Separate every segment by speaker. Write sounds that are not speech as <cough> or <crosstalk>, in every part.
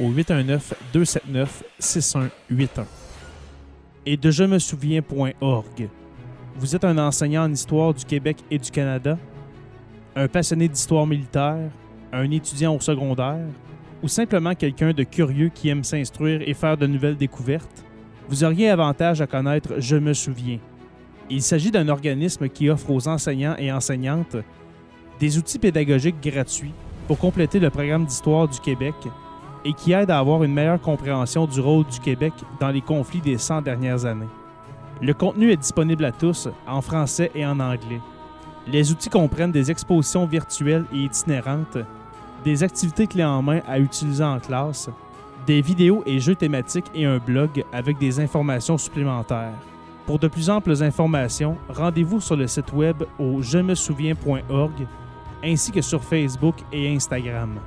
Speaker 1: au 819-279-6181. Et de je me souviens.org. Vous êtes un enseignant en histoire du Québec et du Canada? un passionné d'histoire militaire, un étudiant au secondaire, ou simplement quelqu'un de curieux qui aime s'instruire et faire de nouvelles découvertes, vous auriez avantage à connaître Je me souviens. Il s'agit d'un organisme qui offre aux enseignants et enseignantes des outils pédagogiques gratuits pour compléter le programme d'histoire du Québec et qui aide à avoir une meilleure compréhension du rôle du Québec dans les conflits des 100 dernières années. Le contenu est disponible à tous en français et en anglais. Les outils comprennent des expositions virtuelles et itinérantes, des activités clés en main à utiliser en classe, des vidéos et jeux thématiques et un blog avec des informations supplémentaires. Pour de plus amples informations, rendez-vous sur le site web au je me souviens.org ainsi que sur Facebook et Instagram.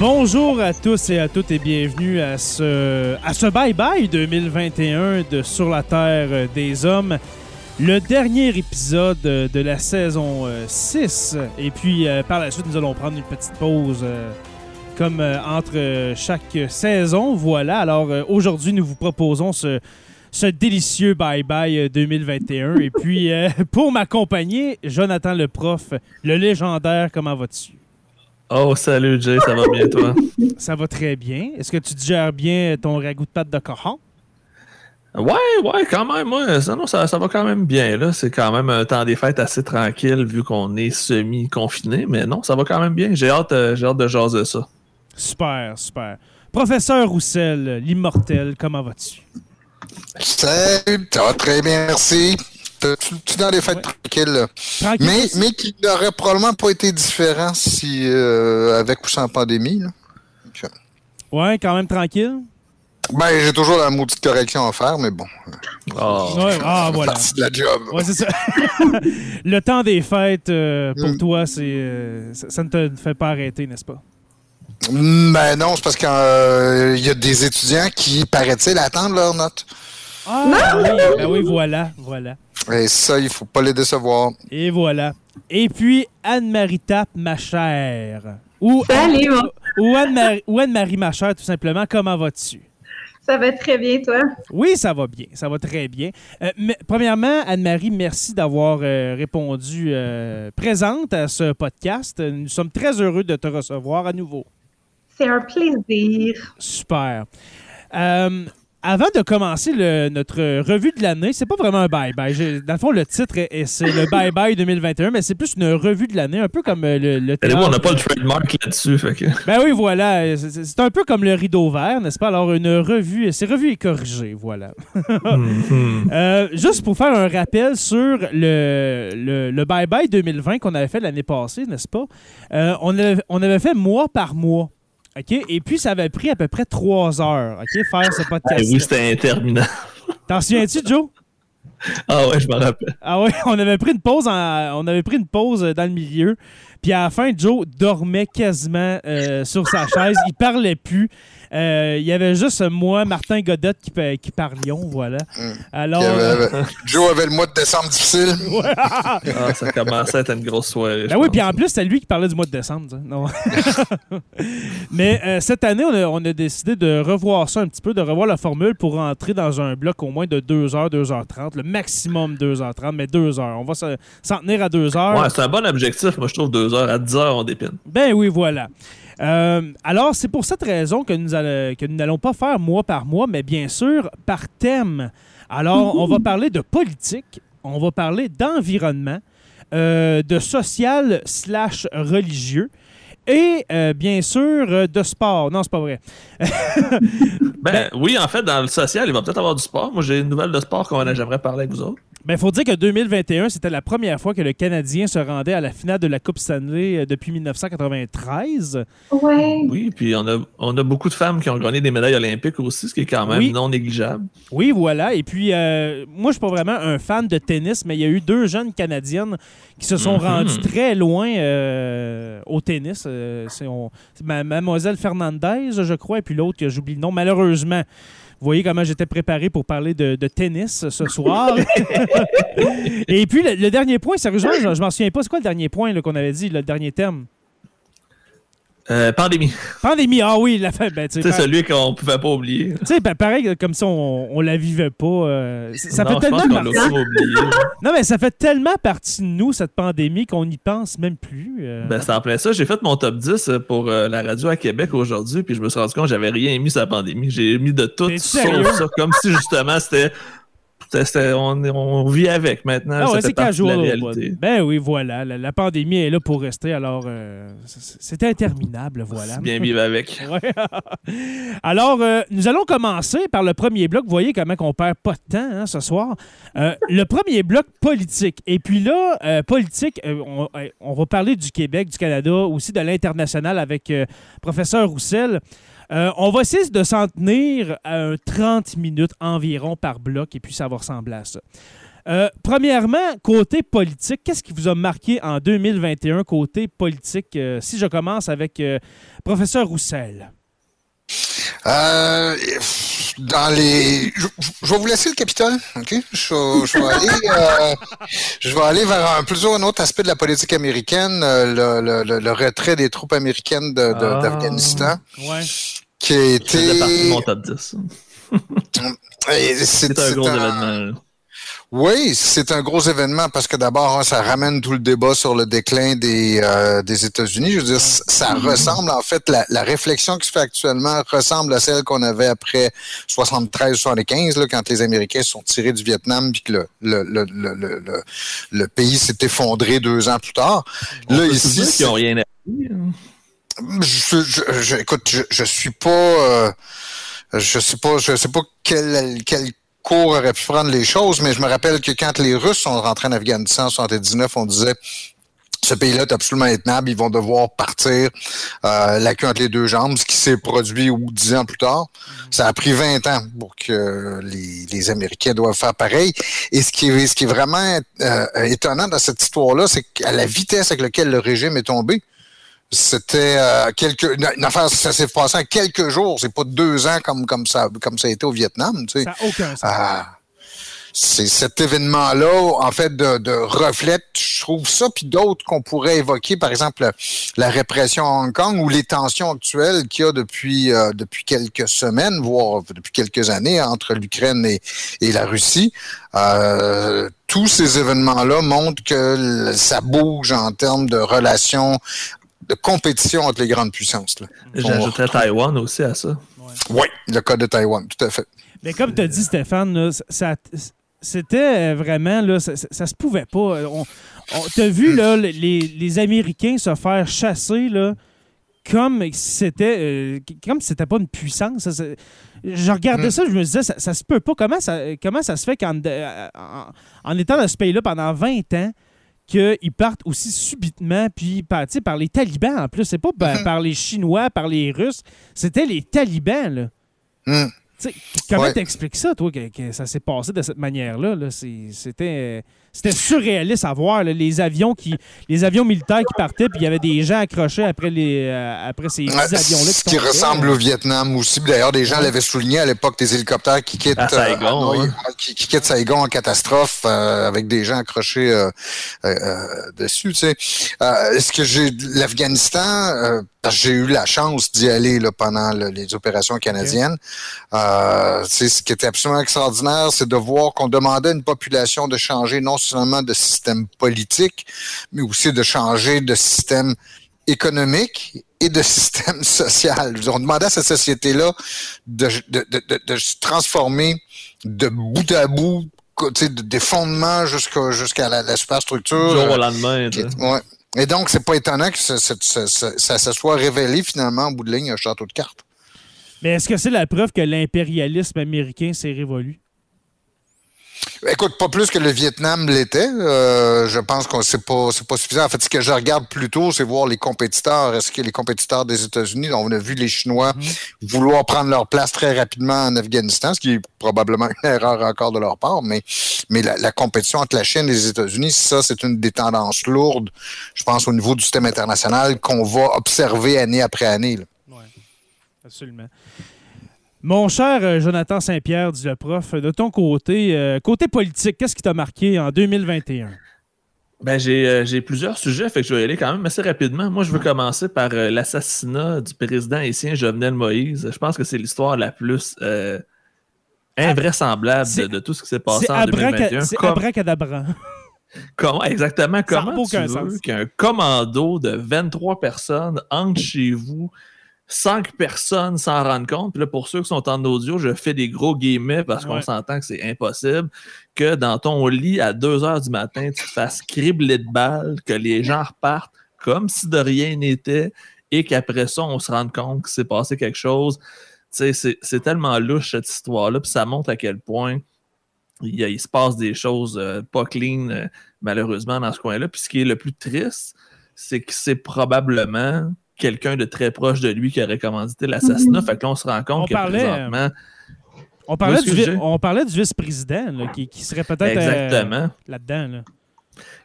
Speaker 1: Bonjour à tous et à toutes et bienvenue à ce, à ce bye-bye 2021 de Sur la Terre des Hommes. Le dernier épisode de la saison 6. Et puis euh, par la suite, nous allons prendre une petite pause euh, comme euh, entre chaque saison. Voilà. Alors aujourd'hui, nous vous proposons ce, ce délicieux bye-bye 2021. Et puis <laughs> pour m'accompagner, Jonathan le prof, le légendaire, comment vas-tu?
Speaker 2: Oh, salut Jay, ça va bien toi? <laughs>
Speaker 1: Ça va très bien. Est-ce que tu digères bien ton ragoût de pâte de cochon?
Speaker 2: Ouais, ouais, quand même. Moi, ça, non, ça, va quand même bien. Là. C'est quand même un temps des fêtes assez tranquille vu qu'on est semi-confiné. Mais non, ça va quand même bien. J'ai hâte, euh, hâte de jaser ça.
Speaker 1: Super, super. Professeur Roussel, l'immortel, comment vas-tu?
Speaker 3: Salut, ça va très bien, merci dans les fêtes tranquilles. mais, mais qui n'aurait probablement pas été différent si euh, avec ou sans pandémie. Là.
Speaker 1: Ouais, quand même tranquille.
Speaker 3: Ben, j'ai toujours la maudite correction à faire, mais bon.
Speaker 1: Oh. Ouais, ah, voilà.
Speaker 3: de la job.
Speaker 1: Ouais, c'est ça. <laughs> le temps des fêtes, euh, pour mm. toi, c'est euh, ça, ne te fait pas arrêter, n'est-ce pas?
Speaker 3: Ben non, c'est parce qu'il y a des étudiants qui, paraît-il, attendent leur note.
Speaker 1: Ah, oui, ben oui, voilà, voilà.
Speaker 3: Et ça, il faut pas les décevoir.
Speaker 1: Et voilà. Et puis, Anne-Marie Tape, ma chère. Ou
Speaker 4: Salut,
Speaker 1: ou Anne-Marie, Anne ma chère, tout simplement. Comment vas-tu?
Speaker 4: Ça va très bien, toi?
Speaker 1: Oui, ça va bien. Ça va très bien. Euh, mais, premièrement, Anne-Marie, merci d'avoir euh, répondu euh, présente à ce podcast. Nous sommes très heureux de te recevoir à nouveau.
Speaker 4: C'est un plaisir.
Speaker 1: Super avant de commencer notre revue de l'année, c'est pas vraiment un bye-bye. Dans le fond, le titre, c'est le bye-bye 2021, mais c'est plus une revue de l'année, un peu comme euh, le, le
Speaker 2: on n'a pas le trademark là-dessus.
Speaker 1: Ben oui, voilà. C'est un peu comme le rideau vert, n'est-ce pas? Alors, une revue, c'est revue et corrigée, voilà. Mhm. <laughs> Euh, juste pour faire un rappel sur le, le, bye-bye 2020 qu'on avait fait l'année passée, n'est-ce pas? Euh, on, on avait fait mois par mois. OK? Et puis, ça avait pris à peu près trois heures, OK, faire ce podcast.
Speaker 2: oui, c'était interminable.
Speaker 1: T'en souviens-tu, Joe?
Speaker 2: Ah ouais, je me rappelle.
Speaker 1: Ah ouais, <laughs> on avait pris une pause on avait pris une pause dans le milieu. Puis à la fin, Joe dormait quasiment euh, sur sa chaise. Il parlait plus. Euh, il y avait juste moi, Martin Godette, qui, qui parlions, voilà. Mm. Alors. <laughs>
Speaker 3: Joe avait le mois de décembre difficile.
Speaker 2: ah, ça commençait à être une grosse soirée.
Speaker 1: Ben oui, puis en plus, c'est lui qui parlait du mois de décembre. Non? <laughs> Mais euh, cette année, on a, décidé de revoir ça un petit peu, de revoir la formule pour rentrer dans un bloc au moins de 2h, 2h30, le maximum 2h30, mais 2h. On va s'en tenir à 2h.
Speaker 2: Ouais, c'est un bon objectif. Moi, je trouve 2h à 10h, on dépine.
Speaker 1: Ben oui, voilà. Euh, alors, c'est pour cette raison que nous, que nous n'allons pas faire mois par mois, mais bien sûr par thème. Alors, on va parler de politique, on va parler d'environnement, euh, de social slash religieux. Et euh, bien sûr, de sport. Non, c'est pas vrai.
Speaker 2: ben, <laughs> ben, oui, en fait, dans le social, il va peut-être avoir du sport. Moi, j'ai une nouvelle de sport qu'on j'aimerais parler avec vous autres.
Speaker 1: Il faut dire que 2021, c'était la première fois que le Canadien se rendait à la finale de la Coupe Stanley euh, depuis 1993.
Speaker 4: Ouais.
Speaker 2: Oui, puis on a, on a beaucoup de femmes qui ont gagné des médailles olympiques aussi, ce qui est quand même non négligeable.
Speaker 1: Oui, voilà. Et puis, euh, moi, je suis pas vraiment un fan de tennis, mais il y a eu deux jeunes Canadiennes qui se sont mhm. rendues très loin euh, au tennis. c'est Mademoiselle Fernandez, je crois, et puis l'autre, j'oublie le nom, malheureusement. Vous voyez comment j'étais préparé pour parler de, tennis ce soir. <laughs> Et puis, le, dernier point, sérieusement, je, je m'en souviens pas. C'est quoi le dernier point qu'on avait dit, le dernier terme?
Speaker 2: Euh, pandémie. <laughs>
Speaker 1: Pandémie, ah oui, la fin.
Speaker 2: Ben, c'est celui qu'on pouvait pas oublier.
Speaker 1: Tu sais, ben, pareil, comme ça, on, on la vivait pas. Euh, ça fait tellement partie... <laughs> Non, mais ça fait tellement partie de nous, cette pandémie, qu'on n'y pense même plus.
Speaker 2: Euh. Ben, c'est en plein ça. J'ai fait mon top 10 pour la radio à Québec aujourd'hui, puis je me suis rendu compte que j'avais rien mis sur la pandémie. J'ai mis de tout sauf ça, comme si justement c'était on, vit avec maintenant.
Speaker 1: Ah c'est casual. Réalité. Ben oui, voilà. La, pandémie est là pour rester. Alors, euh, c'est interminable, voilà.
Speaker 2: Bien vivre avec. <laughs>
Speaker 1: Alors, euh, nous allons commencer par le premier bloc. Vous voyez comment on perd pas de temps hein, ce soir. Euh, le premier bloc politique. Et puis là, politique, on, on, va parler du Québec, du Canada, aussi de l'international avec professeur Roussel. Euh, on va essayer de s'en tenir à 30 minutes environ par bloc et puis ça va ressembler à ça. Euh, premièrement, côté politique, qu'est-ce qui vous a marqué en 2021 côté politique? Euh, si je commence avec professeur Roussel?
Speaker 3: Dans les. Je, vais vous laisser le Capitole, OK? Je, vais, aller, je vais aller vers un, plutôt un autre aspect de la politique américaine, le, retrait des troupes américaines ah. d'Afghanistan.
Speaker 1: ouais
Speaker 3: qui a été.
Speaker 2: C'est de mon top 10. <laughs> c'est un gros événement.
Speaker 3: Oui, c'est un gros événement parce que d'abord, hein, ça ramène tout le débat sur le déclin des, euh, des États-Unis. Je veux dire, ça mm-hmm. ressemble, en fait, la, la, réflexion qui se fait actuellement ressemble à celle qu'on avait après 73-75, quand les Américains se sont tirés du Vietnam puis que le, le, le, le, le pays s'est effondré deux ans plus tard.
Speaker 2: Là, ici. Ils n'ont rien appris. Hein
Speaker 3: je, je, écoute, je, je suis pas, euh, je sais pas, je sais pas quel, quel cours aurait pu prendre les choses, mais je me rappelle que quand les Russes sont rentrés en Afghanistan en 79, on disait ce pays-là est absolument intenable, ils vont devoir partir euh, la queue entre les deux jambes, ce qui s'est produit dix ans plus tard. Ça a pris 20 ans pour que les, Américains doivent faire pareil. Et ce qui est, vraiment euh, étonnant dans cette histoire-là, c'est qu'à la vitesse avec laquelle le régime est tombé, c'était euh, quelques une affaire ça s'est passé en quelques jours. C'est pas deux ans comme comme ça comme ça a été au Vietnam tu sais.
Speaker 1: Ça aucun sens. Ah,
Speaker 3: c'est cet événement là en fait de, de reflète je trouve ça puis d'autres qu'on pourrait évoquer. Par exemple la répression à Hong Kong ou les tensions actuelles qu'il y a depuis euh, depuis quelques semaines voire depuis quelques années entre l'Ukraine et, et la Russie. Euh, tous ces événements-là montrent que ça bouge en termes de relations de compétition entre les grandes puissances.
Speaker 2: J'ajouterais Taïwan aussi à ça.
Speaker 3: Oui, le cas de Taïwan, tout à fait.
Speaker 1: Mais comme tu as dit, Stéphane, ça, c'était vraiment, là, ça, se pouvait pas. On, T'as vu là, les, les, Américains se faire chasser là, comme c'était euh, comme c'était pas une puissance. je regardais mm. ça, je me disais, ça, ça, se peut pas. Comment ça, comment ça se fait qu'en en, étant dans ce pays-là pendant 20 ans, qu'ils partent aussi subitement, puis par, par les talibans en plus. C'est pas par, mm-hmm. par, les Chinois, par les Russes, c'était les talibans. Là. Mm. comment t'expliques ça, toi, que, ça s'est passé de cette manière-là? -là, c'était c'était surréaliste à voir les avions qui les avions militaires qui partaient puis il y avait des gens accrochés après les euh, après ces avions-là
Speaker 3: qui, qui ressemble au Vietnam aussi. D'ailleurs, des gens l'avaient souligné à l'époque des hélicoptères qui quittent
Speaker 2: Saigon,
Speaker 3: euh, qui, quittent Saigon en catastrophe euh, avec des gens accrochés dessus. Tu sais, est-ce que j'ai l'Afghanistan j'ai eu la chance d'y aller là, pendant les opérations canadiennes. ce qui était absolument extraordinaire, c'est de voir qu'on demandait à une population de changer non seulement de système politique, mais aussi de changer de système économique et de <laughs> système social. On demandait à cette société-là de, se transformer de bout à bout, des fondements jusqu'à la, superstructure.
Speaker 2: Jour au lendemain.
Speaker 3: Et donc, c'est pas étonnant que ça, se soit révélé finalement en bout de ligne un château de cartes.
Speaker 1: Mais est-ce que c'est la preuve que l'impérialisme américain s'est révolu?
Speaker 3: Écoute, pas plus que le Vietnam l'était. Euh, je pense que c'est pas c'est pas suffisant. En fait, ce que je regarde plutôt, c'est voir les compétiteurs. Est-ce que les compétiteurs des États-Unis, on a vu les Chinois mhm. vouloir prendre leur place très rapidement en Afghanistan, ce qui est probablement une <laughs> erreur encore de leur part, mais mais la, compétition entre la Chine et les États-Unis, ça, c'est une des tendances lourdes, je pense, au niveau du système international qu'on va observer année après année.
Speaker 1: Oui, absolument. Mon cher euh, Jonathan Saint-Pierre, dit le prof, de ton côté, euh, côté politique, qu'est-ce qui t'a marqué en 2021?
Speaker 2: Ben, euh, j'ai, plusieurs sujets, fait que je vais y aller quand même assez rapidement. Moi, je veux commencer par l'assassinat du président haïtien Jovenel Moïse. Je pense que c'est l'hisautre la plus invraisemblable de, tout ce qui s'est passé en 2021.
Speaker 1: C'est abracadabra. <laughs>
Speaker 2: Comment, exactement, comment tu veux qu'un commando de 23 personnes entre chez vous cinq personnes s'en rendent compte. Puis là, pour ceux qui sont en audio, je fais des gros guillemets parce qu'on s'entend que c'est impossible que dans ton lit à 2 heures du matin, tu te fasses cribler de balles, que les gens repartent comme si de rien n'était et qu'après ça, on se rende compte qu'il s'est passé quelque chose. C'est tellement louche cette histoire-là, puis ça montre à quel point il, se passe des choses euh, pas clean, euh, malheureusement, dans ce coin-là. Puis ce qui est le plus triste, c'est que c'est probablement quelqu'un de très proche de lui qui aurait commandité l'assassinat. Fait que là, on se rend compte on que parlait, présentement.
Speaker 1: On parlait, du, on parlait du vice-président qui, qui, serait peut-être euh, là-dedans. Là.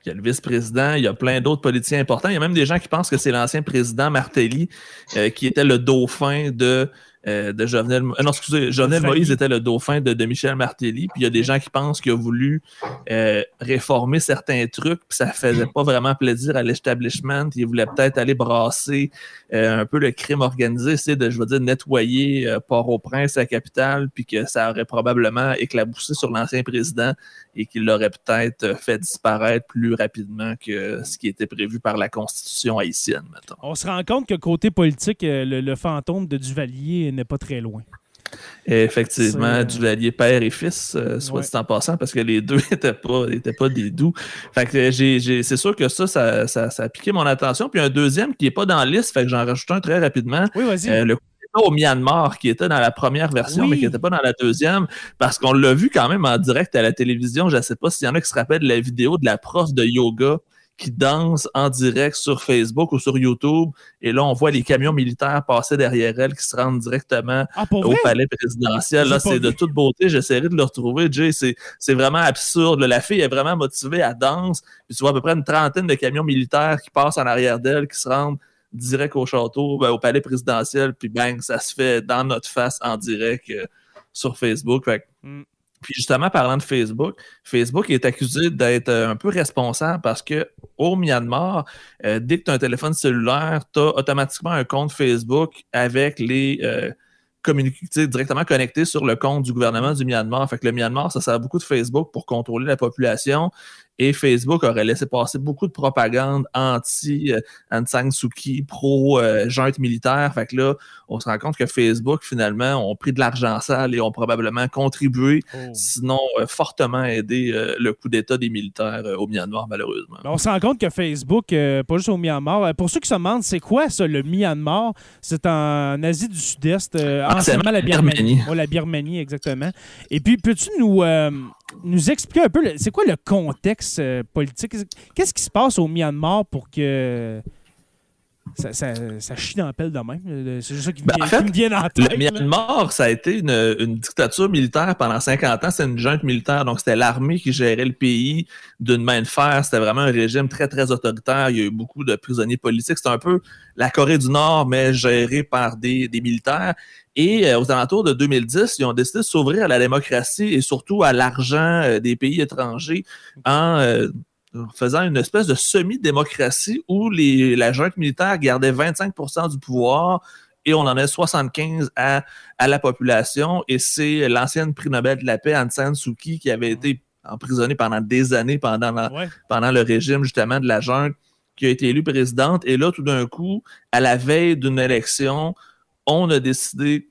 Speaker 2: Il y a le vice-président, il y a plein d'autres politiciens importants. Il y a même des gens qui pensent que c'est l'ancien président Martelly euh, qui était le dauphin de euh, de Jovenel. Euh, non, excusez, Jovenel Moïse était le dauphin de, Michel Martelly. Puis il y a des gens qui pensent qu'il a voulu euh, réformer certains trucs, puis ça faisait pas vraiment plaisir à l'establishment. Il voulait peut-être aller brasser un peu le crime organisé, c'est de, je veux dire, nettoyer Port-au-Prince, la capitale, puis que ça aurait probablement éclaboussé sur l'ancien président et qu'il l'aurait peut-être fait disparaître plus rapidement que ce qui était prévu par la Constitution haïtienne, mettons.
Speaker 1: On se rend compte que côté politique, le fantôme de Duvalier n'est pas très loin.
Speaker 2: effectivement, euh, Duvalier père et fils, euh, soit dit en passant, parce que les deux <laughs> n'étaient pas, pas des doux. Fait que c'est sûr que ça ça, ça, a piqué mon attention. Puis un deuxième qui n'est pas dans la liste, fait que j'en rajoute un très rapidement.
Speaker 1: Oui, vas-y. Euh,
Speaker 2: le au Myanmar, qui était dans la première version, mais qui n'était pas dans la deuxième, parce qu'on l'a vu quand même en direct à la télévision. Je ne sais pas s'il y en a qui se rappellent de la vidéo de la prof de yoga qui dansent en direct sur Facebook ou sur YouTube. Et là, on voit les camions militaires passer derrière elle qui se rendent directement
Speaker 1: ah,
Speaker 2: au palais présidentiel. Là, c'est de toute beauté. J'essaierai de le retrouver. Jay, c'est vraiment absurde. La fille est vraiment motivée à danse. Puis tu vois à peu près une trentaine de camions militaires qui passent en arrière d'elle, qui se rendent direct au château, ben, au palais présidentiel. Puis bang, ça se fait dans notre face en direct euh, sur Facebook. Fait mm. Puis justement, parlant de Facebook, Facebook est accusé d'être euh, un peu responsable parce que au Myanmar, euh, dès que tu as un téléphone cellulaire, tu as automatiquement un compte Facebook avec les euh, directement connectés sur le compte du gouvernement du Myanmar. Fait que le Myanmar, ça sert beaucoup de Facebook pour contrôler la population. Et Facebook aurait laissé passer beaucoup de propagande anti-Aung San Suu Kyi, pro-junte militaire. Fait que là, on se rend compte que Facebook, finalement, ont pris de l'argent sale et ont probablement contribué, oh. sinon fortement aidé le coup d'État des militaires au Myanmar, malheureusement.
Speaker 1: On se rend compte que Facebook, pas juste au Myanmar, pour ceux qui se demandent c'est quoi ça, le Myanmar, c'est en Asie du Sud-Est, ah, anciennement la Birmanie. la Birmanie, exactement. Et puis, peux-tu nous, euh, nous expliquer un peu, c'est quoi le contexte euh, politique? Qu'est-ce qui se passe au Myanmar pour que ça, ça, chie dans la pelle de même. C'est juste ça qui,
Speaker 2: ben, me vient en tête. Le Myanmar, ça a été une, dictature militaire pendant 50 ans. C'est une junte militaire. Donc, c'était l'armée qui gérait le pays d'une main de fer. C'était vraiment un régime très, très autoritaire. Il y a eu beaucoup de prisonniers politiques. C'était un peu la Corée du Nord, mais gérée par des, des militaires. Et euh, aux alentours de 2010, ils ont décidé de s'ouvrir à la démocratie et surtout à l'argent euh, des pays étrangers en euh, faisant une espèce de semi-démocratie où les, la junte militaire gardait 25% du pouvoir et on en a 75 à, à la population. Et c'est l'ancienne prix Nobel de la paix, Aung San Suu Kyi, qui avait été emprisonnée pendant des années pendant, pendant le régime justement de la junte, qui a été élue présidente. Et là, tout d'un coup, à la veille d'une élection, on a décidé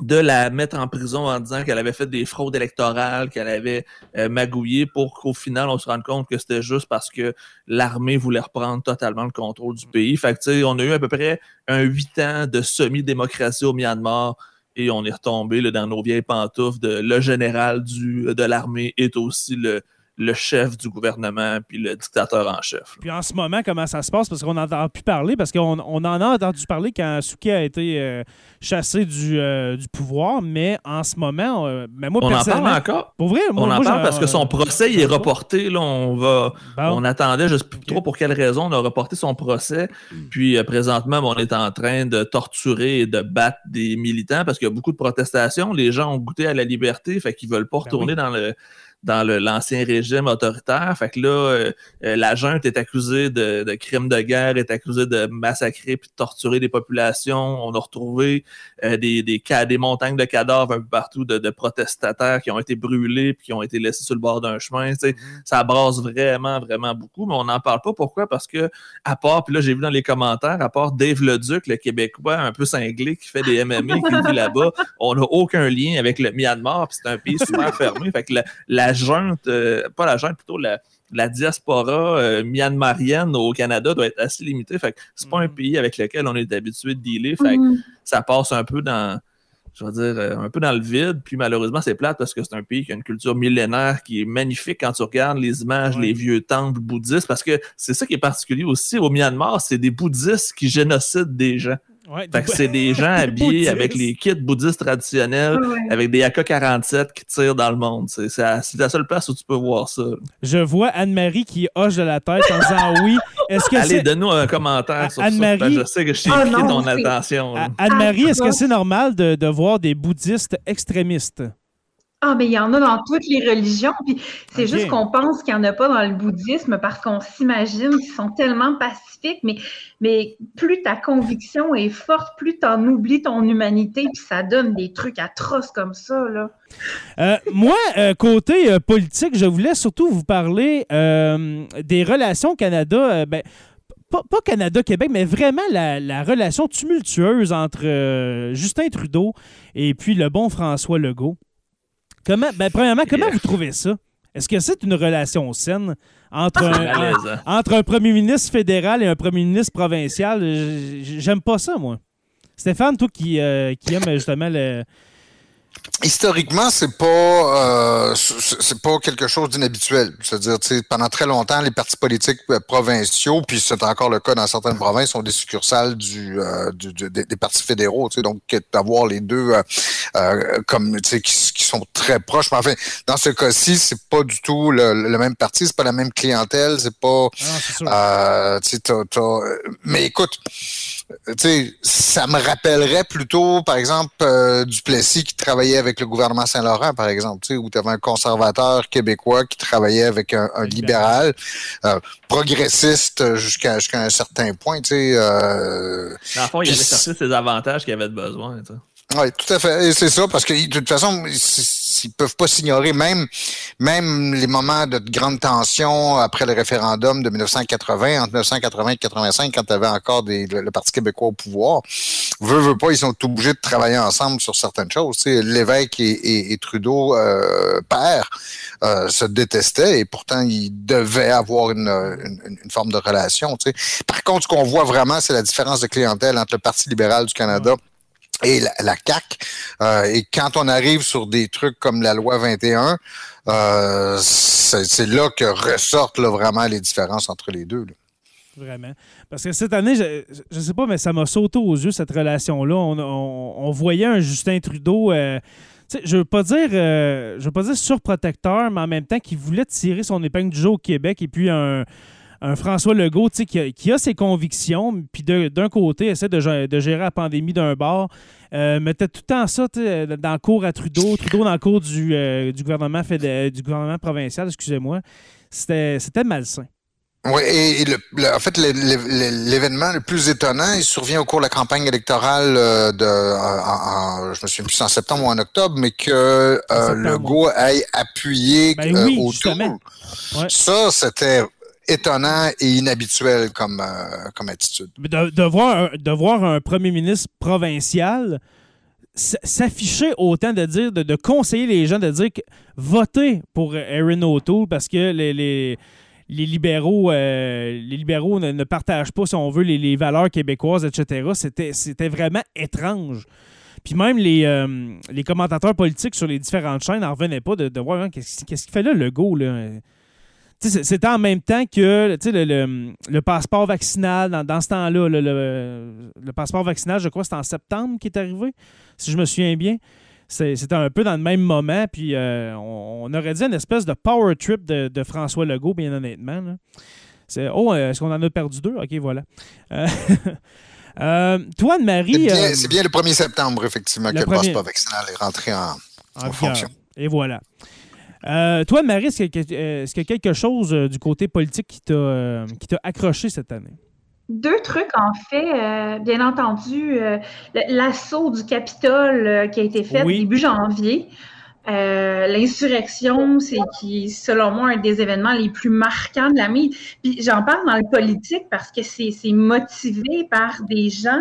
Speaker 2: de la mettre en prison en disant qu'elle avait fait des fraudes électorales, qu'elle avait euh, magouillé pour qu'au final, on se rende compte que c'était juste parce que l'armée voulait reprendre totalement le contrôle du pays. Fait que, on a eu à peu près un huit ans de semi-démocratie au Myanmar et on est retombé là, dans nos vieilles pantoufles le général du, de l'armée est aussi le, le chef du gouvernement puis le dictateur en chef.
Speaker 1: Puis en ce moment, comment ça se passe? Parce qu'on n'entend plus parler, parce qu'on on en a entendu parler quand Suki a été euh, chassé du, euh, du, pouvoir, mais en ce moment, euh, mais moi,
Speaker 2: on en parle encore?
Speaker 1: Pour vrai,
Speaker 2: on en parle parce que son procès il est reporté. Là, on va, on attendait, je ne sais plus trop pour quelle raison, on a reporté son procès. Puis présentement, on est en train de torturer et de battre des militants parce qu'il y a beaucoup de protestations. Les gens ont goûté à la liberté, fait qu'ils veulent pas ben retourner dans le dans l'ancien régime autoritaire. Fait que là, euh, euh, la junte est accusée de, de, crimes de guerre, est accusée de massacrer puis de torturer des populations. On a retrouvé euh, des, des, des montagnes de cadavres un peu partout de, de, protestataires qui ont été brûlés puis qui ont été laissés sur le bord d'un chemin. Mm-hmm. Ça brasse vraiment, vraiment beaucoup, mais on n'en parle pas. Pourquoi? Parce que, à part, puis là, j'ai vu dans les commentaires, à part Dave Leduc, le Québécois un peu cinglé qui fait des MMA, qui vit là-bas, on n'a aucun lien avec le Myanmar, puis c'est un pays super fermé. Fait que la la junte, euh, pas la junte, plutôt la, la diaspora euh, myanmarienne au Canada doit être assez limitée. Fait c'est pas un mm. pays avec lequel on est habitué de dealer. Fait que mm. ça passe un peu dans, je veux dire, euh, un peu dans le vide. Puis malheureusement, c'est plate parce que c'est un pays qui a une culture millénaire qui est magnifique quand tu regardes les images, les vieux temples bouddhistes. Parce que c'est ça qui est particulier aussi au Myanmar, c'est des bouddhistes qui génocident des gens fait que c'est des <laughs> gens habillés avec les kits bouddhistes traditionnels, avec des AK-47 qui tirent dans le monde. C'est la, seule place où tu peux voir ça.
Speaker 1: Je vois Anne-Marie qui hoche de la tête en disant oui.
Speaker 2: Est-ce que Allez, donne-nous un commentaire sur ça. Je sais que je t'ai oh, ton attention.
Speaker 1: Anne-Marie, est-ce que c'est normal de, de voir des bouddhistes extrémistes?
Speaker 4: Ah, mais il y en a dans toutes les religions. Puis c'est juste qu'on pense qu'il n'y en a pas dans le bouddhisme parce qu'on s'imagine qu'ils sont tellement pacifiques. Mais, mais plus ta conviction est forte, plus tu en oublies ton humanité. Puis ça donne des trucs atroces comme ça. Là.
Speaker 1: Euh, moi, euh, côté euh, politique, je voulais surtout vous parler des relations Canada. Ben, pas, Canada-Québec, mais vraiment la, la, relation tumultueuse entre Justin Trudeau et puis le bon François Legault. Comment, ben, premièrement, comment vous trouvez ça? Est-ce que c'est une relation saine entre un, hein. entre un premier ministre fédéral et un premier ministre provincial? J'aime pas ça, moi. Stéphane, toi qui, euh, qui aime justement le,
Speaker 3: historiquement, c'est pas euh, c'est pas quelque chose d'inhabituel. C'est-à-dire, pendant très longtemps, les partis politiques euh, provinciaux, puis c'est encore le cas dans certaines provinces, sont des succursales du, euh, des partis fédéraux. Donc, d'avoir les deux comme qui, qui sont très proches. Mais enfin, dans ce cas-ci, c'est pas du tout le, même parti, c'est pas la même clientèle, c'est pas. Ah, mais écoute sais, ça me rappellerait plutôt, par exemple, euh, Duplessis qui travaillait avec le gouvernement Saint-Laurent, par exemple, tu sais, où tu avais un conservateur québécois qui travaillait avec un, libéral, euh, progressiste jusqu'à jusqu'à un certain point, tu sais. Euh,
Speaker 2: Dans le fond, il avait cherché ses avantages qu'il avait besoin.
Speaker 3: Oui, tout à fait. Et c'est ça, parce que de toute façon, ils peuvent pas s'ignorer, même, même les moments de grande tension après le référendum de 1980, entre 1980 et 85, quand tu avais encore le, Parti québécois au pouvoir. Veut, veut pas, ils sont obligés de travailler ensemble sur certaines choses. L'évêque et, Trudeau, euh, père, euh, se détestaient et pourtant ils devaient avoir une, une, forme de relation. Par contre, ce qu'on voit vraiment, c'est la différence de clientèle entre le Parti libéral du Canada et la, la CAC. Euh, et quand on arrive sur des trucs comme la loi 21, euh, c'est là que ressortent vraiment les différences entre les deux.
Speaker 1: Vraiment. Parce que cette année, je ne sais pas, mais ça m'a sauté aux yeux, cette relation-là. On, on, on, voyait un Justin Trudeau. Euh, je veux pas dire euh, je veux pas dire surprotecteur, mais en même temps qui voulait tirer son épingle du jeu au Québec et puis un, un François Legault qui a, qui a ses convictions, puis d'un côté, essaie de, de, gérer la pandémie d'un bord, euh, mettait tout le temps ça dans le cours à Trudeau, Trudeau dans le cours du, euh, du, gouvernement, du gouvernement provincial, excusez-moi. C'était malsain.
Speaker 3: Oui, et, le, en fait, l'événement le plus étonnant, il survient au cours de la campagne électorale euh, de, en, en, je me souviens plus en septembre ou en octobre, mais que euh, Legault ait appuyé
Speaker 1: ben oui,
Speaker 3: autour. Ouais. Ça, c'était étonnant et inhabituel comme, euh, comme attitude.
Speaker 1: De, voir un, de voir un premier ministre provincial s'afficher autant de dire, de, de, conseiller les gens, de dire que votez pour Erin O'Toole parce que les, les, les libéraux, euh, les libéraux ne, ne, partagent pas, si on veut, les, les valeurs québécoises, etc. C'était vraiment étrange. Puis même les, euh, les commentateurs politiques sur les différentes chaînes n'en revenaient pas de, de voir hein, qu'est-ce qu'il fait là, le go. Là? C'était en même temps que le, le, le, passeport vaccinal, dans, dans ce temps-là, le, le, passeport vaccinal, je crois que c'était en septembre qui est arrivé, si je me souviens bien. C'était un peu dans le même moment, puis euh, on, on, aurait dit une espèce de power trip de, de François Legault, bien honnêtement. C'est, oh, est-ce qu'on en a perdu deux? OK, voilà. Euh, <laughs> euh, toi, Anne-Marie...
Speaker 3: C'est bien, bien, le 1er septembre, effectivement, que le passeport vaccinal est rentré en, en, en fonction.
Speaker 1: Et voilà. Euh, toi, Marie, est-ce qu'il y, a quelque chose euh, du côté politique qui t'a euh, accroché cette année?
Speaker 4: Deux trucs, en fait. Euh, bien entendu, euh, l'assaut du Capitole euh, qui a été fait oui. début janvier. L'insurrection, c'est qui, selon moi, un des événements les plus marquants de l'année. Puis j'en parle dans le politique parce que c'est motivé par des gens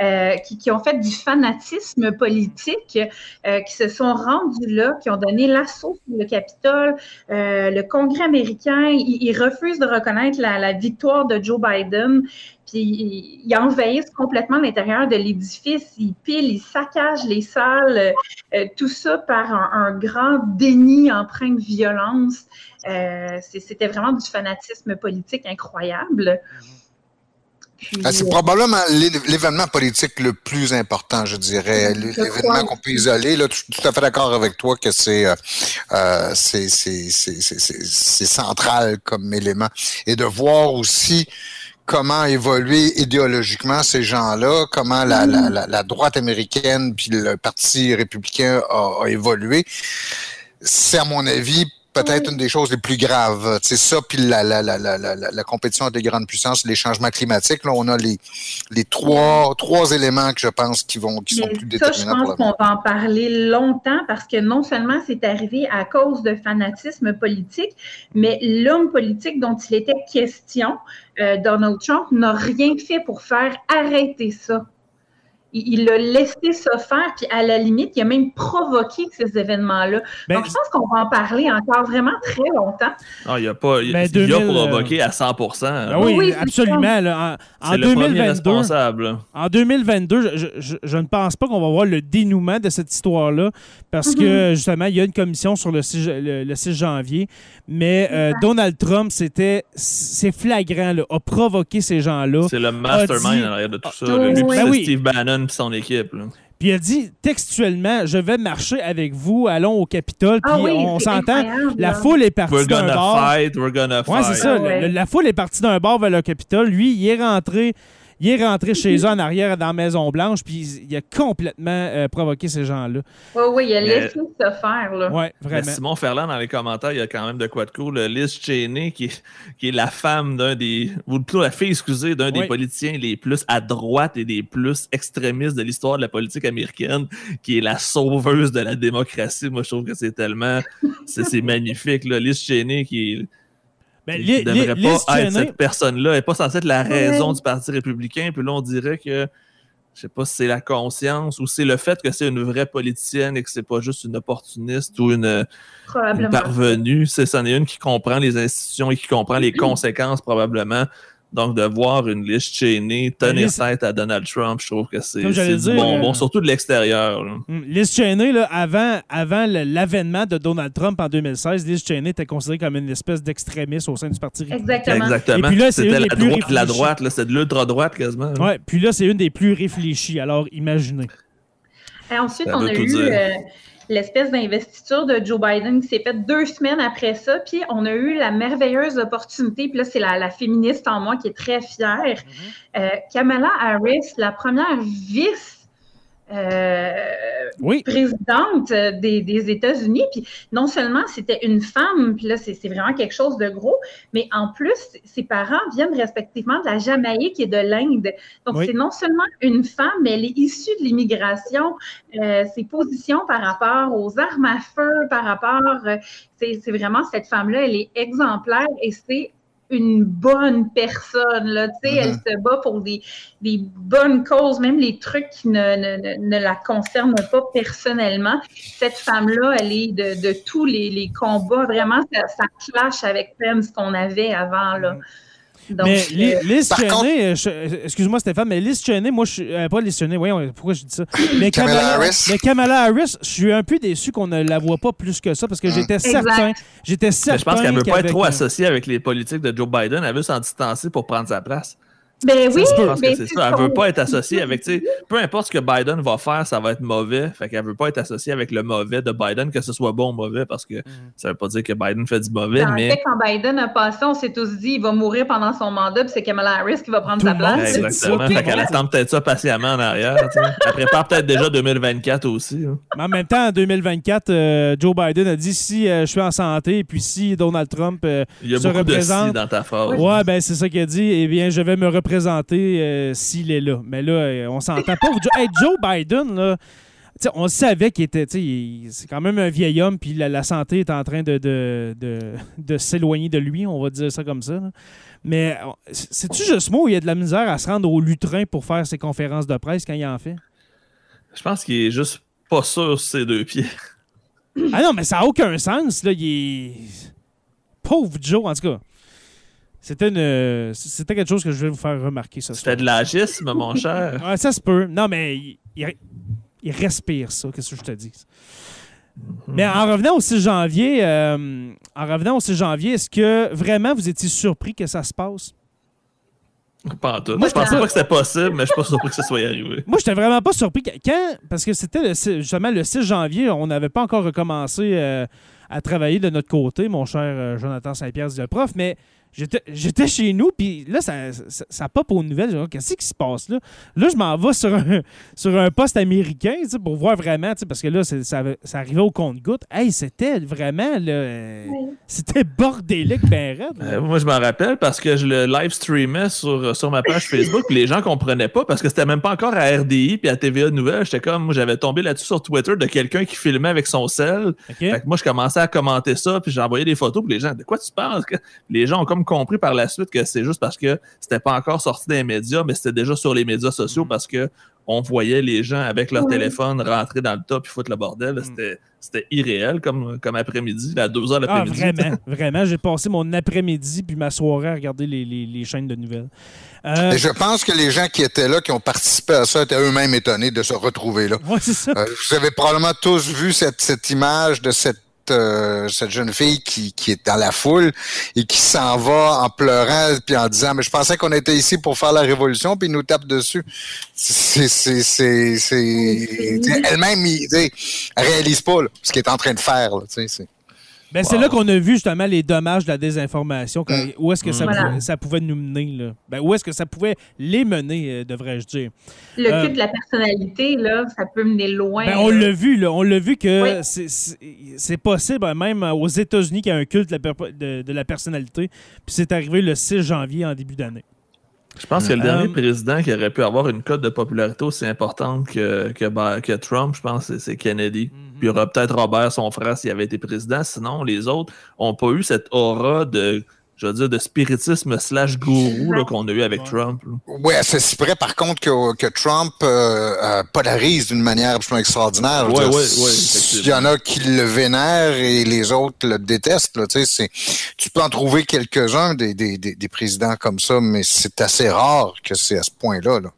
Speaker 4: euh, qui, qui, ont fait du fanatisme politique, euh, qui se sont rendus là, qui ont donné l'assaut sur le Capitole. Euh, le Congrès américain, il, il refuse de reconnaître la, la, victoire de Joe Biden. Puis ils il envahissent complètement l'intérieur de l'édifice, ils pilent, ils saccagent les salles, euh, tout ça par un, un, grand déni empreint de violence. C'était vraiment du fanatisme politique incroyable. -hmm.
Speaker 3: Ah, c'est probablement l'événement politique le plus important, je dirais. L'événement qu'on peut isoler. Là, je suis tout à fait d'accord avec toi que c'est euh, central comme élément. Et de voir aussi comment évoluer idéologiquement ces gens-là, comment la, la, la, la, droite américaine puis le Parti républicain a, a évolué. C'est, à mon avis, peut-être une des choses les plus graves. C'est ça, puis la, la, la, la, la, la compétition des grandes puissances, les changements climatiques. Là, on a les, les trois, trois éléments que je pense qui vont qui sont plus
Speaker 4: ça, déterminants. Je pense qu'on va en parler longtemps parce que non seulement c'est arrivé à cause de fanatisme politique, mais l'homme politique dont il était question, euh, Donald Trump, n'a rien fait pour faire arrêter ça il l'a laissé se faire, puis à la limite, il a même provoqué ces événements-là. Ben, Donc, je pense qu'on va en parler encore vraiment très longtemps.
Speaker 2: Non, il a pas. Il, ben, 2000, il a provoqué à 100
Speaker 1: ben oui, oui absolument. Là, en, en 2022, en 2022, je, je, je, ne pense pas qu'on va voir le dénouement de cette histoire-là, parce mm -hmm. que justement, il y a une commission sur le 6, le, le 6 janvier, mais euh, Donald Trump, c'était. C'est flagrant, là, a provoqué ces gens-là.
Speaker 2: C'est le mastermind dit, en arrière de tout ça. Oh, lui, oui. c'est Steve Bannon et son équipe. Là.
Speaker 1: Puis il a dit textuellement Je vais marcher avec vous, allons au Capitole. Puis ah oui, on s'entend, la foule est partie d'un bar.
Speaker 2: Fight, we're gonna
Speaker 1: ouais,
Speaker 2: fight.
Speaker 1: c'est ça. Ah ouais. la, la, foule est partie d'un bar vers le Capitole. Lui, il est rentré. Il est rentré chez eux en arrière dans la Maison-Blanche, puis il a complètement euh, provoqué ces gens-là.
Speaker 4: Oui, oui, il a laissé se faire. Là.
Speaker 1: Ouais, vraiment.
Speaker 2: Simon Ferland, dans les commentaires, il y a quand même de quoi de cool. Liz Cheney, qui est, qui est la femme d'un des. ou plutôt la fille, excusez, d'un des politiciens les plus à droite et des plus extrémistes de l'histoire de la politique américaine, qui est la sauveuse de la démocratie. Moi, je trouve que c'est tellement. c'est magnifique. Là. Liz Cheney, qui est
Speaker 1: ben, ne
Speaker 2: devrait pas être cette personne-là. Elle n'est pas censée être la raison du Parti républicain. Puis là, on dirait que, je sais pas si c'est la conscience ou c'est le fait que c'est une vraie politicienne et que c'est pas juste une opportuniste ou une, une parvenue. C'est, c'en est une qui comprend les institutions et qui comprend les conséquences probablement donc, de voir une liste chaînée tenir tête à Donald Trump, je trouve que c'est bonbon, euh, surtout de l'extérieur.
Speaker 1: Hmm, liste chaînée, là, avant, avant l'avènement de Donald Trump en 2016, liste chaînée était considérée comme une espèce d'extrémiste au sein du Parti
Speaker 4: républicain. Exactement.
Speaker 2: Exactement.
Speaker 1: puis là,
Speaker 2: c'était la, droite, la droite, c'est de l'ultra-droite quasiment.
Speaker 1: Oui, puis là, c'est une des plus réfléchies. Alors, imaginez.
Speaker 4: Et ensuite, on a eu l'espèce d'investiture de Joe Biden qui s'est faite deux semaines après ça. Puis on a eu la merveilleuse opportunité, puis là, c'est la, féministe en moi qui est très fière. Mm-hmm. Euh, Kamala Harris, la première vice euh, présidente des, États-Unis. Puis non seulement c'était une femme, puis là, c'est vraiment quelque chose de gros, mais en plus, ses parents viennent respectivement de la Jamaïque et de l'Inde. Donc, c'est non seulement une femme, mais elle est issue de l'immigration. Euh, ses positions par rapport aux armes à feu, par rapport. Euh, c'est vraiment cette femme-là, elle est exemplaire et c'est une bonne personne. Là, Elle mm-hmm. se bat pour des, des, bonnes causes, même les trucs qui ne, ne, ne, la concernent pas personnellement. Cette femme-là, elle est de, de tous les, les, combats. Vraiment, ça, ça clash avec peine ce qu'on avait avant. Là.
Speaker 1: Mais euh, Liz Cheney, euh, euh, excuse-moi Stéphane, mais Liz Cheney, moi je suis. pas Liz Cheney, voyons, pourquoi je dis ça? <coughs>
Speaker 3: Mais Kamala, Harris.
Speaker 1: Mais Kamala Harris, je suis un peu déçu qu'on ne la voit pas plus que ça parce que j'étais certain. J'étais certain.
Speaker 2: je pense qu'elle ne veut pas être trop associée avec les politiques de Joe Biden. Elle veut s'en distancer pour prendre sa place.
Speaker 4: Ben oui,
Speaker 2: je pense que c'est ça. Elle veut pas être associée avec, tu sais, peu importe ce que Biden va faire, ça va être mauvais. Fait qu'elle veut pas être associée avec le mauvais de Biden, que ce soit bon ou mauvais, parce que mhm. ça veut pas dire que Biden fait du mauvais, mais...
Speaker 4: Fait, quand Biden a passé, on s'est tous dit, il va mourir pendant son mandat, puis c'est Kamala Harris qui va prendre sa place.
Speaker 2: exactement. fait qu'elle attend peut-être ça patiemment en arrière, Elle prépare peut-être déjà 2024 aussi. Hein.
Speaker 1: Mais en même temps, en 2024, euh, Joe Biden a dit, si euh, je suis en santé, et puis si Donald Trump euh,
Speaker 2: il y a
Speaker 1: se
Speaker 2: beaucoup
Speaker 1: représente...
Speaker 2: De si dans ta phrase.
Speaker 1: Ouais, ben c'est ça qu'il a dit. Eh bien, je vais me représenter euh, s'il est là. Mais là, euh, on s'entend pas. hey, Joe Biden, là, on savait qu'il était. C'est quand même un vieil homme, puis la, santé est en train de, de, de, s'éloigner de lui, on va dire ça comme ça. Mais c'est-tu juste moi où il y a de la misère à se rendre au lutrin pour faire ses conférences de presse quand il en fait?
Speaker 2: Je pense qu'il est juste pas sûr sur ses deux pieds.
Speaker 1: Ah non, mais ça n'a aucun sens. Là. Il est... Pauvre Joe, en tout cas. C'était une, c'était quelque chose que je voulais vous faire remarquer.
Speaker 2: C'était de l'agisme, mon <laughs> cher.
Speaker 1: ouais, ça se peut. Non, mais il, respire ça, qu'est-ce que je te dis? Mhm. Mais en revenant au 6 janvier, euh, en revenant au 6 janvier, est-ce que vraiment vous étiez surpris que ça se passe?
Speaker 2: Pas en tout. Moi, je pensais pas que c'était possible, mais je suis pas surpris que ça soit arrivé.
Speaker 1: Moi, j'étais vraiment pas surpris. Quand, parce que c'était justement le 6 janvier, on n'avait pas encore recommencé euh, à travailler de notre côté, mon cher euh, Jonathan Saint-Pierre, le prof, mais J'étais chez nous, puis là, ça, ça, ça pop aux nouvelles. Qu'est-ce qui se passe là? Là, je m'en vais sur un, <laughs> sur un poste américain pour voir vraiment, parce que là, ça, ça, arrivait au compte-goutte. Hey, c'était vraiment, là, c'était bordélique, ben raide.
Speaker 2: Euh, moi, je m'en rappelle parce que je le live streamais sur, sur ma page Facebook, puis les gens comprenaient pas parce que c'était même pas encore à RDI puis à TVA Nouvelles. J'étais comme, moi, j'avais tombé là-dessus sur Twitter de quelqu'un qui filmait avec son sel. Fait que moi, je commençais à commenter ça, puis j'envoyais des photos, puis les gens, de quoi tu parles? Les gens ont comme compris par la suite que c'est juste parce que c'était pas encore sorti des médias, mais c'était déjà sur les médias sociaux mm. parce que on voyait les gens avec leur téléphone rentrer dans le top et foutre le bordel. Mm. C'était irréel comme, comme après-midi, à 2 h l'après-midi.
Speaker 1: Ah, vraiment, vraiment. J'ai passé mon après-midi puis ma soirée à regarder les, chaînes de nouvelles.
Speaker 3: Euh, Et je pense que les gens qui étaient là, qui ont participé à ça, étaient eux-mêmes étonnés de se retrouver là.
Speaker 1: Ouais, ça.
Speaker 3: Euh, vous avez probablement tous vu cette, cette image de cette euh, cette jeune fille qui, qui est dans la foule et qui s'en va en pleurant puis en disant mais je pensais qu'on était ici pour faire la révolution puis il nous tape dessus. C'est c'est elle-même elle réalise pas ce qu'elle est en train de faire là,
Speaker 1: Ben, C'est là qu'on a vu justement les dommages de la désinformation. Mm. Où est-ce que ça,
Speaker 4: mm.
Speaker 1: pouvait, ça, pouvait, nous mener? Là? Ben, où est-ce que ça pouvait les mener, euh, devrais-je dire?
Speaker 4: Le euh, culte de la personnalité, là, ça peut mener loin.
Speaker 1: Ben, on l'a vu, là. On l'a vu que c'est possible, même aux États-Unis, qu'il y a un culte de la, de la personnalité. Puis c'est arrivé le 6 janvier en début d'année.
Speaker 2: Je pense que le dernier euh, président qui aurait pu avoir une cote de popularité aussi importante que, que, que Trump, je pense, c'est Kennedy. Mhm. Puis il y aura peut-être Robert, son frère, s'il avait été président. Sinon, les autres n'ont pas eu cette aura de je veux dire, de spiritisme slash gourou qu'on a eu avec Trump.
Speaker 3: Oui, c'est si près, par contre, que, que Trump euh, euh, polarise d'une manière absolument extraordinaire.
Speaker 2: Oui, oui, oui.
Speaker 3: Il y en a qui le vénèrent et les autres le détestent. Là, tu peux en trouver quelques-uns des, des, des, présidents comme ça, mais c'est assez rare que c'est à ce point-là. Là.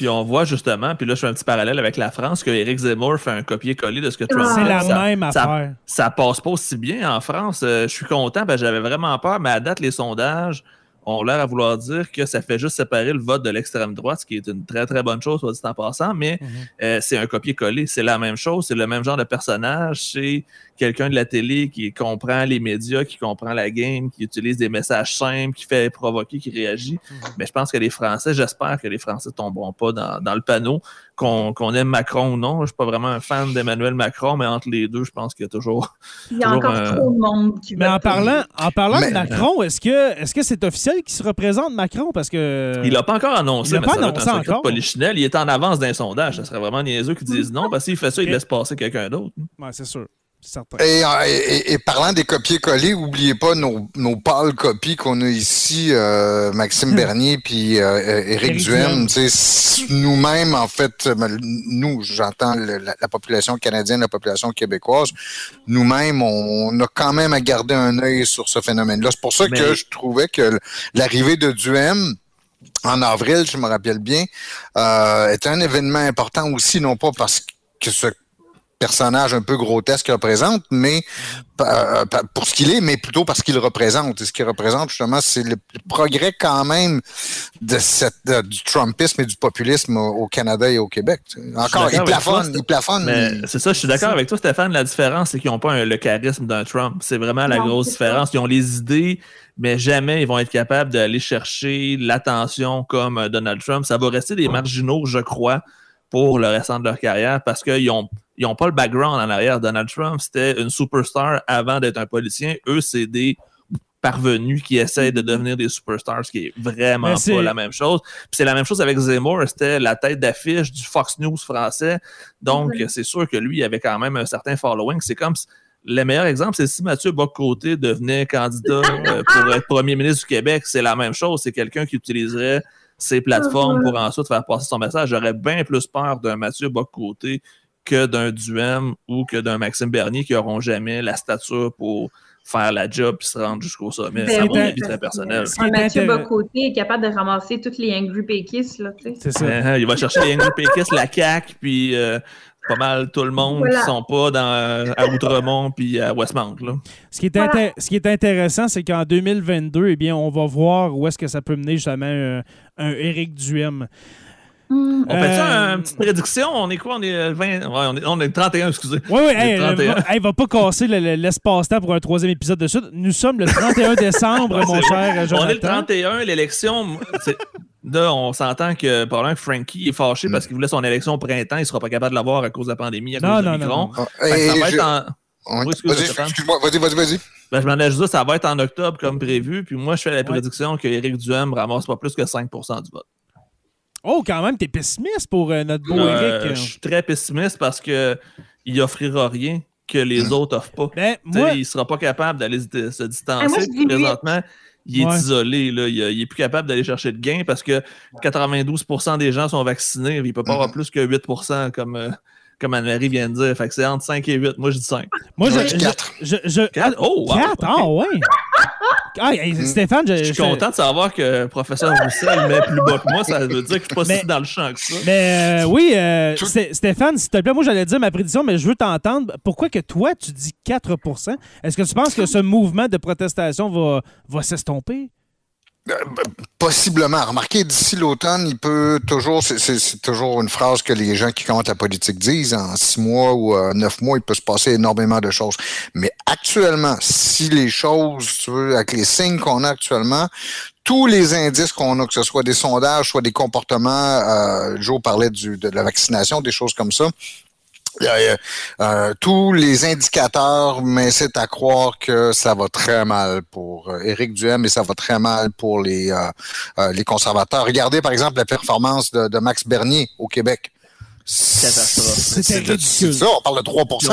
Speaker 2: Puis on voit justement, puis là je fais un petit parallèle avec la France, que Eric Zemmour fait un copier-coller de ce que Trump
Speaker 1: fait. C'est la même affaire.
Speaker 2: Ça, passe pas aussi bien en France. Euh, je suis content, ben, j'avais vraiment peur, mais à date, les sondages ont l'air à vouloir dire que ça fait juste séparer le vote de l'extrême droite, ce qui est une très très bonne chose, soit dit en passant, mais mhm. euh, c'est un copier-coller. C'est la même chose, c'est le même genre de personnage. C'est quelqu'un de la télé qui comprend les médias, qui comprend la game, qui utilise des messages simples, qui fait provoquer, qui réagit. Mhm. Mais je pense que les Français, j'espère que les Français ne tomberont pas dans, le panneau, qu'on aime Macron ou non. Je ne suis pas vraiment un fan d'Emmanuel Macron, mais entre les deux, je pense qu'il y a toujours.
Speaker 4: Il y a encore trop de monde qui
Speaker 1: Mais en parlant, en parlant de Macron, est-ce que est-ce que c'est officiel qu'il se représente Macron? Parce que.
Speaker 2: Il l'a pas encore annoncé, il mais pas ça annoncé encore. Polichinelle. Il est en avance d'un sondage. Ça serait vraiment niaiseux qu'ils disent non, parce qu'il fait ça, il laisse passer quelqu'un d'autre.
Speaker 1: Oui, c'est sûr.
Speaker 3: Et, et, parlant des copier-coller, n'oubliez pas nos, nos pâles copies qu'on a ici, euh, Maxime hmm. Bernier puis euh, Éric Duhem. Nous-mêmes, en fait, ben, nous, j'entends la, population canadienne, la population québécoise, nous-mêmes, on, a quand même à garder un œil sur ce phénomène-là. C'est pour ça que je trouvais que l'arrivée de Duhem, en avril, je me rappelle bien, euh, était un événement important aussi, non pas parce que ce personnage un peu grotesque qu'il représente, mais euh, pour ce qu'il est, mais plutôt parce qu'il représente. Et ce qu'il représente, justement, c'est le, progrès quand même de cette, du Trumpisme et du populisme au, Canada et au Québec. Encore, il plafonne, il plafonne.
Speaker 2: C'est ça, je suis d'accord avec toi, Stéphane. La différence, c'est qu'ils n'ont pas le charisme d'un Trump. C'est vraiment la grosse différence. Ils ont les idées, mais jamais ils vont être capables d'aller chercher l'attention comme euh, Donald Trump. Ça va rester des marginaux, je crois, pour le restant de leur carrière parce qu'ils ont ils n'ont pas le background en arrière. Donald Trump, c'était une superstar avant d'être un politicien. Eux, c'est des parvenus qui essayent de devenir des superstars, ce qui est vraiment pas la même chose. c'est la même chose avec Zemmour, c'était la tête d'affiche du Fox News français. Donc, c'est sûr que lui avait quand même un certain following. C'est comme le meilleur exemple, c'est si Mathieu Bocoté devenait candidat <laughs> euh, pour être premier ministre du Québec, c'est la même chose. C'est quelqu'un qui utiliserait ses plateformes pour ensuite faire passer son message. J'aurais bien plus peur d'un Mathieu Bocoté que d'un Duhem ou que d'un Maxime Bernier qui n'auront jamais la stature pour faire la job et se rendre jusqu'au sommet. C'est mon avis très personnel.
Speaker 4: Mathieu Bocoté est capable de ramasser toutes les Angry Pékistes.
Speaker 1: C'est ça.
Speaker 2: Uh-huh, il va chercher les Angry Pékistes, la CAQ, puis euh, pas mal tout le monde qui qui sont pas dans, à Outremont puis à Westmount.
Speaker 1: Ce, qui est ce qui est intéressant, c'est qu'en 2022, eh bien, on va voir où est-ce que ça peut mener justement un, un Éric Duhem.
Speaker 2: On fait ça une petite prédiction? On est quoi? On est 20... on, est, on est 31, excusez.
Speaker 1: Oui, oui, hey, va, va pas casser l'espace-temps pour un troisième épisode de suite. Nous sommes le 31 décembre, <laughs> mon cher Jonathan.
Speaker 2: On est le 31, l'élection... Là, on s'entend que probablement que Frankie est fâché parce qu'il voulait son élection au printemps. Il ne sera pas capable de l'avoir à cause de la pandémie, à cause non, de non,
Speaker 3: ça va être en... excuse-moi, vas-y, vas-y, vas-y.
Speaker 2: Ben, je m'en ai juste ça va être en octobre comme prévu. Puis moi, je fais la prédiction que Éric Duhem ramasse pas plus que 5 du vote.
Speaker 1: Oh, quand même, t'es pessimiste pour euh, notre beau euh,
Speaker 2: Eric. Je suis très pessimiste parce que il offrira rien que les hmm. autres offrent pas. Ben, moi... Il sera pas capable d'aller se distancer. Ah, présentement, il est isolé. Là. Il, est plus capable d'aller chercher de gains parce que 92% des gens sont vaccinés. Il peut pas avoir hmm. plus que 8% comme. Euh, comme Anne-Marie vient de dire. Fait que c'est entre 5 et 8. Moi, je dis 5.
Speaker 1: Moi, je, 4. Je, 4? Oh, 4? Ah, ouais. Ah, Stéphane, je,
Speaker 2: suis content de savoir que professeur Roussel met plus bas que moi. Ça veut dire que je suis pas si dans le champ que ça.
Speaker 1: Mais euh, oui, euh, Stéphane, s'il te plaît, moi, j'allais dire ma prédiction, mais je veux t'entendre. Pourquoi que toi, tu dis 4% Est-ce que tu penses que ce mouvement de protestation va, va s'estomper?
Speaker 3: Euh, possiblement. Remarquez, d'ici l'automne, il peut toujours, c'est toujours une phrase que les gens qui commentent la politique disent, en six mois ou neuf mois, il peut se passer énormément de choses. Mais actuellement, si les choses, tu veux, avec les signes qu'on a actuellement, tous les indices qu'on a, que ce soit des sondages, soit des comportements, euh, Joe parlait du, de la vaccination, des choses comme ça, euh, tous les indicateurs m'incitent à croire que ça va très mal pour euh, Éric Duhem et ça va très mal pour les, euh, les conservateurs. Regardez par exemple la performance de, Max Bernier au Québec.
Speaker 1: C'est ridicule.
Speaker 3: Ça, on parle de 3
Speaker 2: puis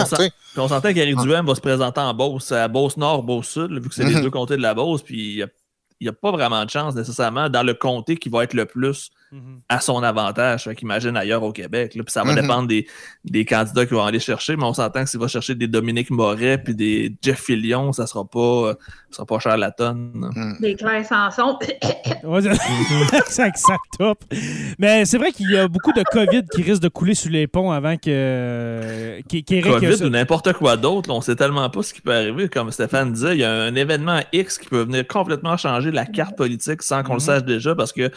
Speaker 2: on, on s'entend qu'Éric Duhem va se présenter en Beauce, à Beauce-Nord, Beauce-Sud, vu que c'est les mhm. deux comtés de la Beauce, puis il n'y a, pas vraiment de chance nécessairement dans le comté qui va être le plus Mhm. à son avantage. Fait qu'imagine ailleurs au Québec. Puis ça va mhm. dépendre des, des, candidats qui vont aller chercher, mais on s'entend que s'il va chercher des Dominique Moret puis des Jeff Fillion, ça sera pas, sera pas cher la tonne.
Speaker 4: Mhm. Des Claire Sanson. <coughs> <laughs>
Speaker 1: ça, ça top. Mais c'est vrai qu'il y a beaucoup de COVID qui risque de couler sous les ponts avant que.
Speaker 2: COVID ou n'importe quoi d'autre. On sait tellement pas ce qui peut arriver. Comme Stéphane disait, il y a un événement X qui peut venir complètement changer la carte politique sans qu'on le sache déjà parce que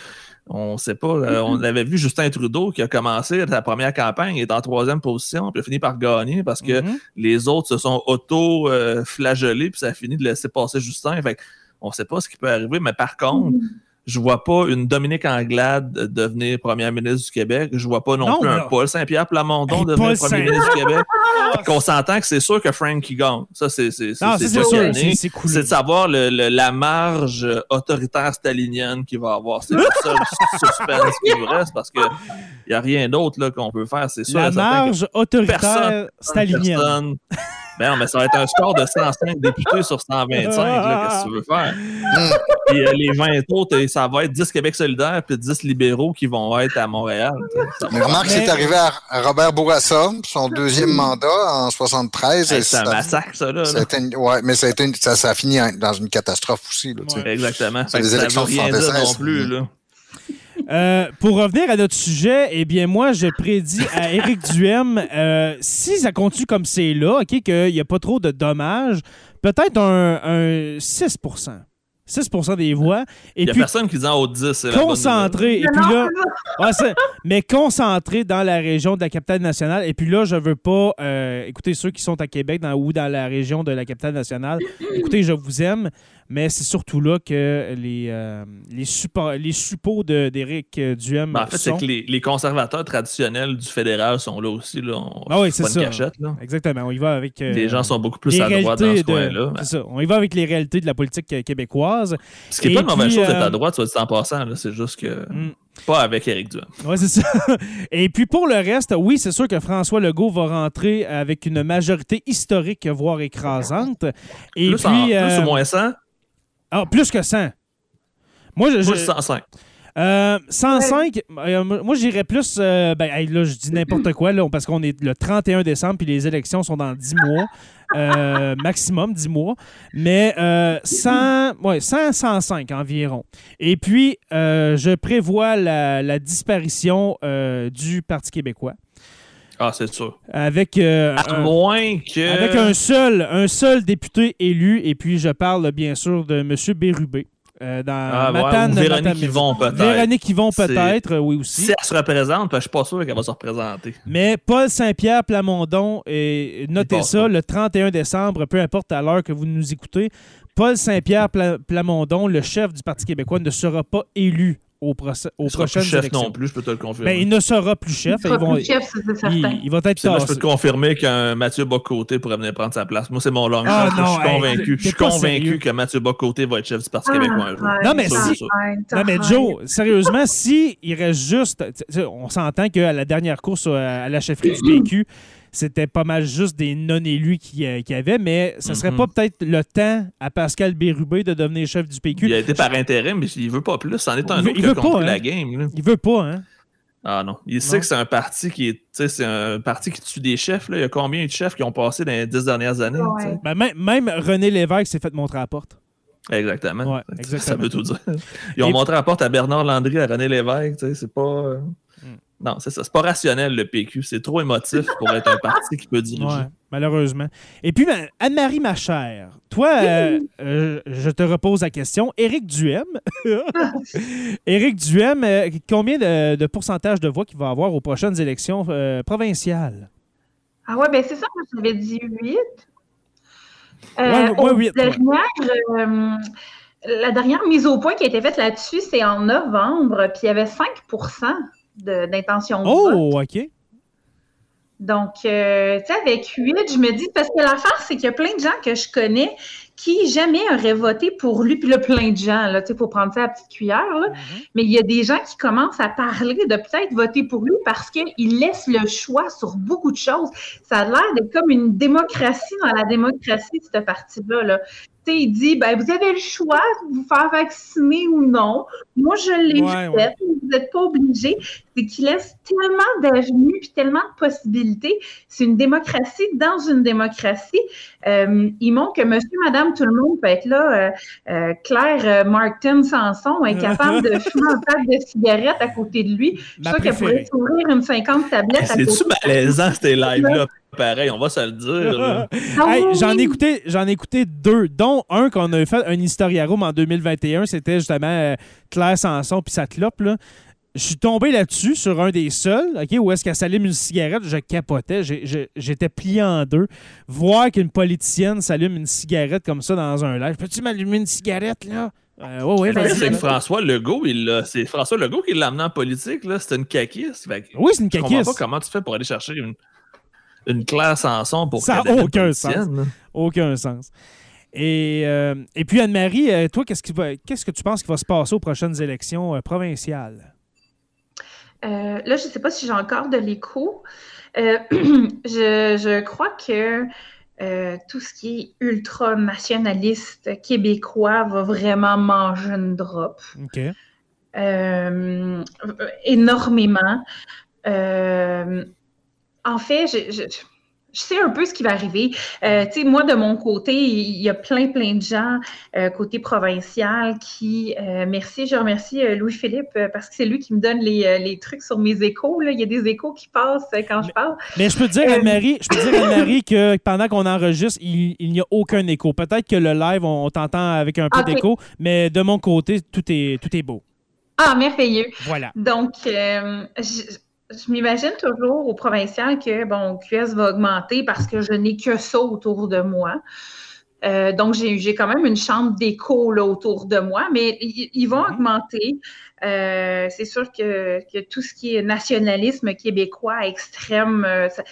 Speaker 2: on ne sait pas. Euh, on avait vu Justin Trudeau qui a commencé sa première campagne, il est en troisième position, puis a fini par gagner parce que mm-hmm. les autres se sont auto-flagellés, puis ça a fini de laisser passer Justin. Fait on ne sait pas ce qui peut arriver, mais par contre, mm-hmm je vois pas une Dominique Anglade devenir première ministre du Québec. Je vois pas non, plus un Paul Saint-Pierre Plamondon devenir premier ministre du Québec. <laughs> Qu'on s'entend que c'est sûr que Frankie gagne. Ça, c'est c'est
Speaker 1: c'est
Speaker 2: cool. De savoir le, la marge autoritaire stalinienne qu'il va avoir. C'est le seul <laughs> suspense qui nous reste parce que il n'y a rien d'autre qu'on peut faire. C'est sûr.
Speaker 1: La marge autoritaire stalinienne.
Speaker 2: Ben mais ça va être un score de 105 députés sur 125. Qu'est-ce que tu veux faire? <laughs> puis euh, les 20 autres, ça va être 10 Québec solidaire puis 10 libéraux qui vont être à Montréal.
Speaker 3: Mais remarque, c'est arrivé à Robert Bourassa, son deuxième mandat en 73.
Speaker 2: c'est un massacre, ça. Là,
Speaker 3: ouais, mais ça a, été ça, ça a fini dans une catastrophe aussi. Là,
Speaker 2: Exactement. C'est des élections de 76. non plus. Là.
Speaker 1: Euh, pour revenir à notre sujet, eh bien, moi, je prédis à Éric Duhem, euh, si ça continue comme c'est là, OK, qu'il n'y a pas trop de dommages, peut-être un, un 6 6% des voix.
Speaker 2: Il n'y a personne qui dit en haut 10.
Speaker 1: Concentré. Et puis là, mais concentré dans la région de la capitale nationale. Et puis là, je veux pas. Euh, écoutez, ceux qui sont à Québec dans, ou dans la région de la capitale nationale, écoutez, je vous aime mais c'est surtout là que les, euh, les, les suppôts d'Éric Duhem
Speaker 2: ben, en fait, c'est que les, conservateurs traditionnels du fédéral sont là aussi. Là.
Speaker 1: ah oui, c'est ça. Cachette, là. Exactement. On y va avec.
Speaker 2: Euh, les gens sont beaucoup plus à droite dans ce coin-là.
Speaker 1: C'est ça. On y va avec les réalités de la politique québécoise.
Speaker 2: Ce qui n'est pas une mauvaise chose d'être à euh, droite, soit dit en passant. C'est juste que. Hmm. Pas avec Éric Duhem.
Speaker 1: Oui, c'est ça. <laughs> Et puis pour le reste, oui, c'est sûr que François Legault va rentrer avec une majorité historique, voire écrasante. Et
Speaker 2: plus,
Speaker 1: puis,
Speaker 2: en, plus ou moins 100?
Speaker 1: Ah, plus que 100. Moi, je,
Speaker 2: 105.
Speaker 1: 105, euh, euh, moi j'irais plus. Euh, ben, là, je dis n'importe quoi, là, parce qu'on est le 31 décembre, puis les élections sont dans 10 mois. <laughs> maximum 10 mois. Mais 100, ouais, 100, 105 environ. Et puis, je prévois la, la disparition du Parti québécois.
Speaker 2: Ah, c'est sûr.
Speaker 1: Avec, euh,
Speaker 2: à un, moins que...
Speaker 1: avec un seul, un seul député élu, et puis je parle bien sûr de M. Bérubé. Euh, dans ah, Matane,
Speaker 2: Véronique Yvon, peut-être.
Speaker 1: Véronique Yvon, peut-être, oui aussi.
Speaker 2: Si elle se représente, je ne suis pas sûr qu'elle va se représenter.
Speaker 1: Mais Paul Saint-Pierre Plamondon, et notez ça, le 31 décembre, peu importe à l'heure que vous nous écoutez, Paul Saint-Pierre Plamondon, le chef du Parti québécois, ne sera pas élu au aux il prochaines
Speaker 2: plus
Speaker 1: chef
Speaker 2: non plus, je peux te le confirmer.
Speaker 1: Ben, il ne sera plus chef.
Speaker 4: Il,
Speaker 1: sera
Speaker 4: plus chef, c'est certain.
Speaker 1: Il, va être
Speaker 2: Moi, je peux te confirmer qu'un Mathieu Bocoté pourrait venir prendre sa place. Moi, c'est mon long ah, je suis convaincu. Je suis convaincu que Mathieu Bocoté va être chef du Parti québécois un jour.
Speaker 1: Non, mais, si, non, mais Joe, sérieusement, si il reste juste... On s'entend qu'à la dernière course à la chefferie du PQ, c'était pas mal juste des non-élus qui, euh, qui avaient, mais ce serait pas mhm. peut-être le temps à Pascal Bérubé de devenir chef du PQ.
Speaker 2: Il a été par intérêt, mais il veut pas plus. C'en est un autre qui a compris la hein. game.
Speaker 1: Il veut pas, hein?
Speaker 2: Ah non. Il sait que c'est un parti qui est. C'est un parti qui tue des chefs. Là. Il y a combien de chefs qui ont passé dans les dix dernières années?
Speaker 1: Ben, même, René Lévesque s'est fait montrer à la porte.
Speaker 2: Exactement. Ça veut tout dire. Ils ont montré à la porte à Bernard Landry, à René Lévesque. C'est pas. Non, c'est ça. C'est pas rationnel, le PQ. C'est trop émotif pour être un parti qui peut diriger.
Speaker 1: Ouais, malheureusement. Et puis, Anne-Marie, ma chère, toi, euh, euh, je te repose la question. Éric Duhem, <laughs> Éric Duhem, euh, combien de, de pourcentage de voix qu'il va avoir aux prochaines élections euh, provinciales?
Speaker 4: Ah ouais, ben c'est ça, moi j'avais dit 8.
Speaker 1: Ouais, ouais,
Speaker 4: aux
Speaker 1: huit, ouais.
Speaker 4: dernières, euh, la dernière mise au point qui a été faite là-dessus, c'est en novembre, puis il y avait 5 de- d'intention de.
Speaker 1: Oh, OK.
Speaker 4: Donc, euh, tu sais, avec 8, je me dis, parce que l'affaire, c'est qu'il y a plein de gens que je connais qui jamais auraient voté pour lui, puis là, plein de gens, là, tu sais, pour prendre ça à la petite cuillère, là. Mais il y a des gens qui commencent à parler de peut-être voter pour lui parce qu'il laisse le choix sur beaucoup de choses. Ça a l'air d'être comme une démocratie dans la démocratie, cette partie-là. Là. Il dit, ben, vous avez le choix de vous faire vacciner ou non. Moi, je l'ai
Speaker 1: Ouais,
Speaker 4: fait.
Speaker 1: ouais.
Speaker 4: Vous n'êtes pas obligé. C'est qu'il laisse tellement d'avenues puis tellement de possibilités. C'est une démocratie dans une démocratie. Euh, il montre que monsieur, madame, tout le monde peut être là. Euh, euh, Claire euh, Martin Sanson est <laughs> capable de fumer un pack de cigarettes à côté de lui. Je suis sûre qu'elle pourrait s'ouvrir une 50 tablettes à côté
Speaker 2: C'est-tu malaisant, ces lives-là? Pareil, on va se le dire. <laughs>
Speaker 4: Ah
Speaker 1: Hey, j'en ai écouté, j'en ai écouté deux, dont un qu'on a fait un historiarum en 2021. C'était justement euh, Claire Sanson puis sa clope. Là. Je suis tombé là-dessus sur un des seuls, OK, où est-ce qu'elle s'allume une cigarette, je capotais, j'étais plié en deux. Voir qu'une politicienne s'allume une cigarette comme ça dans un live. Peux-tu m'allumer une cigarette, là? Euh, ouais, ouais.
Speaker 2: C'est que François Legault, c'est François Legault qui l'a amené en politique. là. C'était une caquiste.
Speaker 1: Oui, c'est une
Speaker 2: Je comprends pas comment tu fais pour aller chercher une, une Claire Sanson pour
Speaker 1: Ça a
Speaker 2: qu'elle devienne
Speaker 1: aucun
Speaker 2: là.
Speaker 1: Aucun sens. Et, euh, et puis, Anne-Marie, euh, toi, qu'est-ce, qui va- qu'est-ce que tu penses qui va se passer aux prochaines élections euh, provinciales?
Speaker 4: Euh, là, je ne sais pas si j'ai encore de l'écho. Euh, <clears throat> je, je crois que euh, tout ce qui est ultra-nationaliste québécois va vraiment manger une drop.
Speaker 1: OK.
Speaker 4: Euh, énormément. En fait, je, je- je sais un peu ce qui va arriver. Euh, tu sais, moi, de mon côté, il y a plein, plein de gens euh, côté provincial qui... euh, merci, je remercie Louis-Philippe parce que c'est lui qui me donne les, les trucs sur mes échos. là. Il y a des échos qui passent quand je parle.
Speaker 1: Mais je peux te dire, Anne-Marie, je peux te dire, <laughs> Anne-Marie, que pendant qu'on enregistre, il, il n'y a aucun écho. Peut-être que le live, on, on t'entend avec un peu
Speaker 4: Ok.
Speaker 1: d'écho, mais de mon côté, tout est, tout est beau.
Speaker 4: Ah, merveilleux.
Speaker 1: Voilà.
Speaker 4: Donc, je, je m'imagine toujours au provincial que, bon, QS va augmenter parce que je n'ai que ça autour de moi. Euh, donc, j'ai j'ai quand même une chambre d'écho là, autour de moi, mais ils, vont
Speaker 1: Mhm.
Speaker 4: augmenter. Euh, C'est sûr que, que tout ce qui est nationalisme québécois extrême, euh, ça,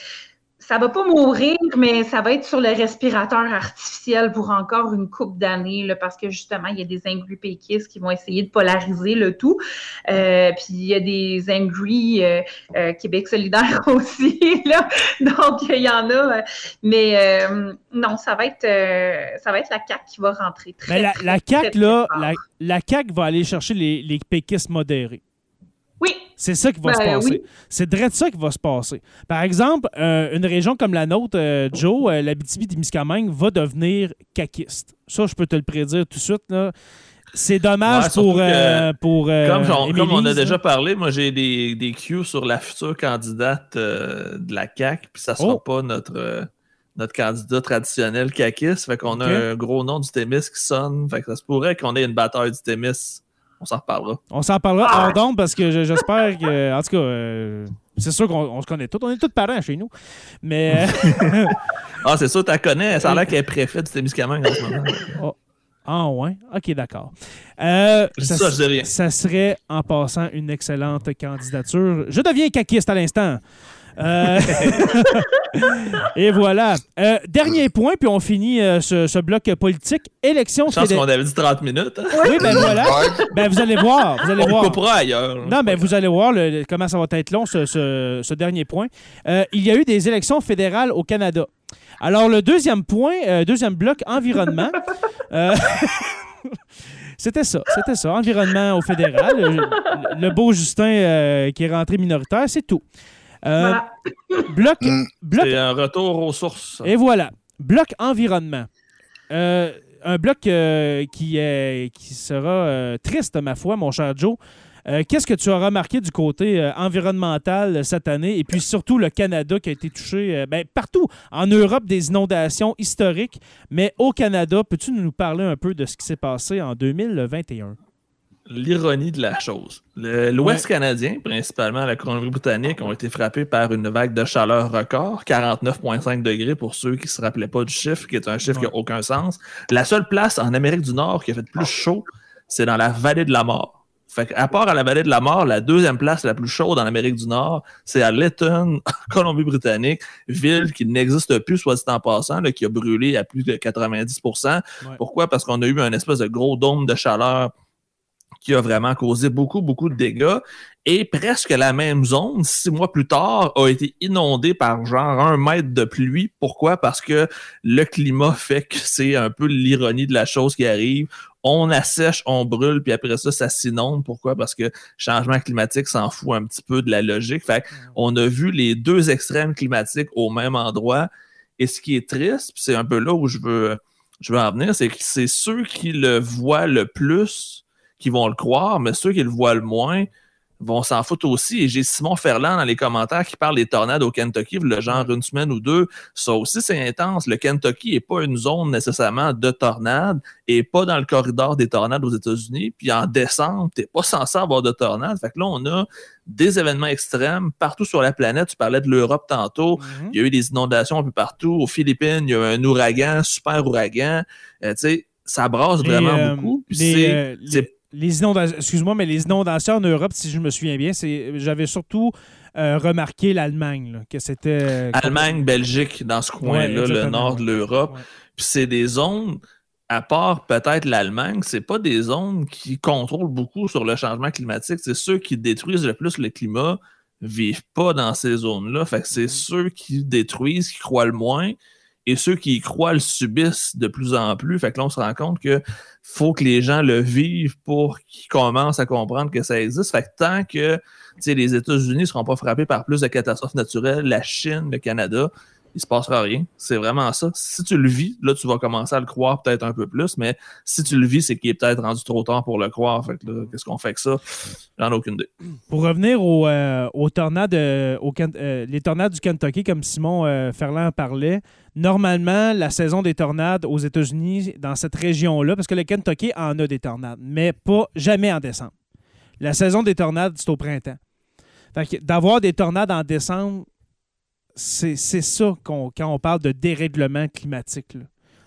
Speaker 4: ça va pas mourir, mais ça va être sur le respirateur artificiel pour encore une couple d'années, parce que justement, il y a des angry péquistes qui vont essayer de polariser le tout. Euh, puis il y a des angry euh, euh, Québec solidaire <laughs> aussi, là. Donc, il y en a. Mais non, ça va être ça va être la CAQ qui va rentrer très,
Speaker 1: Mais la,
Speaker 4: très,
Speaker 1: la CAQ,
Speaker 4: très
Speaker 1: là, la, la CAQ va aller chercher les, les péquistes modérés.
Speaker 4: Oui,
Speaker 1: C'est ça qui va
Speaker 4: Ben,
Speaker 1: se passer.
Speaker 4: oui.
Speaker 1: C'est de ça qui va se passer. Par exemple, euh, une région comme la nôtre, euh, Joe, euh, l'Abitibi-Témiscamingue, va devenir caquiste. Ça, je peux te le prédire tout de suite. là. C'est dommage
Speaker 2: Ouais,
Speaker 1: pour, euh, pour euh,
Speaker 2: Comme, on, comme on a déjà parlé, moi j'ai des, des cues sur la future candidate euh, de la CAQ, puis ça sera
Speaker 1: Oh.
Speaker 2: pas notre, euh, notre candidat traditionnel caquiste. Fait qu'on a un gros nom du Témis qui sonne. Fait que ça se pourrait qu'on ait une bataille du Témis. On s'en reparlera.
Speaker 1: On s'en parlera
Speaker 4: Ah!
Speaker 1: hors parce que je- j'espère que. En tout cas, euh, c'est sûr qu'on on se connaît tous. On est tous parents chez nous. Mais. euh, <laughs> <laughs>
Speaker 2: Ah, c'est ça, tu la connais. Ça a l'air qu'elle est préfète du Témiscamingue en ce moment.
Speaker 1: Ah, ouais? OK, d'accord. Euh,
Speaker 2: ça, je dis rien.
Speaker 1: ça serait, en passant, une excellente candidature. Je deviens caquiste à l'instant. Euh, <laughs> Et voilà. Euh, dernier point, puis on finit euh, ce, ce bloc politique. Élection
Speaker 2: Je pense qu'on avait dit 30 minutes. hein.
Speaker 1: Oui, ben voilà. Ben, vous allez voir. Vous allez
Speaker 2: On
Speaker 1: voir.
Speaker 2: coupera ailleurs.
Speaker 1: Non, mais vous allez voir le- le- comment ça va être long, ce, ce- ce dernier point. Euh, il y a eu des élections fédérales au Canada. Alors, le deuxième point, euh, deuxième bloc, environnement. <laughs> Euh, <laughs> c'était ça, c'était ça. Environnement au fédéral. Le, le beau Justin euh, qui est rentré minoritaire, c'est tout. Euh,
Speaker 4: voilà.
Speaker 1: Bloc,
Speaker 3: Mm.
Speaker 1: bloc
Speaker 2: C'est un retour aux sources.
Speaker 1: et voilà. Bloc environnement. Euh, un bloc euh, qui, est, qui sera euh, triste, ma foi, mon cher Joe. Qu'est-ce que tu as remarqué du côté environnemental cette année? Et puis surtout le Canada qui a été touché ben, partout en Europe des inondations historiques, mais au Canada, peux-tu nous parler un peu de ce qui s'est passé en 2021?
Speaker 2: L'ironie de la chose. L'Ouest canadien, principalement la Colombie-Britannique, ont été frappés par une vague de chaleur record, 49,5 degrés pour ceux qui ne se rappelaient pas du chiffre, qui est un chiffre qui n'a aucun sens. La seule place en Amérique du Nord qui a fait plus chaud, c'est dans la vallée de la mort. Fait à part à la vallée de la mort, la deuxième place la plus chaude en Amérique du Nord, c'est à Lytton, <laughs> Colombie-Britannique, ville qui n'existe plus, soit dit en passant, qui a brûlé à plus de 90% Pourquoi? Parce qu'on a eu un espèce de gros dôme de chaleur qui a vraiment causé beaucoup, beaucoup de dégâts. Et presque la même zone, six mois plus tard, a été inondée par genre un mètre de pluie. Pourquoi? Parce que le climat fait que c'est un peu l'ironie de la chose qui arrive. On assèche, on brûle, puis après ça, ça s'inonde. Pourquoi? Parce que changement climatique s'en fout un petit peu de la logique. Fait on a vu les deux extrêmes climatiques au même endroit. Et ce qui est triste, c'est un peu là où je veux, je veux en venir, c'est que c'est ceux qui le voient le plus qui vont le croire, mais ceux qui le voient le moins vont s'en foutre aussi. Et j'ai Simon Ferland dans les commentaires qui parle des tornades au Kentucky, le genre une semaine ou deux. Ça aussi, c'est intense. Le Kentucky n'est pas une zone nécessairement de tornades et pas dans le corridor des tornades aux États-Unis. Puis en décembre, tu n'es pas censé avoir de tornades. Fait que là, on a des événements extrêmes partout sur la planète. Tu parlais de l'Europe tantôt. Mm-hmm. Il y a eu des inondations un peu partout. Aux Philippines, il y a eu un ouragan, super ouragan. Euh, tu sais, ça brasse vraiment
Speaker 1: euh,
Speaker 2: beaucoup.
Speaker 1: Puis c'est euh, les inondations, excuse-moi, mais les inondations en Europe, si je me souviens bien, c'est j'avais surtout euh, remarqué l'Allemagne, que c'était.
Speaker 2: Euh, Allemagne, Belgique, dans ce coin-là, le nord de l'Europe. Puis c'est des zones, à part peut-être l'Allemagne, c'est pas des zones qui contrôlent beaucoup sur le changement climatique. C'est ceux qui détruisent le plus le climat vivent pas dans ces zones-là. Fait que c'est mm-hmm. ceux qui détruisent, qui croient le moins et ceux qui y croient le subissent de plus en plus. Fait que là, on se rend compte que faut que les gens le vivent pour qu'ils commencent à comprendre que ça existe. Fait que tant que les États-Unis ne seront pas frappés par plus de catastrophes naturelles, la Chine, le Canada, il se passera rien. C'est vraiment ça. Si tu le vis, là, tu vas commencer à le croire peut-être un peu plus, mais si tu le vis, c'est qu'il est peut-être rendu trop tard pour le croire. Fait que qu'est-ce qu'on fait avec ça? J'en ai aucune idée.
Speaker 1: Pour revenir aux, euh, tornades, euh, euh, les tornades du Kentucky, comme Simon Ferland parlait, normalement, la saison des tornades aux États-Unis, dans cette région-là, parce que le Kentucky en a des tornades, mais pas jamais en décembre. La saison des tornades, c'est au printemps. D'avoir des tornades en décembre, c'est ça quand on parle de dérèglement climatique.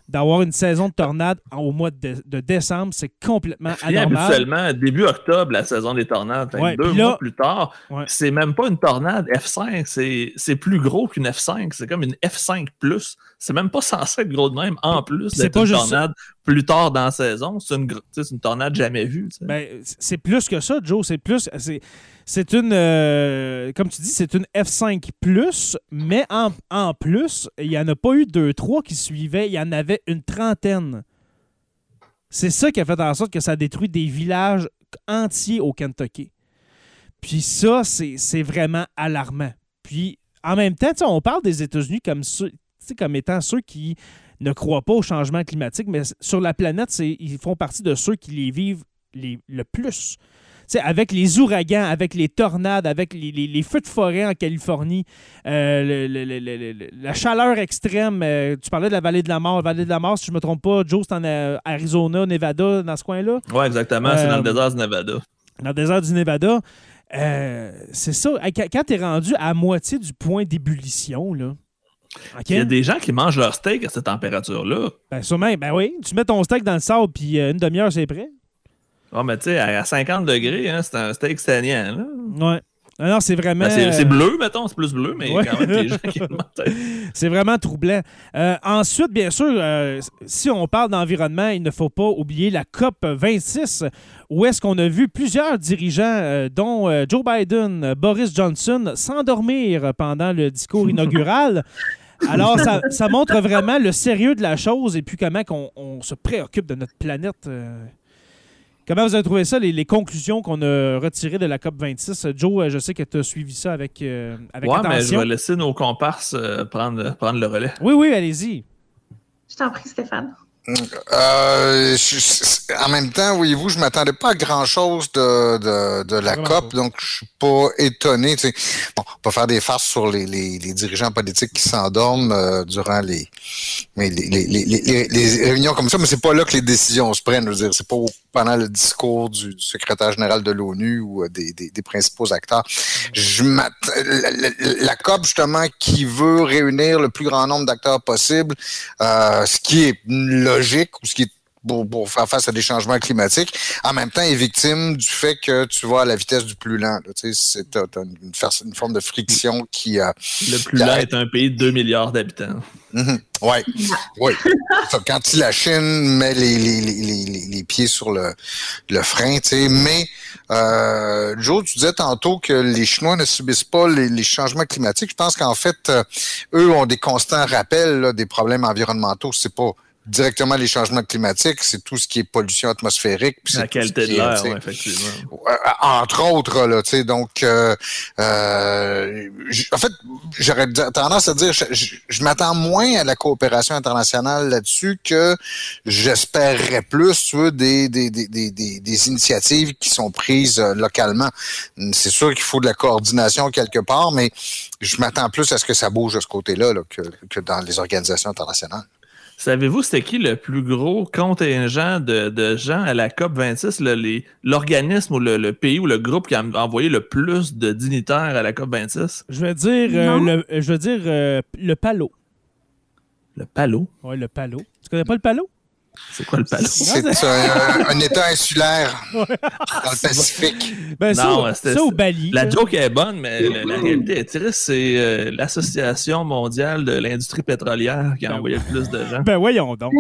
Speaker 1: D'avoir une saison de tornades au mois de, décembre, c'est complètement anormal.
Speaker 2: Habituellement, début octobre, la saison des tornades. deux mois plus tard, c'est même pas une tornade F5, c'est plus gros qu'une F5. C'est comme une F5 c'est même pas censé être gros de même en plus d'être une tornade plus tard dans la saison. C'est une, tornade jamais vue.
Speaker 1: Ben, c'est plus que ça, Joe. C'est plus. C'est une. Euh, comme tu dis, c'est une F5 mais en, en plus, il n'y en a pas eu deux, trois qui suivaient. Il y en avait une trentaine. C'est ça qui a fait en sorte que ça détruit des villages entiers au Kentucky. Puis ça, c'est vraiment alarmant. Puis en même temps, on parle des États-Unis comme comme étant ceux qui ne croient pas au changement climatique, mais sur la planète, ils font partie de ceux qui les vivent le plus. avec les ouragans, avec les tornades, avec les, feux de forêt en Californie, euh, la chaleur extrême. Euh, tu parlais de la vallée de la mort. La vallée de la mort, si je ne me trompe pas, Joe, c'est en euh, Arizona, Nevada, dans ce coin-là?
Speaker 2: Oui, exactement. c'est dans le désert du Nevada.
Speaker 1: Dans le désert du Nevada. c'est ça. Quand tu es rendu à moitié du point d'ébullition, là,
Speaker 2: il y a des gens qui mangent leur steak à cette température-là.
Speaker 1: Ben, sûrement. Ben oui. Tu mets ton steak dans le sable, puis euh, une demi-heure, c'est prêt.
Speaker 2: Ah, mais tu sais, à 50 degrés, hein, c'est un steak saignant.
Speaker 1: Là. Ouais. Non, c'est vraiment.
Speaker 2: Ben, c'est bleu, mettons, c'est plus bleu, mais quand même des gens qui <laughs>
Speaker 1: C'est vraiment troublant. Euh, ensuite, bien sûr, euh, si on parle d'environnement, il ne faut pas oublier la COP 26, où est-ce qu'on a vu plusieurs dirigeants, dont Joe Biden, Boris Johnson, s'endormir pendant le discours <laughs> inaugural. Alors, ça, montre vraiment le sérieux de la chose et puis comment on, se préoccupe de notre planète. Euh. Comment vous avez trouvé ça, les, conclusions qu'on a retirées de la COP26? Joe, euh, je sais que tu as suivi ça avec, euh, avec
Speaker 2: ouais, mais je vais laisser nos comparses prendre, prendre le relais.
Speaker 1: Oui, oui, allez-y.
Speaker 4: Je t'en prie, Stéphane.
Speaker 3: Euh, en même temps, voyez-vous, je m'attendais pas à grand-chose de, de, de, la COP, donc je suis pas étonné. Tu sais. Bon, on va faire des farces sur les, les, les dirigeants politiques qui s'endorment euh, durant les, les, les, réunions comme ça, mais c'est pas là que les décisions se prennent. Je veux dire, c'est pas pendant le discours du, secrétaire général de l'ONU ou euh, des, des, des, principaux acteurs. Je la, la, COP, justement, qui veut réunir le plus grand nombre d'acteurs possible, euh, ce qui est logique ou ce qui est pour, faire face à des changements climatiques, en même temps est victime du fait que tu vas à la vitesse du plus lent. Tu sais, c'est une, une, forme de friction qui a...
Speaker 2: Le plus lent est un pays de 2 milliards d'habitants.
Speaker 3: Mm-hmm. Oui, oui. Quand la Chine met les, les, les, les, pieds sur le, le frein, tu sais, mais euh, Joe, tu disais tantôt que les Chinois ne subissent pas les, changements climatiques. Je pense qu'en fait, euh, eux ont des constants rappels des problèmes environnementaux. C'est pas directement les changements climatiques, c'est tout ce qui est pollution atmosphérique.
Speaker 2: La qualité de l'air, effectivement. Euh,
Speaker 3: entre autres, là, tu sais, donc, euh, euh, en fait, j'aurais tendance à dire, je, m'attends moins à la coopération internationale là-dessus que j'espérerais plus, tu veux, des, des, des, des, des initiatives qui sont prises localement. C'est sûr qu'il faut de la coordination quelque part, mais je m'attends plus à ce que ça bouge de ce côté-là là, que, que dans les organisations internationales.
Speaker 2: Savez-vous c'était qui le plus gros contingent de, de gens à la COP 26, l'organisme ou le, pays ou le groupe qui a envoyé le plus de dignitaires à la COP 26?
Speaker 1: Je vais dire, euh, le, je veux dire euh, le Palo.
Speaker 2: Le Palo?
Speaker 1: Oui, le Palo. Tu connais pas le Palo?
Speaker 2: C'est quoi le palo?
Speaker 3: C'est un, État insulaire <laughs> dans le Pacifique.
Speaker 1: Ben, non, ça, au Bali.
Speaker 2: La joke est bonne, mais la, réalité est triste. C'est euh, l'Association mondiale de l'industrie pétrolière qui a ben envoyé le plus de gens.
Speaker 1: Ben voyons donc.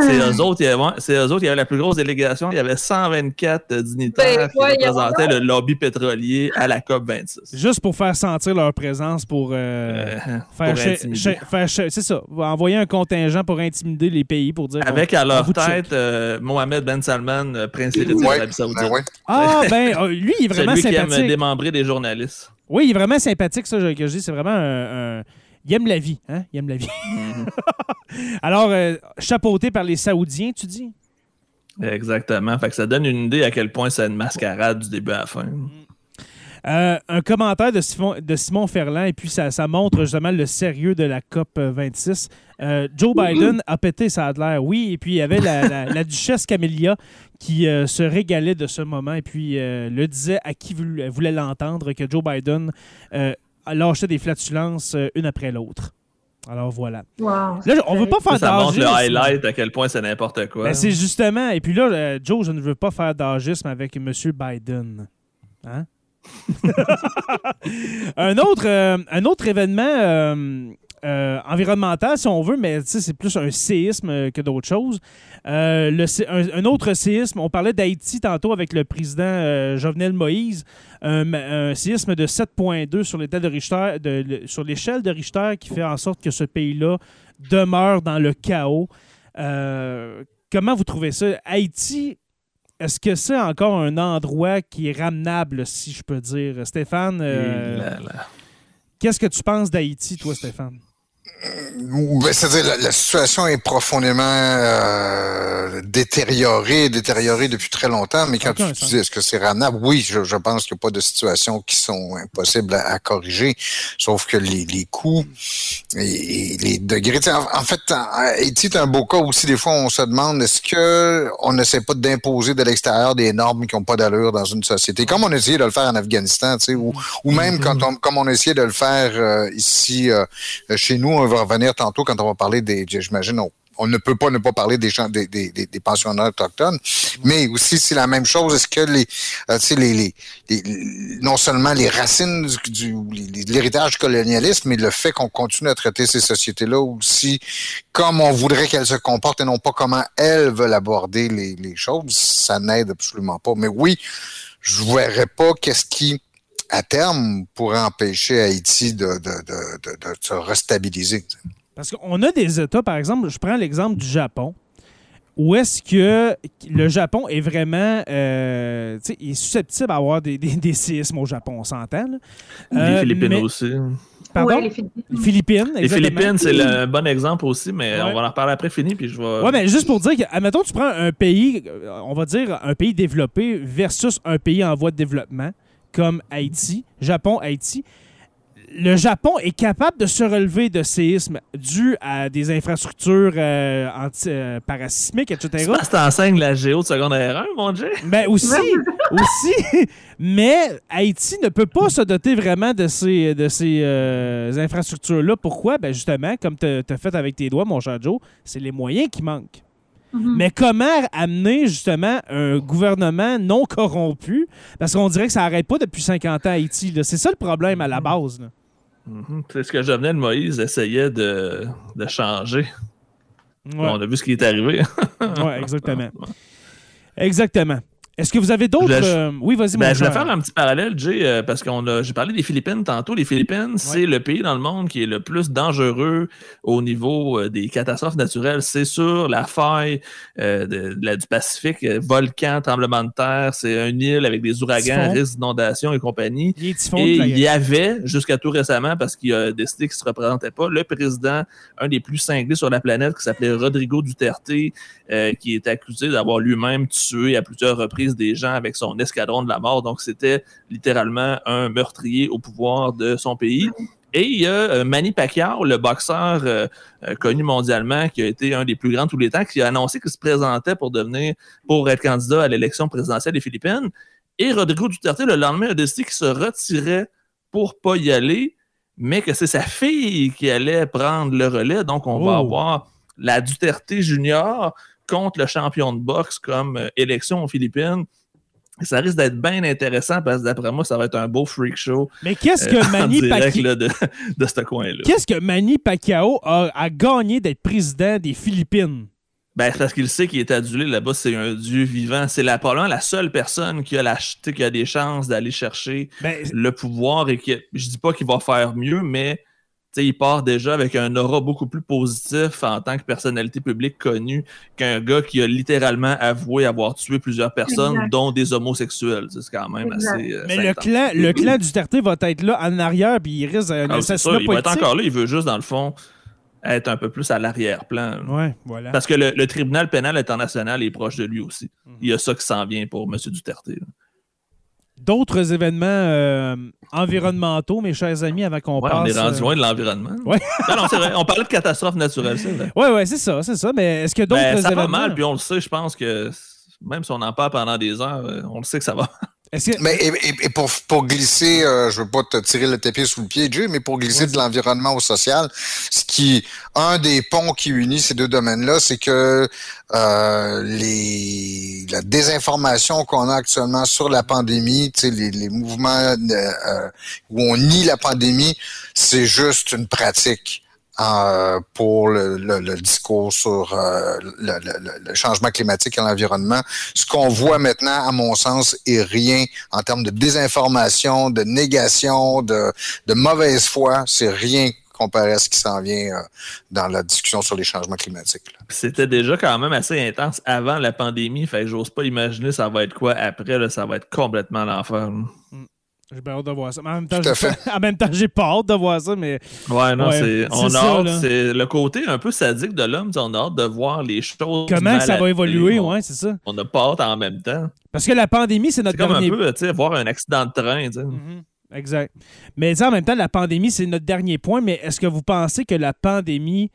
Speaker 2: C'est eux autres, il y avait, il la plus grosse délégation. Il y avait 124 dignitaires ben, qui représentaient le lobby pétrolier à la COP 26.
Speaker 1: Juste pour faire sentir leur présence, pour, euh, faire, c'est ça, envoyer un contingent pour intimider les pays, pour dire...
Speaker 2: Avec alors tête euh, Mohamed Ben Salman, euh, prince héritier de l'Arabie Saoudite. Ben
Speaker 1: ah, <laughs> ben, euh, lui, il est vraiment
Speaker 2: Celui
Speaker 1: sympathique.
Speaker 2: qui aime démembrer des journalistes.
Speaker 1: Oui, il est vraiment sympathique, ça, que je dis. C'est vraiment un, Il aime la vie, hein? Il aime la vie. Mhm. <laughs> Alors, chapeauté par les Saoudiens, tu dis?
Speaker 2: Exactement. Fait que ça donne une idée à quel point c'est une mascarade du début à la fin. Mhm.
Speaker 1: Euh, un commentaire de Simon, de Simon Ferland, et puis ça, montre justement le sérieux de la COP 26. Euh, Joe Biden a pété ça a l'air, oui, et puis il y avait la, duchesse Camélia qui euh, se régalait de ce moment, et puis le disait à qui voulait l'entendre que Joe Biden lâchait des flatulences une après l'autre. Alors voilà.
Speaker 4: Là,
Speaker 1: on veut pas faire
Speaker 2: Ça montre le highlight à quel point c'est n'importe quoi.
Speaker 1: Ben, c'est justement. Et puis là, Joe, je ne veux pas faire d'agisme avec M. Biden. Hein? <laughs> un, autre, euh, un autre événement euh, euh, environnemental, si on veut, mais c'est plus un séisme que d'autres choses. un, autre séisme, on parlait d'Haïti tantôt avec le président Jovenel Moïse, un, séisme de 7.2 sur l'échelle de Richter, de, sur l'échelle de Richter qui fait en sorte que ce pays-là demeure dans le chaos. comment vous trouvez ça? Haïti est-ce que c'est encore un endroit qui est ramenable, si je peux dire? Stéphane, euh, qu'est-ce que tu penses d'Haïti, toi, Stéphane?
Speaker 3: C'est-à-dire la, la, situation est profondément euh, détériorée, détériorée depuis très longtemps. Mais quand tu, dis est-ce que c'est ramenable, oui, je, je pense qu'il n'y a pas de situations qui sont impossibles à, corriger. Sauf que les, les coûts et, les degrés. En, fait, Haïti est un beau cas aussi. Des fois, on se demande est-ce que on n'essaie pas d'imposer de l'extérieur des normes qui n'ont pas d'allure dans une société, comme on a essayé de le faire en Afghanistan, tu sais, ou, ou même quand on, comme on a essayé de le faire euh, ici euh, chez nous va revenir tantôt quand on va parler des, j'imagine, on, ne peut pas ne pas parler des, gens, des, des, des pensionnaires autochtones, mais aussi c'est la même chose. Est-ce que les, euh, les, les, non seulement les racines du, de l'héritage du colonialisme, mais le fait qu'on continue à traiter ces sociétés-là aussi comme on voudrait qu'elles se comportent et non pas comment elles veulent aborder les, les choses, ça n'aide absolument pas. Mais oui, je verrais pas qu'est-ce qui à terme pourrait empêcher Haïti de, se restabiliser.
Speaker 1: Parce qu'on a des États, par exemple, je prends l'exemple du Japon, Ou est-ce que le Japon est vraiment euh, tu sais, il est susceptible d'avoir des, des, des séismes au Japon, on s'entend?
Speaker 2: Les
Speaker 1: Euh,
Speaker 2: Philippines
Speaker 1: mais-
Speaker 2: aussi.
Speaker 1: Pardon?
Speaker 4: Ouais, les Philippines.
Speaker 1: Les Philippines,
Speaker 2: Les
Speaker 1: exactement.
Speaker 2: Philippines, c'est le bon exemple aussi, mais
Speaker 1: Ouais.
Speaker 2: on va en reparler après fini, puis je vais.
Speaker 1: Ouais, mais juste pour dire que, admettons, tu prends un pays, on va dire un pays développé versus un pays en voie de développement, comme Haïti, Japon, Haïti. Le Japon est capable de se relever de séismes dus à des infrastructures euh, anti- euh, parasismiques, etc.
Speaker 2: Que t'enseignes la géo de secondaire 1, mon Dieu.
Speaker 1: Ben aussi, <laughs> aussi. Mais Haïti ne peut pas se doter vraiment de ces, de ces euh, infrastructures-là. Pourquoi? Ben justement, comme tu as fait avec tes doigts, mon cher Joe, c'est les moyens qui manquent.
Speaker 4: Mhm.
Speaker 1: Mais comment amener justement un gouvernement non corrompu? Parce qu'on dirait que ça n'arrête pas depuis 50 ans à Haïti. là. C'est ça le problème à la base. là.
Speaker 2: Mhm. C'est ce que de Moïse essayait de, de changer.
Speaker 1: Ouais,
Speaker 2: On a vu ce qui est arrivé.
Speaker 1: ouais, exactement. Exactement. Est-ce que vous avez d'autres. Euh, Oui, vas-y,
Speaker 2: Ben, je
Speaker 1: cher.
Speaker 2: faire un petit parallèle, Jay, euh, parce qu'on a, j'ai parlé des Philippines tantôt. Les Philippines, c'est le pays dans le monde qui est le plus dangereux au niveau euh, des catastrophes naturelles. C'est sur la faille de- de la- du Pacifique, volcan, tremblement de terre. C'est une île avec des ouragans, risques d'inondation et compagnie.
Speaker 1: Il
Speaker 2: Et il y avait, jusqu'à tout récemment, parce qu'il a décidé qu'il ne se représentait pas, le président, un des plus cinglés sur la planète, qui s'appelait Rodrigo Duterte, qui est accusé d'avoir lui-même tué à plusieurs reprises des gens avec son escadron de la mort. Donc, c'était littéralement un meurtrier au pouvoir de son pays. Et il y a euh, Manny Pacquiao, le boxeur euh, euh, connu mondialement, qui a été un des plus grands de tous les temps, qui a annoncé qu'il se présentait pour devenir, pour être candidat à l'élection présidentielle des Philippines. Et Rodrigo Duterte, le lendemain, a décidé qu'il se retirait pour pas y aller, mais que c'est sa fille qui allait prendre le relais. Donc, on va
Speaker 1: Oh.
Speaker 2: avoir la Duterte junior contre le champion de boxe comme euh, élection aux Philippines. Ça risque d'être bien intéressant parce que d'après moi, ça va être un beau freak show
Speaker 1: Mais qu'est-ce
Speaker 2: euh,
Speaker 1: que <laughs>
Speaker 2: en
Speaker 1: Manny Pacquiao.
Speaker 2: de, de ce coin-là?
Speaker 1: Qu'est-ce que Manny Pacquiao a, a gagné d'être président des Philippines?
Speaker 2: Ben, c'est parce qu'il sait qu'il est adulé là-bas, c'est un dieu vivant. C'est la, probablement la seule personne qui a, la, qui des chances d'aller chercher
Speaker 1: Ben,
Speaker 2: le pouvoir et que je dis pas qu'il va faire mieux, mais il part déjà avec un aura beaucoup plus positif en tant que personnalité publique connue qu'un gars qui a littéralement avoué avoir tué plusieurs personnes,
Speaker 4: Exact.
Speaker 2: dont des homosexuels. C'est quand même
Speaker 4: Exact.
Speaker 2: assez. euh,
Speaker 1: mais le clan, le clan Duterte va être là en arrière, puis il risque d'un
Speaker 2: Ah, c'est
Speaker 1: assassinat
Speaker 2: ça, il va être encore là, il veut juste, dans le fond, être un peu plus à l'arrière-plan.
Speaker 1: Ouais, voilà.
Speaker 2: Parce que le, le tribunal pénal international est proche de lui aussi.
Speaker 1: Mhm.
Speaker 2: Il y a ça qui s'en vient pour M. Duterte. là.
Speaker 1: D'autres événements euh, environnementaux, mes chers amis, avant qu'on
Speaker 2: Ouais,
Speaker 1: passe.
Speaker 2: on est rendu
Speaker 1: euh,
Speaker 2: loin de l'environnement.
Speaker 1: Ouais.
Speaker 2: non, non, c'est vrai. On parlait de catastrophes naturelles, c'est vrai. <laughs>
Speaker 1: Ouais, ouais, c'est ça, c'est ça. Mais est-ce que d'autres
Speaker 2: Ben, ça
Speaker 1: événements?
Speaker 2: va mal, puis on le sait, je pense que même si on en parle pendant des heures, euh, on le sait que ça va.
Speaker 1: Est-ce que-
Speaker 3: Mais et, et- pour, pour glisser, euh, je veux pas te tirer le tapis sous le pied, Jay, mais pour glisser de l'environnement au social, ce qui, un des ponts qui unit ces deux domaines-là, c'est que euh, les la désinformation qu'on a actuellement sur la pandémie, tu sais, les, les mouvements de, euh, où on nie la pandémie, c'est juste une pratique. Euh, pour le, le- le discours sur euh, le, le- le- le changement climatique et l'environnement. Ce qu'on voit maintenant, à mon sens, est rien en termes de désinformation, de négation, de, de mauvaise foi. C'est rien comparé à ce qui s'en vient euh, dans la discussion sur les changements climatiques.
Speaker 2: C'était déjà quand même assez intense avant la pandémie, fait que j'ose pas imaginer ça va être quoi après, là, ça va être complètement l'enfer.
Speaker 1: J'ai bien hâte de voir ça. Mais en même temps,
Speaker 3: Tout à
Speaker 1: j'ai pas- <laughs> en même temps, j'ai pas hâte de voir ça, mais
Speaker 2: Ouais, non,
Speaker 1: Ouais,
Speaker 2: c'est.
Speaker 1: c'est
Speaker 2: On a hâte, c'est le côté un peu sadique de l'homme, on a hâte de voir les choses.
Speaker 1: comment ça va évoluer,
Speaker 2: on-
Speaker 1: ouais, c'est ça.
Speaker 2: On n'a pas hâte en même temps.
Speaker 1: Parce que la pandémie, c'est notre
Speaker 2: comme
Speaker 1: dernier
Speaker 2: un peu, tu sais, voir un accident de train, tu sais.
Speaker 1: Mhm. Exact. Mais en même temps, la pandémie, c'est notre dernier point, mais est-ce que vous pensez que la pandémie,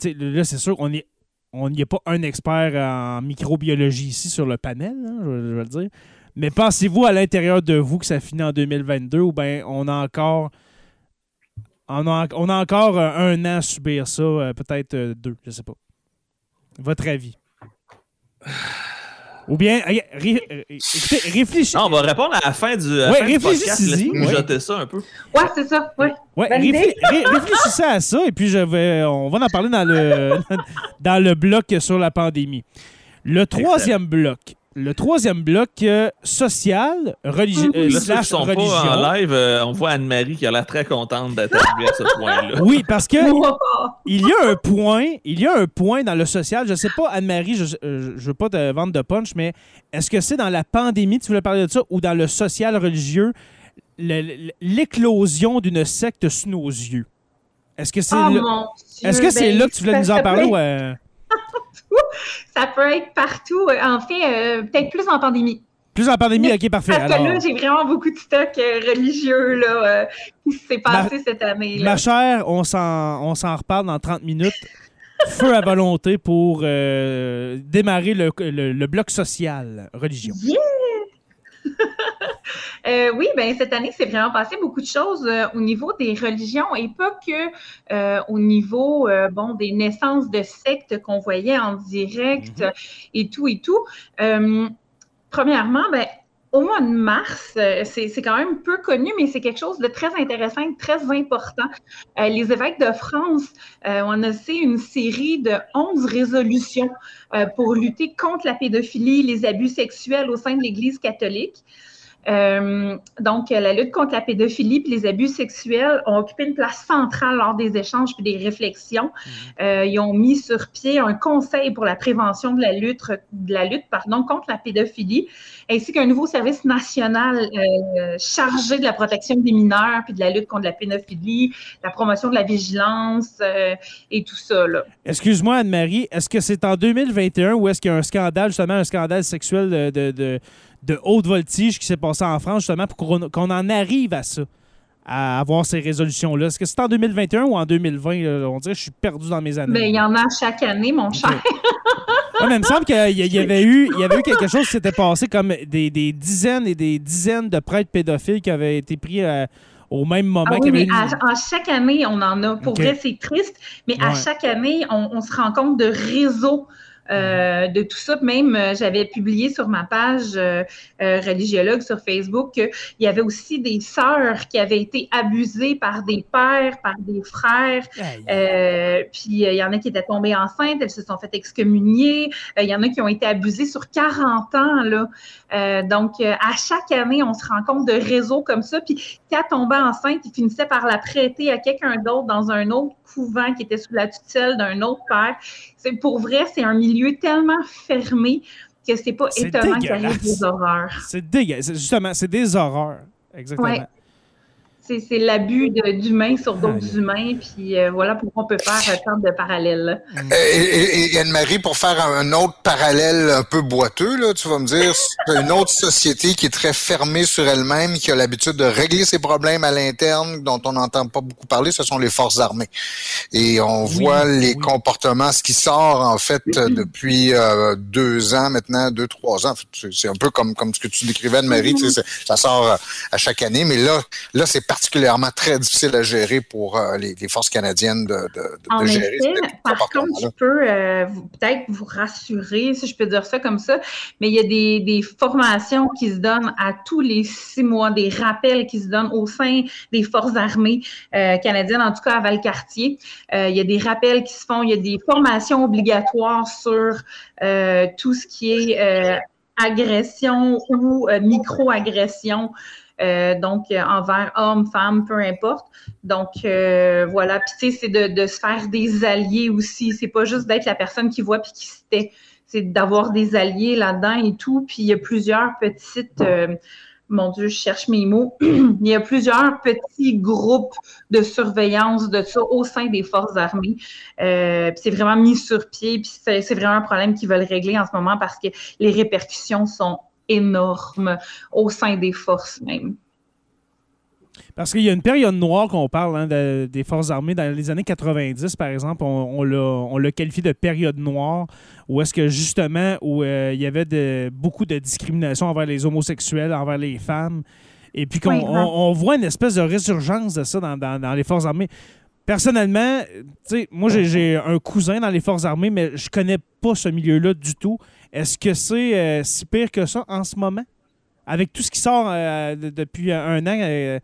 Speaker 1: tu sais, là, c'est sûr qu'on est. On n'y a pas un expert en microbiologie ici sur le panel, hein, je, je vais le dire. Mais pensez-vous à l'intérieur de vous que ça finit en 2022 ou bien on a encore. On a, on a encore euh, un an à subir ça, euh, peut-être euh, deux, je sais pas. Votre avis? Ou bien, ré- écoutez, réfléchissez.
Speaker 2: Non, on va répondre à la fin du,
Speaker 1: Ouais,
Speaker 2: fin du podcast.
Speaker 1: ouais.
Speaker 2: jeter ça un peu.
Speaker 4: Ouais, c'est ça. Ouais.
Speaker 1: Ouais,
Speaker 4: Bonne
Speaker 1: réflé-
Speaker 4: idée.
Speaker 1: ré- réfléchissez à ça et puis je vais, on va en parler dans le, <laughs> dans le bloc sur la pandémie. Le troisième bloc, Le troisième bloc euh, social, religi
Speaker 2: Là,
Speaker 1: euh,
Speaker 2: ceux qui
Speaker 1: slash
Speaker 2: sont
Speaker 1: religion.
Speaker 2: pas en live, euh, on voit Anne-Marie qui a l'air très contente d'être arrivée à ce point-là.
Speaker 1: Oui, parce que il y a un point, il y a un point dans le social. Je sais pas, Anne-Marie, je, euh, je veux pas te vendre de punch, mais est-ce que c'est dans la pandémie, tu voulais parler de ça, ou dans le social religieux, l'éclosion d'une secte sous nos yeux? Est-ce que c'est
Speaker 4: oh,
Speaker 1: là-
Speaker 4: Dieu,
Speaker 1: est-ce que c'est
Speaker 4: ben,
Speaker 1: là que tu voulais nous en parler? euh,
Speaker 4: Ça peut être partout. En fait, euh, peut-être plus en pandémie.
Speaker 1: plus en pandémie, ok, parfait.
Speaker 4: Parce que
Speaker 1: Alors,
Speaker 4: là, j'ai vraiment beaucoup de stock euh, religieux là, euh, qui s'est passé cette année. Là.
Speaker 1: ma chère, on s'en, on s'en reparle dans 30 minutes. Feu à volonté pour euh, démarrer le, le- le bloc social, religion.
Speaker 4: Yeah! <laughs> Euh, oui, ben cette année, c'est vraiment passé beaucoup de choses euh, au niveau des religions et pas que euh, au niveau bon des naissances de sectes qu'on voyait en direct
Speaker 1: Mhm.
Speaker 4: et tout et tout. Premièrement, ben au mois de mars, euh, c'est quand même peu connu, mais c'est quelque chose de très intéressant et très important. Euh, les évêques de France euh, ont annoncé une série de 11 résolutions pour lutter contre la pédophilie, les abus sexuels au sein de l'Église catholique. Euh, donc, la lutte contre la pédophilie et les abus sexuels ont occupé une place centrale lors des échanges et des réflexions. Euh, ils ont mis sur pied un conseil pour la prévention de la lutte, de la lutte pardon, contre la pédophilie, ainsi qu'un nouveau service national euh, chargé de la protection des mineurs puis de la lutte contre la pédophilie, la promotion de la vigilance et tout ça.
Speaker 1: Excuse-moi, Anne-Marie, est-ce que c'est en 2021 ou est-ce qu'il y a un scandale, justement, un scandale sexuel de, de, de- de haute voltige qui s'est passé en France, justement, pour qu'on en arrive à ça, à avoir ces résolutions-là? Est-ce que c'est en 2021 ou en 2020? là? On dirait que je suis perdu dans mes années?
Speaker 4: Ben, il y en a chaque année, mon cher. <laughs>
Speaker 1: Ouais, mais il me semble qu'il y, avait eu, il y avait eu quelque chose qui s'était passé comme des, des dizaines et des dizaines de prêtres pédophiles qui avaient été pris euh, au même moment.
Speaker 4: Ah oui, mais
Speaker 1: une-
Speaker 4: à, à chaque année, on en a. Pour
Speaker 1: Ok.
Speaker 4: vrai, c'est triste, mais à chaque année, on, on se rend compte de réseaux euh, de tout ça. Même, euh, j'avais publié sur ma page euh, euh, religiologue sur Facebook qu'il y avait aussi des sœurs qui avaient été abusées par des pères, par des frères. Euh, puis il y en a qui étaient tombées enceintes, elles se sont fait excommunier. Il y en a qui ont été abusées sur 40 ans. Là. Euh, donc, euh, à chaque année, on se rend compte de réseaux comme ça. Puis quand tombait enceinte, ils finissaient par la prêter à quelqu'un d'autre dans un autre couvent qui était sous la tutelle d'un autre père. C'est pour vrai, c'est un milieu tellement fermé que c'est pas étonnant qu'il arrive
Speaker 1: dégueulasse.
Speaker 4: des horreurs.
Speaker 1: C'est dégueulasse. Justement, c'est des horreurs. Exactement.
Speaker 4: Ouais. C'est c'est l'abus d'humains sur d'autres humains. Puis euh, voilà pourquoi on peut faire euh, tant de parallèles. là.
Speaker 3: Euh, Et, et- et Anne-Marie, pour faire un, autre parallèle un peu boiteux, là, tu vas me dire, c'est une autre société qui est très fermée sur elle-même, qui a l'habitude de régler ses problèmes à l'interne, dont on n'entend pas beaucoup parler, ce sont les forces armées. Et on
Speaker 1: Oui,
Speaker 3: voit les comportements, ce qui sort en fait depuis euh, deux ans maintenant, deux, trois ans. C'est un peu comme, comme ce que tu décrivais, Anne-Marie, tu sais, c'est- ça sort à chaque année, mais là, là c'est particulièrement très difficile à gérer pour euh, les, les forces canadiennes de, de, de-
Speaker 4: En
Speaker 3: de gérer
Speaker 4: effet, par contre, je peux euh, peut-être vous rassurer, si je peux dire ça comme ça, mais il y a des, des formations qui se donnent à tous les six mois, des rappels qui se donnent au sein des forces armées euh, canadiennes, en tout cas à Valcartier. Il y a des rappels qui se font, il y a des formations obligatoires sur tout ce qui est agression ou micro-agression. Euh, donc, euh, envers hommes, femmes, peu importe. Donc, euh, voilà. Puis, tu sais, c'est de, se faire des alliés aussi. C'est pas juste d'être la personne qui voit puis qui se tait. C'est d'avoir des alliés là-dedans et tout. Puis, il y a plusieurs petites... mon Dieu, je cherche mes mots. <clears throat> il y a plusieurs petits groupes de surveillance de ça au sein des forces armées. Euh, c'est vraiment mis sur pied. Puis c'est vraiment un problème qu'ils veulent régler en ce moment parce que les répercussions sont énormes au sein des forces même.
Speaker 1: Parce qu'il y a une période noire qu'on parle hein, de- des forces armées dans les années 90, par exemple, on, on l'a- qualifié de période noire, où est-ce que justement, où euh, il y avait de, beaucoup de discrimination envers les homosexuels, envers les femmes, et puis qu'on
Speaker 4: Oui,
Speaker 1: on, on voit une espèce de résurgence de ça dans, dans- dans les forces armées. Personnellement, moi j'ai- j'ai un cousin dans les forces armées, mais je connais pas ce milieu-là du tout. Est-ce que c'est euh, si pire que ça en ce moment? Avec tout ce qui sort euh, de- depuis un an,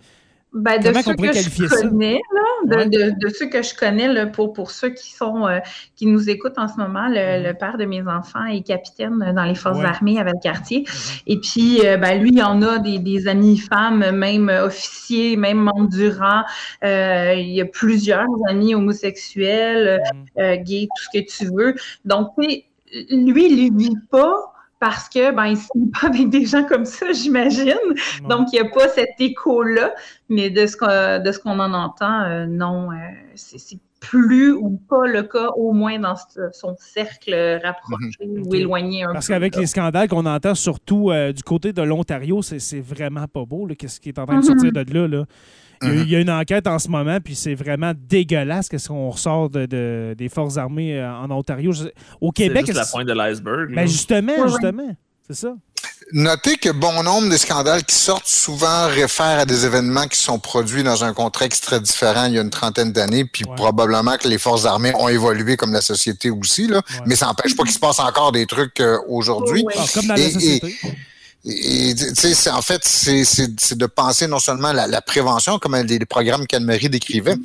Speaker 4: Ben, de ceux que je connais, là, de, de, ceux que je connais, là, pour, pour ceux qui sont euh, qui nous écoutent en ce moment, le, mm-hmm. le, père de mes enfants est capitaine dans les forces armées à Valcartier. Mm-hmm. Et puis, euh, ben, lui, il en a des, des, amis femmes, même officiers, même membres du rang. Euh, il y a plusieurs amis homosexuels, mm-hmm. gays, tout ce que tu veux. Donc, lui, il ne vit pas parce que ben il ne pas avec des gens comme ça, <laughs> j'imagine. Donc il n'y a pas cet écho-là, mais de ce qu'on de ce qu'on en entend, euh, non, euh, c'est plus ou pas le cas, au moins dans son cercle rapproché mhm. ou éloigné un
Speaker 1: Parce qu'avec les scandales qu'on entend, surtout euh, du côté de l'Ontario, c'est vraiment pas beau, qu'est-ce qui est en train de sortir mhm. de là. là. Il y, a, une enquête en ce moment, puis c'est vraiment dégueulasse qu'est-ce qu'on ressort de, des forces armées euh, en Ontario. Au Québec.
Speaker 2: C'est la pointe de l'iceberg.
Speaker 1: Ben justement, justement. C'est ça.
Speaker 3: Notez que bon nombre des scandales qui sortent souvent réfèrent à des événements qui sont produits dans un contexte très différent il y a une trentaine d'années, puis probablement que les forces armées ont évolué comme la société aussi, là. mais ça n'empêche pas qu'il se passe encore des trucs euh, aujourd'hui.
Speaker 1: Ah, comme dans la société.
Speaker 3: Et, c'est en fait, c'est de penser non seulement la, la prévention, comme les, les programmes qu'Anne-Marie décrivait,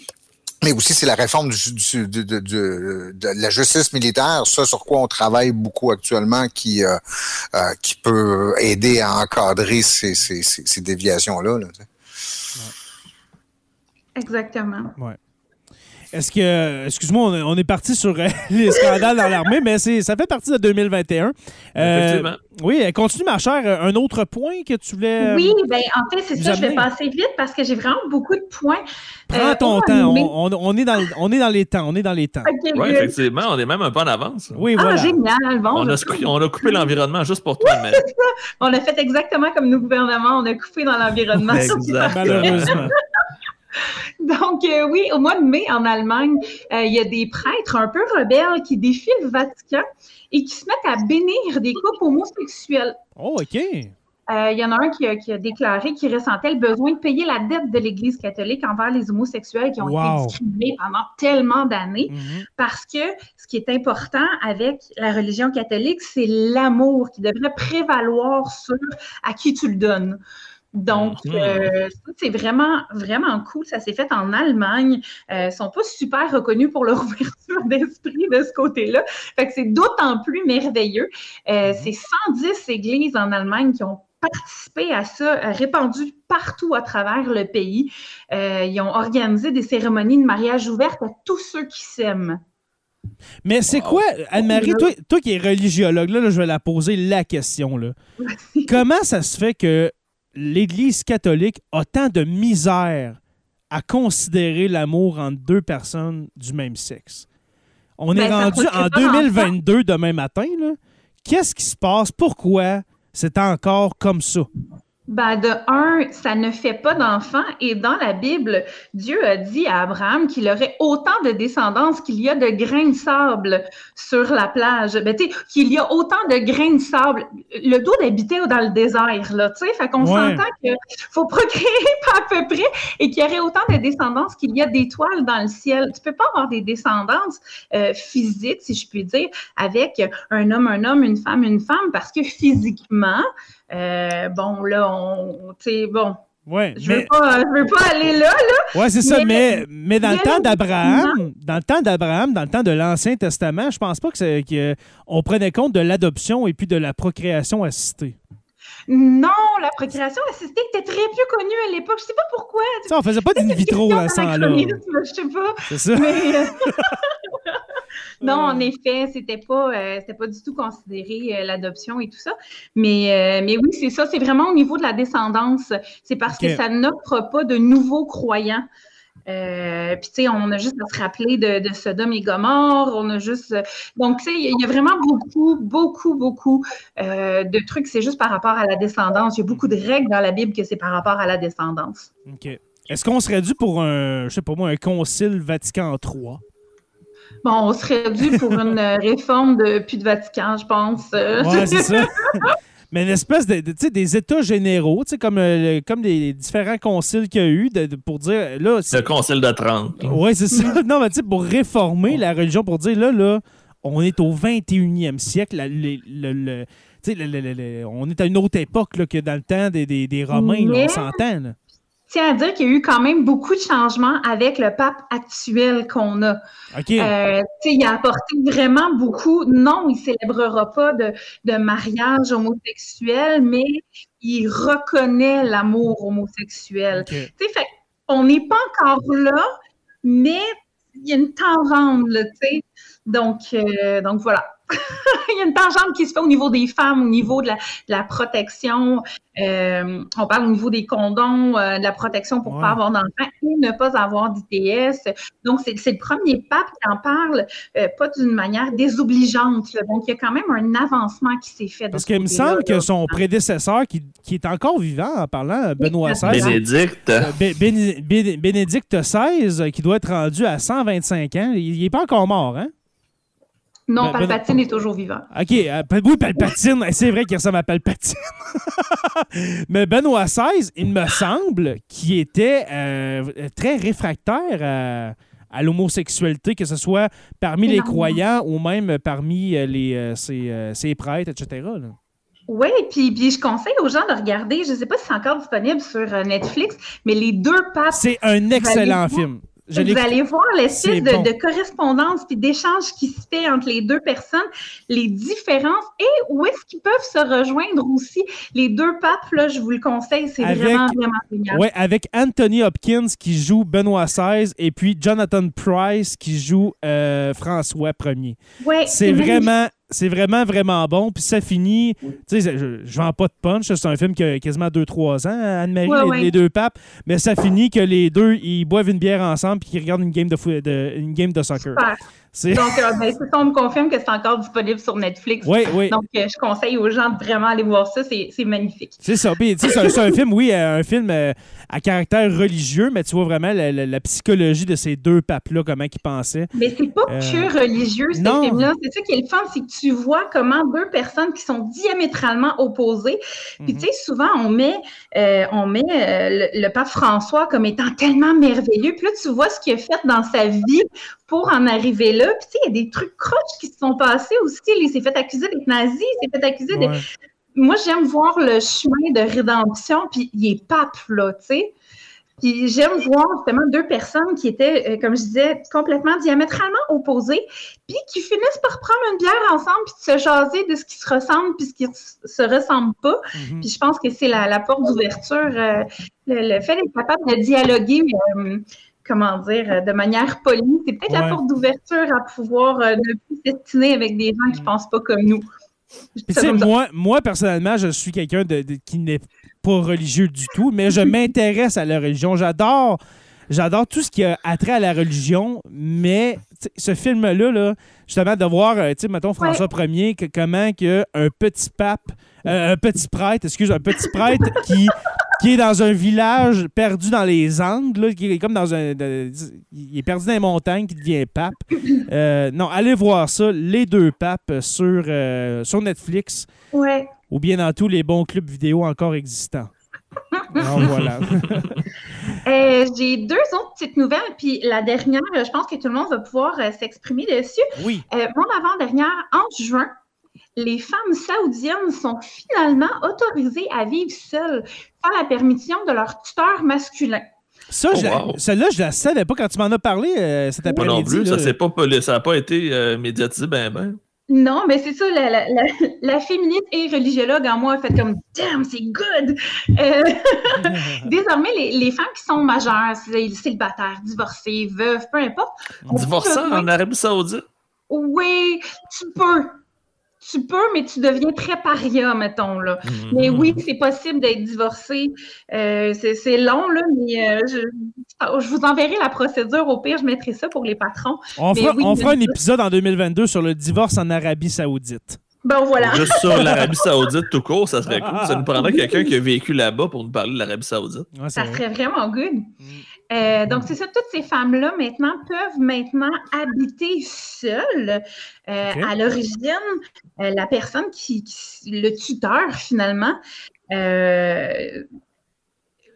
Speaker 3: mais aussi c'est la réforme du, du, de, de, de, la justice militaire, ça sur quoi on travaille beaucoup actuellement, qui, euh, euh, qui peut aider à encadrer ces, ces, ces, déviations-là. Là,
Speaker 4: Exactement.
Speaker 1: Ouais. Est-ce que, excuse-moi, on, est parti sur euh, <laughs> les scandales dans l'armée, mais c'est, ça fait partie de 2021.
Speaker 2: Euh, Effectivement.
Speaker 1: Oui, continue, ma chère. Un autre point que tu voulais.
Speaker 4: Euh, oui, bien, en fait, c'est ça. Je vais passer vite parce que j'ai vraiment beaucoup de points.
Speaker 1: Prends ton temps. On, est dans, on est dans les temps. On est dans les temps.
Speaker 2: oui, effectivement. On est même un peu en avance.
Speaker 1: Oui, ah, voilà.
Speaker 4: Génial. Bon,
Speaker 2: on, a, on a coupé l'environnement juste pour toi, mais...
Speaker 4: On a fait exactement comme nos gouvernements. On a coupé dans l'environnement. <laughs>
Speaker 1: Malheureusement. <laughs>
Speaker 4: Donc, euh, oui, au mois de mai, en Allemagne, euh, il y a des prêtres un peu rebelles qui défient le Vatican et qui se mettent à bénir des couples homosexuels.
Speaker 1: Oh, OK.
Speaker 4: Euh, il y en a un qui a, déclaré qu'il ressentait le besoin de payer la dette de l'Église catholique envers les homosexuels qui ont été discriminés pendant tellement d'années. Mm-hmm. Parce que ce qui est important avec la religion catholique, c'est l'amour qui devrait prévaloir sur à qui tu le donnes. Donc, mhm. euh, c'est vraiment, vraiment cool. Ça s'est fait en Allemagne. Euh, ils ne sont pas super reconnus pour leur <laughs> ouverture d'esprit de ce côté-là. Fait que c'est d'autant plus merveilleux. Euh, mhm. C'est 110 églises en Allemagne qui ont participé à ça, répandues partout à travers le pays. ils ont organisé des cérémonies de mariage ouvertes à tous ceux qui s'aiment.
Speaker 1: Mais c'est quoi, Anne-Marie, toi, qui es religiologue, là, je vais la poser la question. Là. <laughs> Comment ça se fait que l'Église catholique a tant de misère à considérer l'amour entre deux personnes du même sexe. On est ben, rendu en 2022 demain matin. Qu'est-ce qui se passe? Pourquoi c'est encore comme ça?
Speaker 4: Ben, de un, ça ne fait pas d'enfants. Et dans la Bible, Dieu a dit à Abraham qu'il aurait autant de descendance qu'il y a de grains de sable sur la plage. Ben, tu sais, qu'il y a autant de grains de sable. Le dos d'habiter dans le désert, là, tu sais. Fait qu'on s'entend qu'il faut procréer <laughs> à peu près et qu'il y aurait autant de descendance qu'il y a d'étoiles dans le ciel. Tu peux pas avoir des descendances euh, physiques, si je puis dire, avec un homme, un homme, une femme, une femme, parce que physiquement, euh, bon, là, on, tu sais, bon.
Speaker 1: Ouais,
Speaker 4: je ne veux, pas aller là, là.
Speaker 1: Ouais, c'est ça, mais, mais dans le temps d'Abraham, dans le temps d'Abraham, dans le temps de l'Ancien Testament, je pense pas que qu'on prenait compte de l'adoption et puis de la procréation assistée.
Speaker 4: Non, la procréation assistée était très plus connue à l'époque. Je sais pas pourquoi.
Speaker 1: Ça, on faisait pas d'in <laughs> vitro dans ce temps-là.
Speaker 4: Je sais pas. C'est ça. Mais... Euh, <laughs> non, en effet, c'était pas, euh, c'était pas du tout considéré euh, l'adoption et tout ça. Mais, mais oui, c'est ça. C'est vraiment au niveau de la descendance. C'est parce que ça n'offre pas de nouveaux croyants. Euh, puis, tu sais, on a juste à se rappeler de, de Sodome et Gomorre. On a juste. Donc, tu sais, il y, a vraiment beaucoup, beaucoup, beaucoup euh, de trucs. C'est juste par rapport à la descendance. Il y a beaucoup de règles dans la Bible que c'est par rapport à la descendance.
Speaker 1: OK. Est-ce qu'on serait dû pour un, je sais pas moi, un concile Vatican III?
Speaker 4: Bon, on serait dû pour une réforme de plus de Vatican, je pense.
Speaker 1: Ouais, c'est ça. <laughs> mais une espèce de, des états généraux, comme, euh, comme les différents conciles qu'il y a eu, pour dire, là...
Speaker 2: Le concile de 30.
Speaker 1: Oui, c'est ça. <laughs> non, mais tu sais, pour réformer la religion, pour dire, là, là, on est au 21e siècle, le, on est à une autre époque là, que dans le temps des, des, Romains, on s'entend.
Speaker 4: Tiens à dire qu'il y a eu quand même beaucoup de changements avec le pape actuel qu'on a.
Speaker 1: OK.
Speaker 4: Euh, il a apporté vraiment beaucoup. Non, il célébrera pas de, de mariage homosexuel, mais il reconnaît l'amour homosexuel. Fait on n'est pas encore là, mais il y a une là, tu sais. Donc, euh, donc voilà. <laughs> il y a une tangente qui se fait au niveau des femmes, au niveau de la, de la protection. Euh, on parle au niveau des condoms, euh, de la protection pour ne
Speaker 1: Ouais.
Speaker 4: pas avoir d'enfants et ne pas avoir d'ITS. Donc, c'est le premier pape qui en parle, euh, pas d'une manière désobligeante. là. Donc, il y a quand même un avancement qui s'est fait.
Speaker 1: Parce
Speaker 4: ce
Speaker 1: qu'il me semble que son prédécesseur, qui, qui est encore vivant en parlant, Benoît XVI,
Speaker 2: Bénédicte.
Speaker 1: Bé- Béné- Bé- Bénédicte XVI, qui doit être rendu à 125 ans, il n'est pas encore mort, hein?
Speaker 4: Non,
Speaker 1: Ben- ben-
Speaker 4: Palpatine est toujours vivant.
Speaker 1: OK, euh, oui, Palpatine, <laughs> c'est vrai qu'il ressemble à Palpatine. <laughs> Mais Benoît XVI, il me semble qu'il était euh, très réfractaire à, à l'homosexualité, que ce soit parmi les croyants ou même parmi euh, les, ses, ses prêtres, etc. là.
Speaker 4: Oui, puis, puis je conseille aux gens de regarder, je ne sais pas si c'est encore disponible sur Netflix, mais les deux papes,
Speaker 1: C'est un excellent film.
Speaker 4: Vous allez voir
Speaker 1: C'est
Speaker 4: l'espèce de,
Speaker 1: bon.
Speaker 4: de correspondance puis d'échange qui se fait entre les deux personnes, les différences et où est-ce qu'ils peuvent se rejoindre aussi. Les deux papes, là, je vous le conseille, c'est vraiment, vraiment génial.
Speaker 1: Ouais, avec Anthony Hopkins qui joue Benoît XVI et puis Jonathan Price qui joue euh, François Ier.
Speaker 4: Ouais,
Speaker 1: C'est vraiment, c'est vraiment, vraiment bon. Puis ça finit. Tu sais, je, je vends pas de punch. C'est un film qui a quasiment 2-3 ans, Anne-Marie,
Speaker 4: Ouais,
Speaker 1: les,
Speaker 4: ouais.
Speaker 1: les deux papes. Mais ça finit que les deux, ils boivent une bière ensemble puis qu'ils regardent une game de, fou- de, une game de soccer.
Speaker 4: Super. Donc, euh, ben, c'est ça, on me confirme que c'est encore disponible sur Netflix.
Speaker 1: Oui, oui.
Speaker 4: Donc, euh, je conseille aux gens de vraiment aller voir ça. C'est c'est magnifique.
Speaker 1: C'est ça. C'est un, c'est un film, oui, euh, un film euh, à caractère religieux, mais tu vois vraiment la, la- la psychologie de ces deux papes-là, comment ils pensaient.
Speaker 4: Mais c'est pas que religieux, ce film-là. C'est ça qui est le fun, c'est que tu vois comment deux personnes qui sont diamétralement opposées. Puis,
Speaker 1: Mhm.
Speaker 4: tu sais, souvent, on met, on met le, le pape François comme étant tellement merveilleux. Puis là, tu vois ce qu'il a fait dans sa vie pour en arriver là. Puis, tu sais, il y a des trucs croches qui se sont passés aussi. Il s'est fait accuser d'être nazi, il s'est fait accuser de... Moi, j'aime voir le chemin de rédemption, puis il est pape, là, tu sais. Puis j'aime voir justement deux personnes qui étaient, euh, comme je disais, complètement diamétralement opposées, puis qui finissent par prendre une bière ensemble, puis de se jaser de ce qui se ressemble, puis ce qui se ressemble pas.
Speaker 1: Mhm.
Speaker 4: Puis je pense que c'est la, la porte d'ouverture, euh, le, le fait d'être capable de dialoguer, euh, comment dire, euh, de manière polie, c'est peut-être
Speaker 1: Ouais.
Speaker 4: la porte d'ouverture à pouvoir euh, ne plus s'estiner avec des gens qui
Speaker 1: Mhm.
Speaker 4: pensent pas comme nous. Comme
Speaker 1: moi, moi, personnellement, je suis quelqu'un de, de- qui n'est pas religieux du tout, mais je <laughs> m'intéresse à la religion. J'adore. J'adore tout ce qui a attrait à la religion, mais ce film-là, là, justement, de voir, euh, tu sais, mettons, François Ier, que, comment que un petit pape, euh, un petit prêtre, excuse, un petit prêtre qui, qui est dans un village perdu dans les Andes, là, qui est comme dans un. de- il est perdu dans les montagnes, qui devient pape. Euh, non, allez voir ça, Les deux papes sur, euh, sur Netflix
Speaker 4: Ouais.
Speaker 1: ou bien dans tous les bons clubs vidéo encore existants. Alors voilà. <laughs> <laughs>
Speaker 4: Euh, J'ai deux autres petites nouvelles, puis la dernière, je pense que tout le monde va pouvoir s'exprimer dessus.
Speaker 1: Oui.
Speaker 4: Mon avant-dernière, en juin, les femmes saoudiennes sont finalement autorisées à vivre seules sans la permission de leur tuteur masculin.
Speaker 1: Ça,
Speaker 2: Oh,
Speaker 1: je la-
Speaker 2: wow.
Speaker 1: celle-là, je la savais pas quand tu m'en as parlé euh, cet
Speaker 2: Moi
Speaker 1: après-midi.
Speaker 2: non plus,
Speaker 1: là.
Speaker 2: ça n'a pas, ça a pas été euh, médiatisé ben ben.
Speaker 4: Non, mais c'est ça, la, la, la, la féministe et religiologue en moi a fait comme Damn, c'est good! Euh, <laughs> désormais, les, les femmes qui sont majeures, c'est- célibataires, divorcées, veuves, peu importe, peut-
Speaker 2: en Arabie Saoudite?
Speaker 4: oui, tu peux. Tu peux, mais tu deviens très paria, mettons, là.
Speaker 2: Mhm.
Speaker 4: Mais oui, c'est possible d'être divorcé. Euh, c'est long, là, mais euh, je, je vous enverrai la procédure. Au pire, je mettrai ça pour les patrons.
Speaker 1: on
Speaker 4: mais
Speaker 1: fera,
Speaker 4: oui,
Speaker 1: on
Speaker 4: mais-
Speaker 1: fera un épisode en 2022 sur le divorce en Arabie Saoudite.
Speaker 4: Bon, voilà.
Speaker 2: Juste sur <laughs> l'Arabie Saoudite tout court, ça serait cool. Ça nous prendrait quelqu'un qui a vécu là-bas pour nous parler de l'Arabie Saoudite.
Speaker 1: Ouais,
Speaker 4: Ça
Speaker 1: vrai.
Speaker 4: serait vraiment good. Euh, donc, c'est ça, toutes ces femmes-là, maintenant, peuvent maintenant habiter seules. Euh. À l'origine, euh, la personne qui, qui- le tuteur, finalement,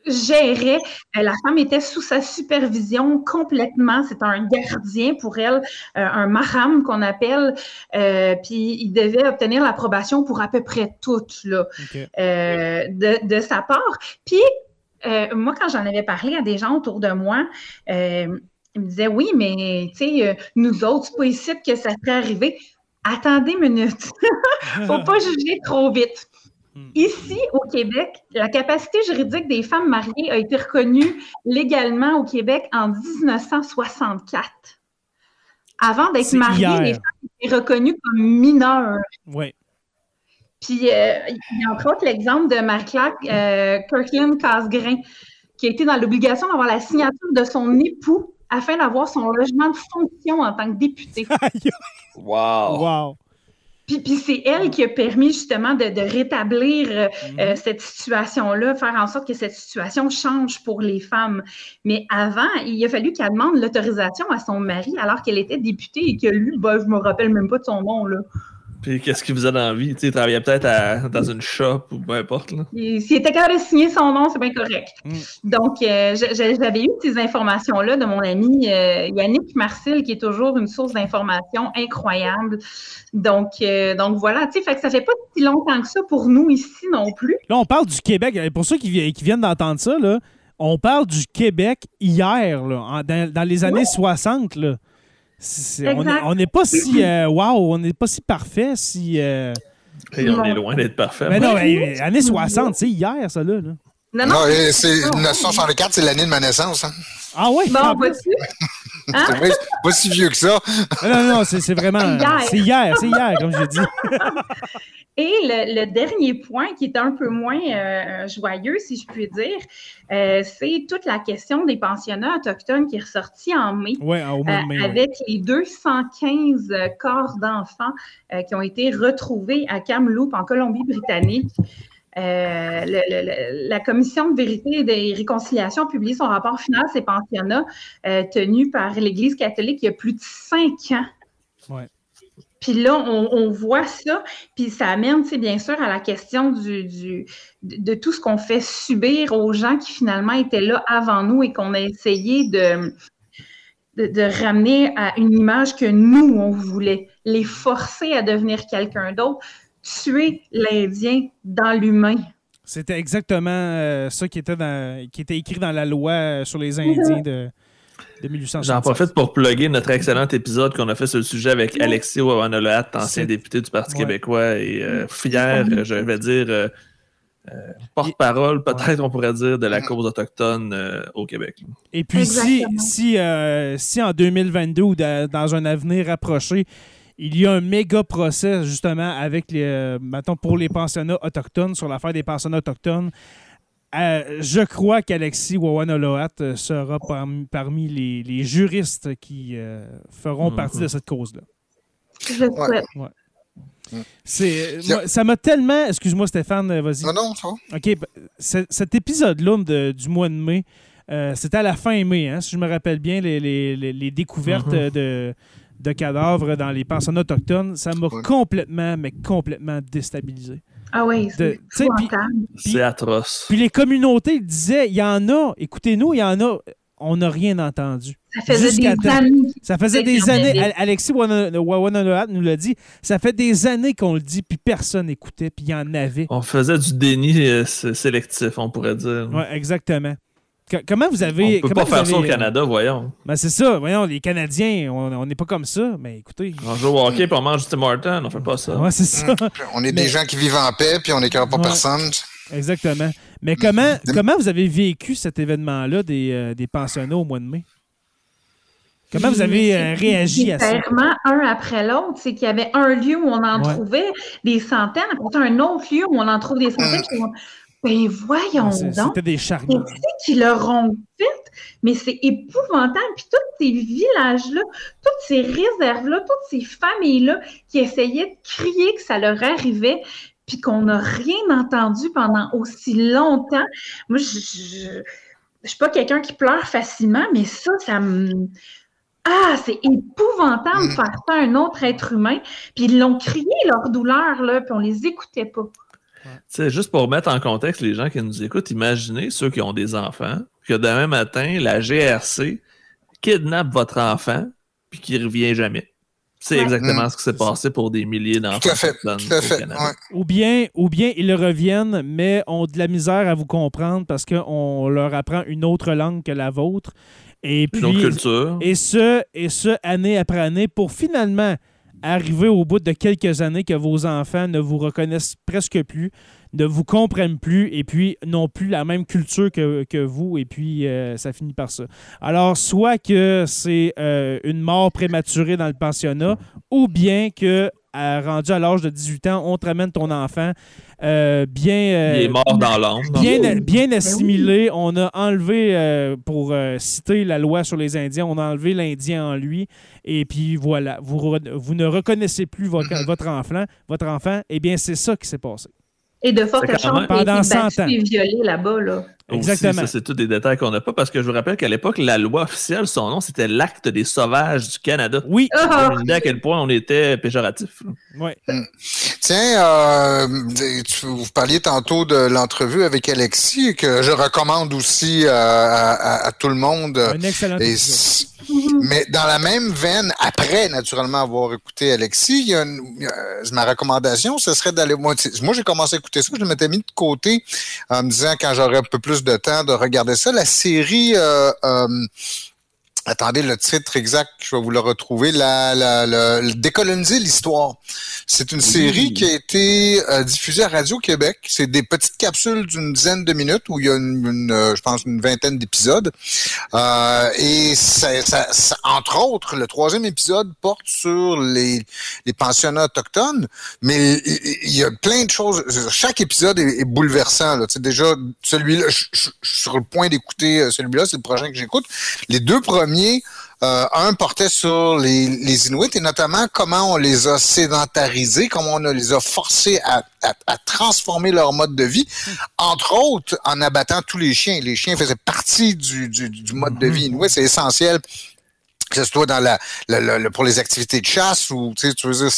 Speaker 4: gérait, la femme était sous sa supervision complètement, c'est un gardien pour elle, un mahram qu'on appelle, euh, puis il devait obtenir l'approbation pour à peu près tout, là euh, de, de sa part. Puis, euh, moi, quand j'en avais parlé à des gens autour de moi, euh, ils me disaient oui, mais tu sais, nous autres, c'est pas ici que ça serait arrivé. Attendez une minute. <laughs> Faut pas juger trop vite. Hmm. Ici, au Québec, la capacité juridique des femmes mariées a été reconnue légalement au Québec en 1964. Avant d'être mariées, les femmes étaient reconnues comme mineures.
Speaker 1: Oui.
Speaker 4: Puis, euh, il y a entre autres l'exemple de Marie-Claire euh, Kirkland Casgrain, qui a été dans l'obligation d'avoir la signature de son époux afin d'avoir son logement de fonction en tant que député. <laughs>
Speaker 2: wow!
Speaker 1: Wow!
Speaker 4: Puis, c'est elle qui a permis justement de, rétablir euh, mhm. cette situation-là, faire en sorte que cette situation change pour les femmes. Mais avant, il a fallu qu'elle demande l'autorisation à son mari alors qu'elle était députée et que lui, bah, je me rappelle même pas de son nom. Là.
Speaker 2: Puis qu'est-ce qu'il vous a envie? Tu sais, travaillait peut-être dans une shop ou peu importe.
Speaker 4: S'il était capable de signer son nom, c'est bien correct. Mm. Donc, euh, j'avais eu ces informations-là de mon ami euh, Yannick Marcel, qui est toujours une source d'informations incroyable. Donc, euh, donc voilà, tu sais, fait que ça fait pas si longtemps que ça pour nous ici non plus.
Speaker 1: Là, on parle du Québec. Pour ceux qui, viennent d'entendre ça, là, on parle du Québec hier, là, dans, les années 60. Là on n'est pas si euh, wow, on n'est pas si parfait si.
Speaker 2: Euh, on est loin d'être parfait.
Speaker 1: Mais non, années 60, c'est hier, ça là.
Speaker 3: Non, non, c'est 1964, c'est l'année de ma naissance. Hein.
Speaker 1: Ah oui?
Speaker 4: Bon, vois-tu?
Speaker 3: Hein? C'est pas si vieux que ça.
Speaker 1: non, non, c'est vraiment. C'est hier, c'est hier, comme je dis. <laughs>
Speaker 4: Et le, dernier point qui est un peu moins euh, joyeux, si je puis dire, euh, c'est toute la question des pensionnats autochtones qui est ressortie en mai.
Speaker 1: Ouais, au mois de mai
Speaker 4: euh, avec les 215 corps d'enfants qui ont été retrouvés à Kamloops, en Colombie-Britannique. La Commission de vérité et de réconciliation a publié son rapport final, ces pensionnats, tenu par l'Église catholique il y a plus de cinq ans.
Speaker 1: Ouais.
Speaker 4: Puis là, on, voit ça, puis ça amène, bien sûr, à la question du, de tout ce qu'on fait subir aux gens qui finalement étaient là avant nous et qu'on a essayé de, de, ramener à une image que nous, on voulait, les forcer à devenir quelqu'un d'autre, tuer l'Indien dans l'humain.
Speaker 1: C'était exactement euh, ça qui était, qui était écrit dans la loi euh, sur les Indiens de
Speaker 2: J'en profite pour plugger notre excellent épisode qu'on a fait sur le sujet avec Alexis Wawanoloat, ancien député du Parti québécois et euh, fier, je vais dire, euh, euh, porte-parole, peut-être on pourrait dire, de la cause autochtone au Québec.
Speaker 1: Et puis si, si, si, en 2022 ou dans un avenir rapproché, il y a un méga procès justement avec les, mettons, pour les pensionnats autochtones sur l'affaire des pensionnats autochtones, euh, je crois qu'Alexis Wawanoloat euh, sera parmi, les, juristes qui euh, feront partie de mhm. cette cause-là.
Speaker 4: Je souhaite.
Speaker 1: C'est, ça m'a tellement. Excuse-moi, Stéphane, vas-y.
Speaker 3: Non, non, ça
Speaker 1: OK. Ben, cet épisode-là du mois de mai, c'était à la fin mai, hein, si je me rappelle bien, les, découvertes mhm. de, de, cadavres dans les pensionnats autochtones. Ça m'a complètement, mais complètement déstabilisé.
Speaker 4: Ah oui,
Speaker 2: c'est atroce.
Speaker 1: Puis les communautés disaient, il y en a, écoutez-nous, il y en a, on n'a rien entendu.
Speaker 4: Ça faisait des années.
Speaker 1: Ça faisait des années. Alexis Wawananoat nous l'a dit. Ça fait des années qu'on le dit, puis personne n'écoutait, puis il y en avait.
Speaker 2: On faisait du déni euh, sélectif, on pourrait dire.
Speaker 1: Oui, exactement comment vous avez.
Speaker 2: On peut
Speaker 1: pas
Speaker 2: faire ça au
Speaker 1: euh,
Speaker 2: Canada, voyons.
Speaker 1: Ben c'est ça, voyons, les Canadiens, on n'est pas comme ça, mais écoutez.
Speaker 2: On joue au hockey puis on mange du Tim Horton, on fait pas ça.
Speaker 1: Ouais, c'est ça.
Speaker 3: On est des gens qui vivent en paix puis on n'écœure pas personne.
Speaker 1: Exactement. Mais comment, comment vous avez vécu cet événement-là des, euh, des pensionnats au mois de mai? Comment vous avez euh, réagi à ça?
Speaker 4: Clairement, un après l'autre, c'est qu'il y avait un lieu où on en trouvait des centaines, après un autre lieu où on en trouve des centaines. Ben voyons donc.
Speaker 1: C'était des charniers.
Speaker 4: C'est qui leur ont fait, mais c'est épouvantable. Puis tous ces villages-là, toutes ces réserves-là, toutes ces familles-là qui essayaient de crier que ça leur arrivait, puis qu'on n'a rien entendu pendant aussi longtemps. Moi, je ne suis pas quelqu'un qui pleure facilement, mais ça, ça me... Ah, c'est épouvantable de faire ça à un autre être humain. Puis ils l'ont crié, leur douleur, là, puis on les écoutait pas.
Speaker 2: C'est juste pour mettre en contexte les gens qui nous écoutent, imaginez ceux qui ont des enfants, que demain matin, la GRC kidnappe votre enfant puis qu'il revient jamais. C'est exactement ce qui s'est passé pour des milliers d'enfants.
Speaker 3: Tout à fait. Tout à fait.
Speaker 1: Ou, bien, ou bien ils reviennent, mais ont de la misère à vous comprendre parce qu'on leur apprend une autre langue que la vôtre. Et puis,
Speaker 2: une autre culture.
Speaker 1: Et ce, et ce, année après année, pour finalement arriver au bout de quelques années que vos enfants ne vous reconnaissent presque plus, ne vous comprennent plus et puis n'ont plus la même culture que, vous et puis euh, ça finit par ça. Alors, soit que c'est euh, une mort prématurée dans le pensionnat ou bien que rendu à l'âge de 18 ans, on te ramène ton enfant euh, bien...
Speaker 2: Il est mort dans l'ombre.
Speaker 1: Bien, bien assimilé. On a enlevé, pour citer la loi sur les Indiens, on a enlevé l'Indien en lui. Et puis voilà, vous, vous ne reconnaissez plus votre, votre enfant. Votre enfant, eh bien, c'est ça qui s'est passé.
Speaker 4: Et de fortes chances qu'il ait été battu et violé là-bas. Là.
Speaker 1: Exactement.
Speaker 2: ça, c'est tous des détails qu'on n'a pas parce que je vous rappelle qu'à l'époque, la loi officielle, son nom, c'était l'Acte des sauvages du Canada.
Speaker 1: Oui.
Speaker 2: Ah! On à quel point on était péjoratif.
Speaker 1: Oui.
Speaker 3: Hmm. Tiens, euh, vous parliez tantôt de l'entrevue avec Alexis, que je recommande aussi euh, à, tout le monde.
Speaker 1: Un excellent
Speaker 3: Mais dans la même veine, après naturellement avoir écouté Alexis, il y a ma recommandation, ce serait d'aller. Moi, moi j'ai commencé à écouter ça, je m'étais mis de côté en me disant quand j'aurais un peu plus de temps de regarder ça. La série euh, euh, Attendez le titre exact, je vais vous le retrouver. La, la, Décoloniser l'histoire. C'est une série qui a été euh, diffusée à Radio-Québec. C'est des petites capsules d'une dizaine de minutes où il y a une, euh, je pense, une vingtaine d'épisodes. Euh, et ça, entre autres, le troisième épisode porte sur les, les pensionnats autochtones, mais il y a plein de choses. Chaque épisode est, bouleversant. Là. déjà, celui-là, je, suis sur le point d'écouter celui-là, c'est le prochain que j'écoute. Les deux premiers euh, un portait sur les, les, Inuits et notamment comment on les a sédentarisés, comment on les a forcés à, transformer leur mode de vie, entre autres en abattant tous les chiens. Les chiens faisaient partie du, du mode de vie inuit, c'est essentiel que ce soit dans la, pour les activités de chasse ou tu sais tu veux dire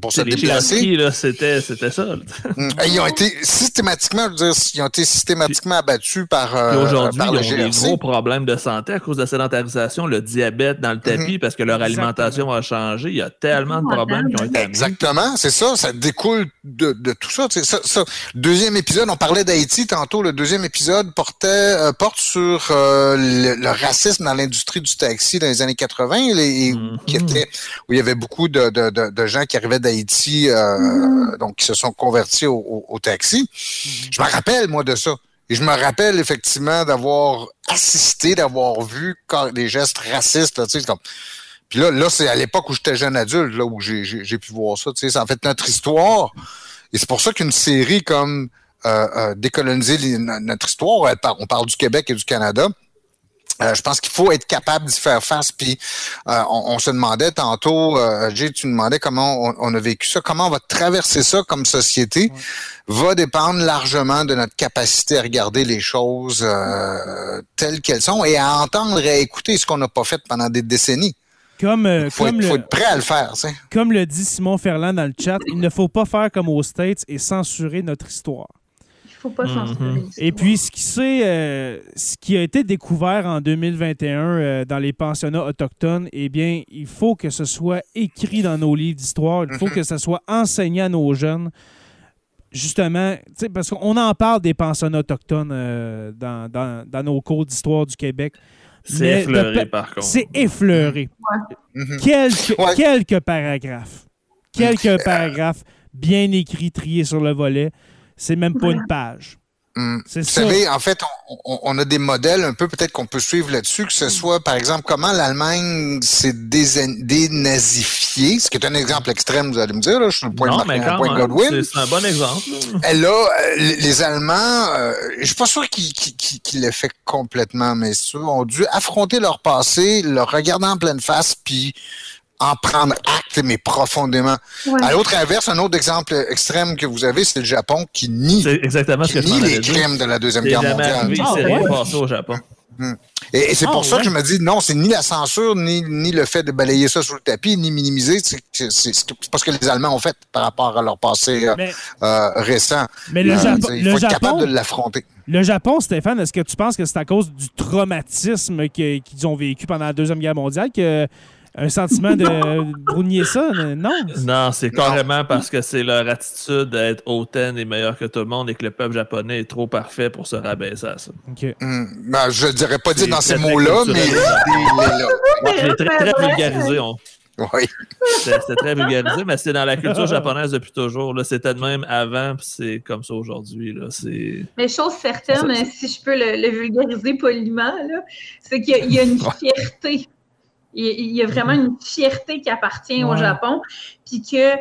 Speaker 3: pour se déplacer.
Speaker 2: c'était c'était ça. <laughs>
Speaker 3: Mm. ils ont été systématiquement je veux dire, ils ont été systématiquement abattus par
Speaker 2: euh, aujourd'hui ils ont des gros problèmes de santé à cause de la sédentarisation le diabète dans le mm-hmm. tapis parce que leur alimentation a changé. Il y a tellement de problèmes qui ont été
Speaker 3: exactement c'est ça. Ça découle de, de tout ça, ça, ça deuxième épisode on parlait d'Haïti tantôt. Le deuxième épisode portait euh, porte sur euh, le racisme dans l'industrie du taxi dans les années 80, les, mm-hmm. qui était, où il y avait beaucoup de, de, de, gens qui arrivaient d'Haïti, euh, mm-hmm. donc qui se sont convertis au, au, taxi. Mm-hmm. Je me rappelle, moi, de ça. Et je me rappelle effectivement d'avoir assisté, d'avoir vu des gestes racistes. Là, comme... Puis là, là c'est à l'époque où j'étais jeune adulte, là, où j'ai pu voir ça. C'est en fait notre histoire. Et c'est pour ça qu'une série comme euh, euh, Décoloniser notre histoire, on parle du Québec et du Canada, euh, je pense qu'il faut être capable d'y faire face. Puis euh, on, se demandait tantôt, euh, Jay, tu demandais comment on, a vécu ça, comment on va traverser ça comme société, va dépendre largement de notre capacité à regarder les choses euh, telles qu'elles sont et à entendre et à écouter ce qu'on n'a pas fait pendant des décennies.
Speaker 1: Comme,
Speaker 3: il faut, être, prêt à le faire.
Speaker 1: Comme le dit Simon Ferland dans le chat, il ne faut pas faire comme aux States et censurer notre histoire
Speaker 4: faut pas mhm.
Speaker 1: Et puis, ce qui, euh, ce qui a été découvert en 2021 euh, dans les pensionnats autochtones, eh bien, il faut que ce soit écrit dans nos livres d'histoire. Il faut mhm. que ce soit enseigné à nos jeunes. Justement, parce qu'on en parle des pensionnats autochtones euh, dans, nos cours d'histoire du Québec.
Speaker 2: C'est effleuré, par contre.
Speaker 1: C'est effleuré. Mhm. Quelques, quelques paragraphes. Quelques paragraphes bien écrits, triés sur le volet. C'est même pas une page.
Speaker 3: Hmm. Vous savez, en fait, on, a des modèles un peu peut-être qu'on peut suivre là-dessus, que ce soit, par exemple, comment l'Allemagne s'est dénazifiée, ce qui est un exemple extrême, vous allez me dire, là, je suis le point
Speaker 2: non, de point Godwin. C'est un bon exemple.
Speaker 3: Elle a, les Allemands, euh, je suis pas sûr qu'ils qu l'aient fait complètement, mais ceux ont dû affronter leur passé, le regarder en pleine face, puis en prendre acte, mais profondément. À l'autre inverse, un autre exemple extrême que vous avez, c'est le Japon qui nie,
Speaker 2: exactement
Speaker 3: qui nie les crimes de la Deuxième Guerre mondiale.
Speaker 2: C'est ah, rien passé au Japon.
Speaker 3: Hmm. Et, c'est pour ah, ça que je me dis, non, c'est ni la censure, ni, ni le fait de balayer ça sous le tapis, ni minimiser. C'est pas ce que les Allemands ont fait par rapport à leur passé euh, euh, récent.
Speaker 1: Mais le,
Speaker 3: euh,
Speaker 1: il faut
Speaker 3: être capable de l'affronter.
Speaker 1: Le Japon, Stéphane, est-ce que tu penses que c'est à cause du traumatisme qu'ils ont vécu pendant la Deuxième Guerre mondiale que un sentiment de brunier ça, non?
Speaker 2: Non, c'est carrément parce que c'est leur attitude d'être hautaine et meilleur que tout le monde et que le peuple japonais est trop parfait pour se rabaisser à ça.
Speaker 1: OK.
Speaker 3: Hmm, ben, je dirais pas dire
Speaker 2: C'est
Speaker 3: dans ces mots-là, mais il est là.
Speaker 2: Ouais, je l'ai très, très vulgarisé. on-
Speaker 3: Oui.
Speaker 2: C'était c'était très vulgarisé, mais c'est dans la culture japonaise depuis toujours. là. C'était de même avant, puis c'est comme ça aujourd'hui. là. C'est
Speaker 4: Mais chose certaine, si je peux le, le vulgariser poliment, c'est qu'il y a une fierté. Il y a, vraiment une fierté qui appartient au. Japon, puis que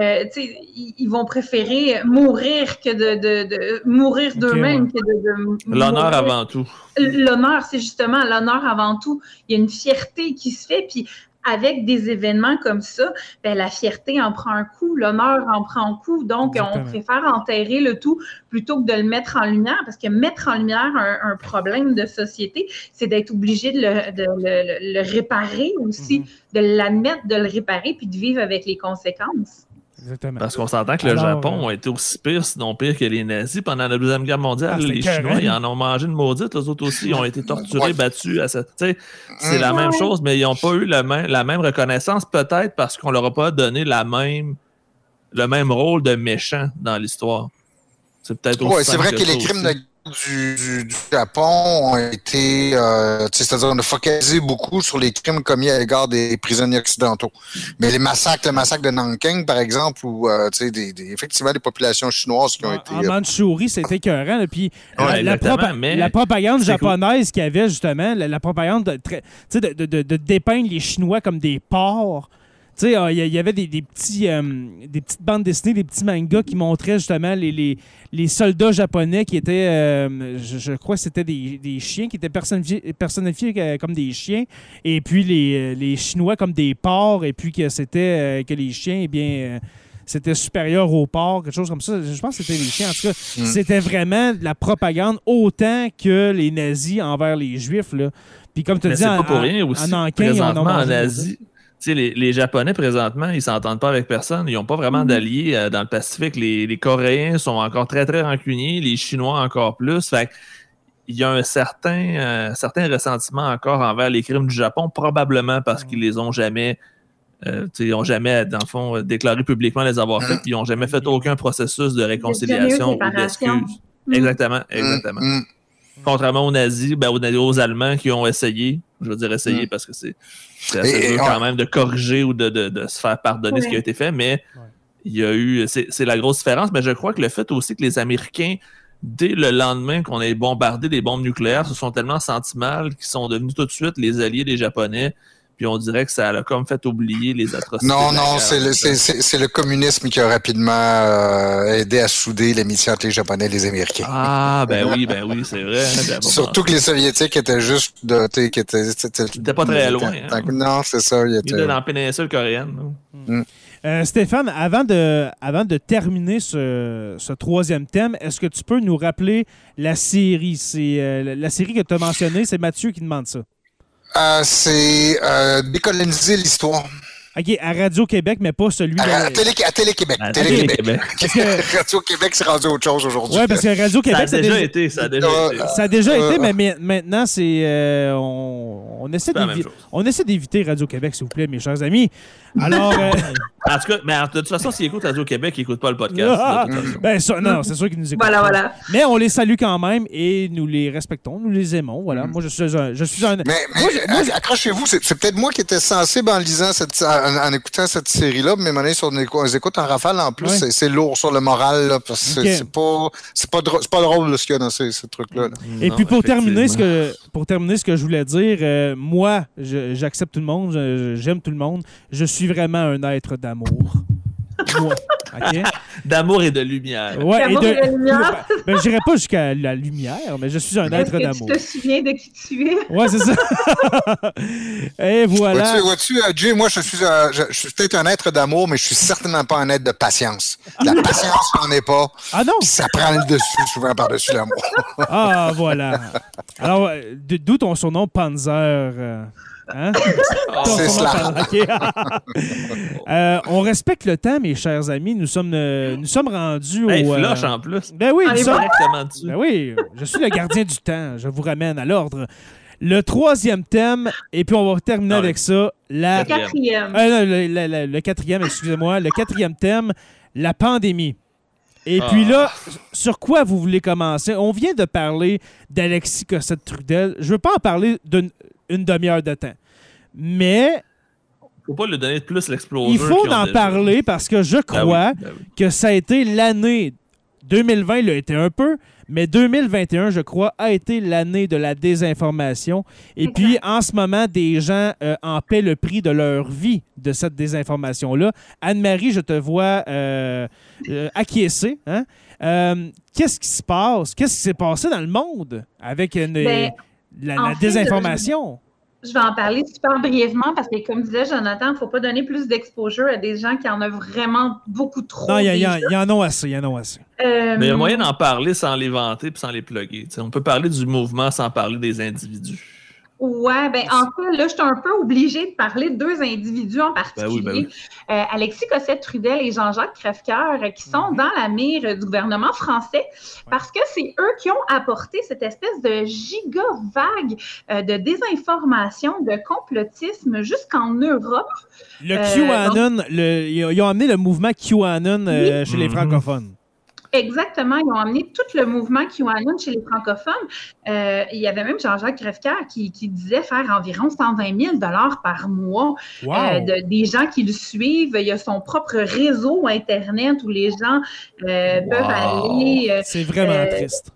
Speaker 4: euh, ils, vont préférer mourir que de, de- de- mourir d'eux-mêmes que de, de
Speaker 2: l'honneur avant tout.
Speaker 4: L'honneur, c'est justement l'honneur avant tout. Il y a une fierté qui se fait, puis avec des événements comme ça, ben, la fierté en prend un coup, l'honneur en prend un coup. Donc,
Speaker 1: Exactement.
Speaker 4: on préfère enterrer le tout plutôt que de le mettre en lumière, parce que mettre en lumière un, un problème de société, c'est d'être obligé de le, de le- le- le réparer aussi,
Speaker 1: Mhm.
Speaker 4: de l'admettre, de le réparer, puis de vivre avec les conséquences.
Speaker 1: Exactement.
Speaker 2: Parce qu'on s'entend que le
Speaker 1: Alors,
Speaker 2: Japon
Speaker 1: euh,
Speaker 2: a été aussi pire, sinon pire que les nazis pendant la Deuxième Guerre mondiale.
Speaker 1: Ah,
Speaker 2: les. Chinois, ils en ont mangé une maudite. Eux autres aussi, ils ont été torturés,
Speaker 3: Ouais.
Speaker 2: battus. Cette... C'est la même chose, mais ils n'ont pas eu la même, la même reconnaissance, peut-être parce qu'on leur a pas donné la même, le même rôle de méchant dans l'histoire. C'est peut-être aussi
Speaker 3: Ouais, c'est vrai que, les crimes
Speaker 2: aussi.
Speaker 3: de du, du- du Japon ont été, euh, c'est-à-dire on a focalisé beaucoup sur les crimes commis à l'égard des prisonniers occidentaux. Mais les massacres, le massacre de Nanking, par exemple, ou euh, des, des- effectivement des populations chinoises qui ont
Speaker 1: En-
Speaker 3: été.
Speaker 1: En
Speaker 3: euh,
Speaker 1: Mandchourie, c'était écœurant. là, Puis
Speaker 2: Ouais,
Speaker 1: la, propa-
Speaker 2: mais
Speaker 1: la propagande japonaise qu'il y avait, justement, la, la propagande de, de- de- de dépeindre les Chinois comme des porcs. Sais, euh, il y, il y avait des, des petits, euh, des petites bandes dessinées, des petits mangas qui montraient justement les, les, les soldats japonais qui étaient, euh, je, je crois que c'était des, des chiens, qui étaient personnifiés, personnifiés comme des chiens, et puis les, les Chinois comme des porcs, et puis que c'était euh, que les chiens, eh bien, c'était supérieur aux porcs, quelque chose comme ça. Je pense que c'était les chiens. En tout cas,
Speaker 3: Mm.
Speaker 1: c'était vraiment de la propagande autant que les nazis envers les juifs. Là. Puis comme tu dis, en, en- en en
Speaker 2: présentement, Asie, sais, les, les Japonais, présentement, ils s'entendent pas avec personne. Ils n'ont pas vraiment d'alliés euh, dans le Pacifique. Les, les Coréens sont encore très, très rancuniers. Les Chinois encore plus. Fait que il y a un certain, euh, certain ressentiment encore envers les crimes du Japon, probablement parce qu'ils les ont jamais, euh, tu sais, ils ont jamais, dans le fond, déclaré publiquement les avoir faits, puis ils n'ont jamais fait aucun processus de réconciliation ou d'excuse. Exactement, exactement. Contrairement aux nazis, ben, aux, aux Allemands qui ont essayé, je veux dire essayer
Speaker 3: Mm.
Speaker 2: parce que c'est assez dur
Speaker 3: on-
Speaker 2: quand même de corriger ou de, de- de se faire pardonner ce qui a été fait, mais
Speaker 1: Ouais.
Speaker 2: il y a eu, c'est c'est la grosse différence, mais je crois que le fait aussi que les Américains, dès le lendemain qu'on ait bombardé des bombes nucléaires, se sont tellement sentis mal qu'ils sont devenus tout de suite les alliés des Japonais, puis on dirait que ça a comme fait oublier les atrocités.
Speaker 3: Non, non, c'est le, communisme qui a rapidement euh, aidé à souder l'amitié entre les Japonais et les Américains.
Speaker 2: Ah, ben oui, ben oui, c'est vrai. hein,
Speaker 3: Surtout que les Soviétiques étaient juste de, qui étaient,
Speaker 2: pas très loin, hein.
Speaker 3: Non, c'est ça. Ils
Speaker 2: Il
Speaker 3: étaient...
Speaker 2: était dans la péninsule coréenne. non?
Speaker 1: Euh, Stéphane, avant de, avant de terminer ce, ce troisième thème, est-ce que tu peux nous rappeler la série? C'est euh, la série que tu as mentionnée, c'est Mathieu qui demande ça.
Speaker 3: Euh, c'est euh, décoloniser l'histoire.
Speaker 1: OK, à Radio-Québec, mais pas celui
Speaker 3: À, à. Télé, Télé-Québec. Télé-Québec. <laughs>
Speaker 2: Télé-Québec.
Speaker 3: Radio-Québec, c'est rendu autre chose aujourd'hui.
Speaker 1: Ouais, parce que
Speaker 2: Ça
Speaker 1: Radio-Québec,
Speaker 2: a
Speaker 1: ça, a
Speaker 2: déjà
Speaker 1: déjà-
Speaker 2: été, ça a déjà
Speaker 3: Euh,
Speaker 2: été.
Speaker 1: ça a déjà
Speaker 3: Euh,
Speaker 1: été, mais ma- maintenant, c'est... euh, on essaie d'éviter Radio-Québec, s'il vous plaît, mes chers amis. Alors... euh,
Speaker 2: En tout cas, mais de toute façon, s'ils écoutent Radio-Québec, ils n'écoutent pas le podcast.
Speaker 1: Ah, <laughs> ben, ça, non, c'est sûr qu'ils nous écoutent.
Speaker 4: Voilà,
Speaker 1: pas.
Speaker 4: voilà.
Speaker 1: Mais on les salue quand même et nous les respectons, nous les aimons. Voilà. Moi, je suis un. Je suis un
Speaker 3: Mais, mais
Speaker 1: Moi, je- moi, je-
Speaker 3: accrochez-vous, c'est c'est peut-être moi qui étais sensible en lisant cette, en, en écoutant cette série-là, mais sur les on les écoute en rafale en plus,
Speaker 1: Ouais.
Speaker 3: c'est- c'est lourd sur le moral, là, parce que c'est- c'est pas, c'est pas, drôle- c'est pas drôle ce qu'il y a dans ces, ces trucs-là. là.
Speaker 1: Et
Speaker 2: Non,
Speaker 1: puis pour terminer, ce que, pour terminer ce que je voulais dire, euh, moi, je- j'accepte tout le monde, je- j'aime tout le monde. Je suis vraiment un être d'amour. moi. <laughs>
Speaker 2: D'amour et de lumière.
Speaker 1: Ouais,
Speaker 4: D'amour et de lumière. <laughs>
Speaker 1: Ben, je n'irai pas jusqu'à la lumière, mais je suis un être
Speaker 4: que tu
Speaker 1: d'amour.
Speaker 4: te souviens de qui tu es?
Speaker 1: Ouais, c'est ça. <laughs> Et voilà.
Speaker 3: Vois-tu, vois-tu, euh, Jay, moi, je suis, euh, je, je suis peut-être un être d'amour, mais je suis certainement pas un être de patience. La patience, j'en ai pas.
Speaker 1: Ah non!
Speaker 3: Puis ça prend le dessus, souvent par-dessus l'amour.
Speaker 1: Ah, voilà. Alors, euh, d'où ton surnom Panzer? euh, hein? <laughs>
Speaker 3: C'est cela.
Speaker 1: Ok. <laughs> Euh, on respecte le temps, mes chers amis. Nous sommes, euh, nous sommes rendus
Speaker 2: Hey,
Speaker 1: au. euh,
Speaker 2: flush en plus.
Speaker 1: Ben oui, nous sommes- ben oui, je suis le gardien du temps. Je vous ramène à l'ordre. Le troisième thème, et puis on va terminer
Speaker 2: Ah
Speaker 1: avec ça. La...
Speaker 4: Le quatrième.
Speaker 1: Euh, non, le, le- le- le quatrième, excusez-moi. Le quatrième thème, la pandémie. Et
Speaker 2: Ah.
Speaker 1: puis là, sur quoi vous voulez commencer? On vient de parler d'Alexis Cossette-Trudel. Je veux pas en parler d'une une demi-heure de temps. Mais
Speaker 2: Faut pas lui donner plus l'explosion.
Speaker 1: il faut en parler parce que je crois que ça a été l'année 2020 l'a été un peu, mais 2021, je crois, a été l'année de la désinformation. Et puis, en ce moment, des gens euh, en paient le prix de leur vie de cette désinformation-là. Anne-Marie, je te vois euh, euh, acquiescer. Hein? Euh, Qu'est-ce qui se passe? Qu'est-ce qui s'est passé dans le monde avec une-
Speaker 4: Ben,
Speaker 1: la,
Speaker 4: en
Speaker 1: la
Speaker 4: fait,
Speaker 1: désinformation?
Speaker 4: Je vais en parler super brièvement parce que, comme disait Jonathan, il ne faut pas donner plus d'exposure à des gens qui en ont vraiment beaucoup trop.
Speaker 1: Non, il y, en a assez, il y en a assez.
Speaker 4: Euh,
Speaker 2: Mais il y a moyen d'en parler sans les vanter et sans les plugger. T'sais, on peut parler du mouvement sans parler des individus.
Speaker 4: Ouais, ben en fait, là, je suis un peu obligée de parler de deux individus en particulier.
Speaker 2: Ben oui, ben oui.
Speaker 4: Euh, Alexis Cossette-Trudel et Jean-Jacques Crèvecoeur, euh, qui sont dans la mire euh, du gouvernement français, parce que c'est eux qui ont apporté cette espèce de giga vague euh, de désinformation, de complotisme jusqu'en Europe.
Speaker 1: Le
Speaker 4: Euh,
Speaker 1: QAnon, le- ils ont- amené le mouvement QAnon euh, chez les
Speaker 2: Mhm.
Speaker 1: francophones.
Speaker 4: Exactement, ils ont amené tout le mouvement QAnon chez les francophones. Euh, il y avait même Jean-Jacques Crèvecoeur qui, qui disait faire environ 120 000 par mois
Speaker 1: Wow!
Speaker 4: euh, de- des gens qui le suivent. Il y a son propre réseau Internet où les gens euh, peuvent aller. euh,
Speaker 1: c'est vraiment
Speaker 4: euh,
Speaker 1: triste.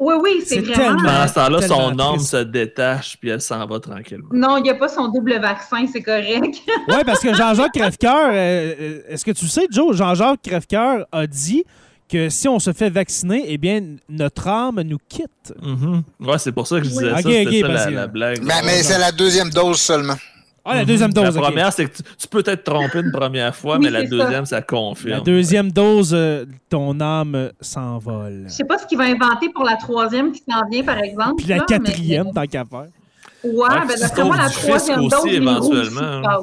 Speaker 4: oui, oui, c'est
Speaker 1: C'est
Speaker 4: vraiment.
Speaker 1: tellement-
Speaker 2: temps-là,
Speaker 1: tellement
Speaker 2: son âme
Speaker 1: triste.
Speaker 2: se détache puis elle s'en va tranquillement.
Speaker 4: Non, il n'y a pas son double vaccin, c'est correct.
Speaker 1: Oui, parce que Jean-Jacques Crèvecoeur, est-ce que tu sais, Joe, Jean-Jacques Crèvecoeur a dit que si on se fait vacciner, eh bien, notre âme nous quitte.
Speaker 2: Mhm. Ouais, c'est pour ça que je disais ça. C'était
Speaker 1: ok,
Speaker 2: ça
Speaker 1: parce
Speaker 2: la,
Speaker 1: que-
Speaker 2: la blague.
Speaker 3: Mais, mais c'est la deuxième dose seulement.
Speaker 1: Ah, la deuxième
Speaker 2: La
Speaker 1: dose, ok.
Speaker 2: première, c'est que tu, tu peux t'être trompé une première fois, <laughs>
Speaker 4: Oui,
Speaker 2: mais la
Speaker 4: ça.
Speaker 2: deuxième, ça, confirme.
Speaker 1: La deuxième dose, euh, ton âme s'envole.
Speaker 4: Je sais pas ce qu'il va inventer pour la troisième qui s'en vient, par exemple.
Speaker 1: Puis la
Speaker 4: là, mais-
Speaker 1: quatrième, tant qu'à faire.
Speaker 4: Ouais,
Speaker 2: Ouais,
Speaker 4: ben d'après moi, la troisième dose, aussi
Speaker 2: éventuellement.
Speaker 4: là.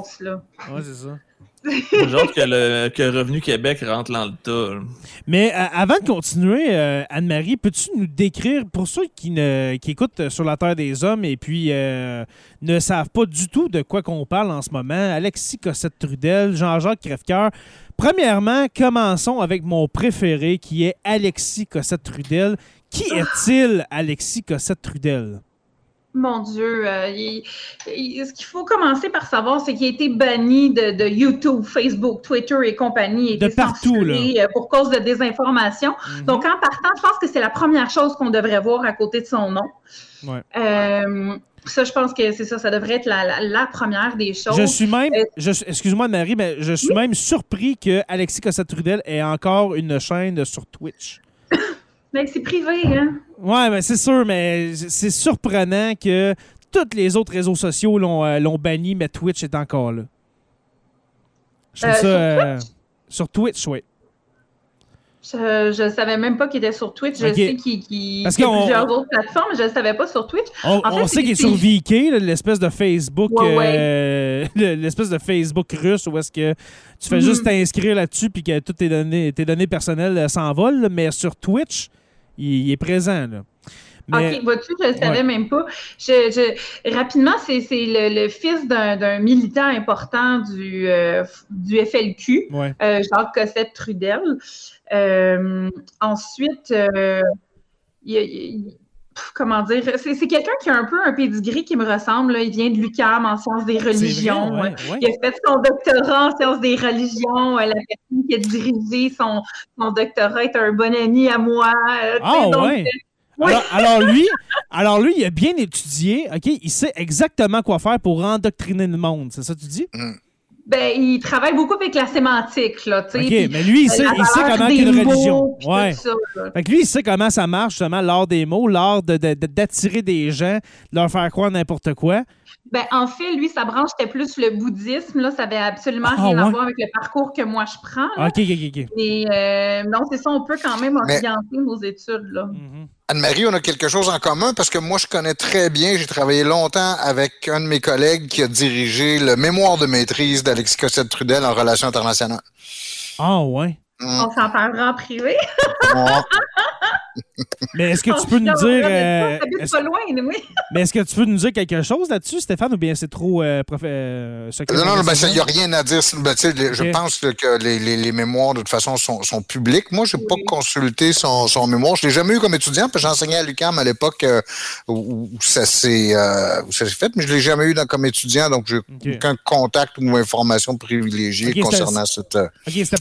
Speaker 1: Ouais, c'est ça.
Speaker 2: Que, Revenu Québec rentre dans le tas.
Speaker 1: Mais euh, avant de continuer, euh, Anne-Marie, peux-tu nous décrire, pour ceux qui, ne, qui écoutent sur la Terre des Hommes et puis euh, ne savent pas du tout de quoi qu'on parle en ce moment, Alexis Cossette-Trudel, Jean-Jacques Crèvecoeur. Premièrement, commençons avec mon préféré qui est Alexis Cossette-Trudel. Qui est-il, Alexis Cossette-Trudel?
Speaker 4: Mon Dieu, euh, il- il- ce qu'il faut commencer par savoir, c'est qu'il a été banni de, de YouTube, Facebook, Twitter et compagnie. Il a
Speaker 1: De partout,
Speaker 4: censuré, euh, pour cause de désinformation.
Speaker 1: Mhm.
Speaker 4: Donc, en partant, je pense que c'est la première chose qu'on devrait voir à côté de son nom.
Speaker 1: Ouais.
Speaker 4: Euh, ça, je pense que c'est ça, ça devrait être la, la- la première des choses.
Speaker 1: Je suis même,
Speaker 4: Euh,
Speaker 1: excuse-moi Marie, mais je suis même surpris que Alexis Cossette-Trudel ait encore une chaîne sur Twitch. <coughs>
Speaker 4: Mais c'est privé, hein?
Speaker 1: Ouais, mais c'est sûr, mais c'est surprenant que tous les autres réseaux sociaux l'ont euh, banni, mais Twitch est encore là. Je trouve
Speaker 4: Euh,
Speaker 1: ça.
Speaker 4: sur
Speaker 1: euh, sur Twitch, oui.
Speaker 4: Je ne savais même pas qu'il était sur Twitch. Je sais qu'il qu'il y a plusieurs autres plateformes, mais je ne le savais pas sur Twitch.
Speaker 1: On,
Speaker 4: En fait,
Speaker 1: on sait qu'il est sur VK, l'espèce de Facebook,
Speaker 4: Ouais, ouais.
Speaker 1: euh, <laughs> le- l'espèce de Facebook russe où est-ce que tu fais
Speaker 4: Mhm.
Speaker 1: juste t'inscrire là-dessus puis que toutes tes données, tes données personnelles s'envolent, mais sur Twitch, il, il est présent. Là. Mais,
Speaker 4: OK, vois-tu, je ne le savais
Speaker 1: Ouais.
Speaker 4: même pas. Je, je- rapidement, c'est le, le fils d'un militant important du, euh, du FLQ,
Speaker 1: ouais.
Speaker 4: euh, Jacques Cossette-Trudel. Euh, ensuite, euh, il comment dire, c'est c'est quelqu'un qui a un peu un pedigree qui me ressemble. là. Il vient de l'UQAM en sciences des
Speaker 1: vrai,
Speaker 4: religions.
Speaker 1: ouais, ouais.
Speaker 4: Il a fait son doctorat en sciences des religions. Euh, La personne qui a dirigé son, son doctorat est un bon ami à moi. Euh,
Speaker 1: Ah
Speaker 4: donc,
Speaker 1: ouais. Alors, alors lui, alors lui, il a bien étudié, OK? Il sait exactement quoi faire pour endoctriner le monde, c'est ça que tu dis?
Speaker 4: Ben, il travaille beaucoup avec la sémantique, là, tu sais.
Speaker 1: OK,
Speaker 4: puis
Speaker 1: mais lui, il
Speaker 4: la
Speaker 1: sait, il sait
Speaker 4: valeur
Speaker 1: comment
Speaker 4: des
Speaker 1: qu'une
Speaker 4: mots,
Speaker 1: religion.
Speaker 4: puis
Speaker 1: Ouais.
Speaker 4: tout ça.
Speaker 1: Fait que lui, il sait comment ça marche, justement, l'art des mots, l'art de- de- de- d'attirer des gens, de leur faire croire n'importe quoi.
Speaker 4: Ben, en fait, lui, sa branche était plus le bouddhisme, là. Ça avait absolument
Speaker 1: Ah,
Speaker 4: rien à voir avec le parcours que moi, je prends, là.
Speaker 1: OK, OK, OK.
Speaker 4: Et, euh, non, c'est ça, on peut quand même
Speaker 3: Mais-
Speaker 4: orienter nos études, là.
Speaker 1: Mhm.
Speaker 3: Anne-Marie, on a quelque chose en commun parce que moi, je connais très bien, j'ai travaillé longtemps avec un de mes collègues qui a dirigé le mémoire de maîtrise d'Alexis Cossette-Trudel en relations internationales.
Speaker 1: Ah, ouais.
Speaker 3: Hum,
Speaker 4: On s'en parlera en privé.
Speaker 3: ouais. <laughs>
Speaker 1: Mais est-ce que tu peux nous dire.
Speaker 4: Euh, pas loin, oui. <laughs>
Speaker 1: Mais est-ce que tu peux nous dire quelque chose là-dessus, Stéphane, ou bien c'est trop euh,
Speaker 3: euh Non, non, ben, il n'y a rien à dire. Ben, je pense que les, les, les, mémoires, de toute façon, sont, sont publiques. Moi, je n'ai pas consulté son, son mémoire. Je ne l'ai jamais eu comme étudiant, parce que j'enseignais à l'UQAM à l'époque euh, où, ça s'est fait, mais je ne l'ai jamais eu comme étudiant, donc je n'ai aucun contact ou information privilégiée concernant cet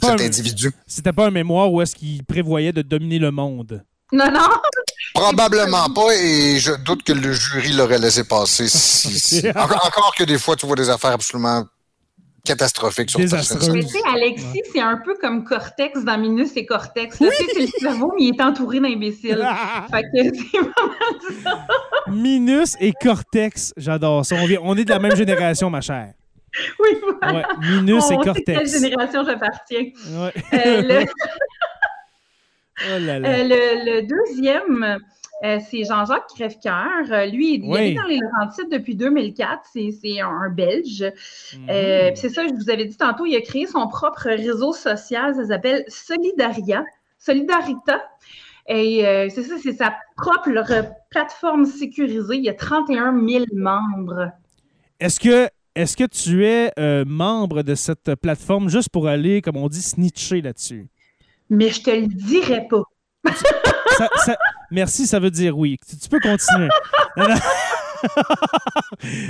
Speaker 3: individu.
Speaker 1: C'était pas un mémoire où est-ce qu'il prévoyait de dominer le monde?
Speaker 4: Non, non.
Speaker 3: Probablement pas, et je doute que le jury l'aurait laissé passer. <laughs> encore, que des fois, tu vois des affaires absolument catastrophiques sur
Speaker 4: ta Mais tu sais, Alexis, c'est un peu comme Cortex dans Minus et Cortex. Là, oui! c'est le cerveau, mais il est entouré d'imbéciles. <laughs> fait que c'est vraiment ça.
Speaker 1: Minus et Cortex, j'adore ça. On est de la même génération, ma chère.
Speaker 4: Oui, voilà.
Speaker 1: Ouais, Minus et Cortex.
Speaker 4: quelle génération j'appartiens. Ouais. Euh, <laughs> Oh euh, le, deuxième, euh, c'est Jean-Jacques Crèvecoeur. Euh, lui, il est dans les Laurentides depuis 2004. C'est un Belge. Mhm. c'est ça, je vous avais dit tantôt, il a créé son propre réseau social. Ça s'appelle Solidaria. Solidarita. Et c'est ça, c'est sa propre plateforme sécurisée. Il y a 31 000 membres.
Speaker 1: Est-ce que, est que tu es membre de cette plateforme juste pour aller, comme on dit, snitcher là-dessus?
Speaker 4: Mais je te le dirai pas.
Speaker 1: merci, ça veut dire oui. Tu, peux continuer. <laughs>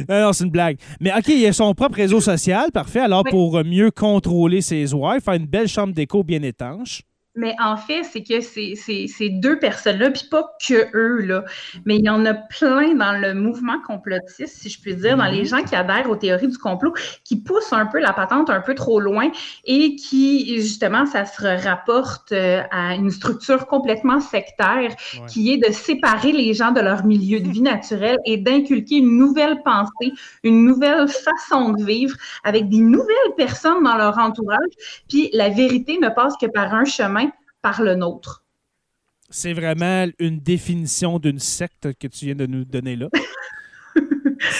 Speaker 1: non, non, c'est une blague. Mais OK, il a son propre réseau social, parfait. Alors, pour mieux contrôler ses oies, faire une belle chambre d'écho bien étanche.
Speaker 4: Mais en fait, c'est que ces deux personnes-là, puis pas que eux, là, mais il y en a plein dans le mouvement complotiste, si je puis dire, dans les mhm. gens qui adhèrent aux théories du complot, qui poussent un peu la patente un peu trop loin et qui, justement, ça se rapporte euh, à une structure complètement sectaire qui est de séparer les gens de leur milieu de vie naturel et d'inculquer une nouvelle pensée, une nouvelle façon de vivre avec des nouvelles personnes dans leur entourage. Puis la vérité ne passe que par un chemin par le nôtre.
Speaker 1: C'est vraiment une définition d'une secte que tu viens de nous donner là. <laughs>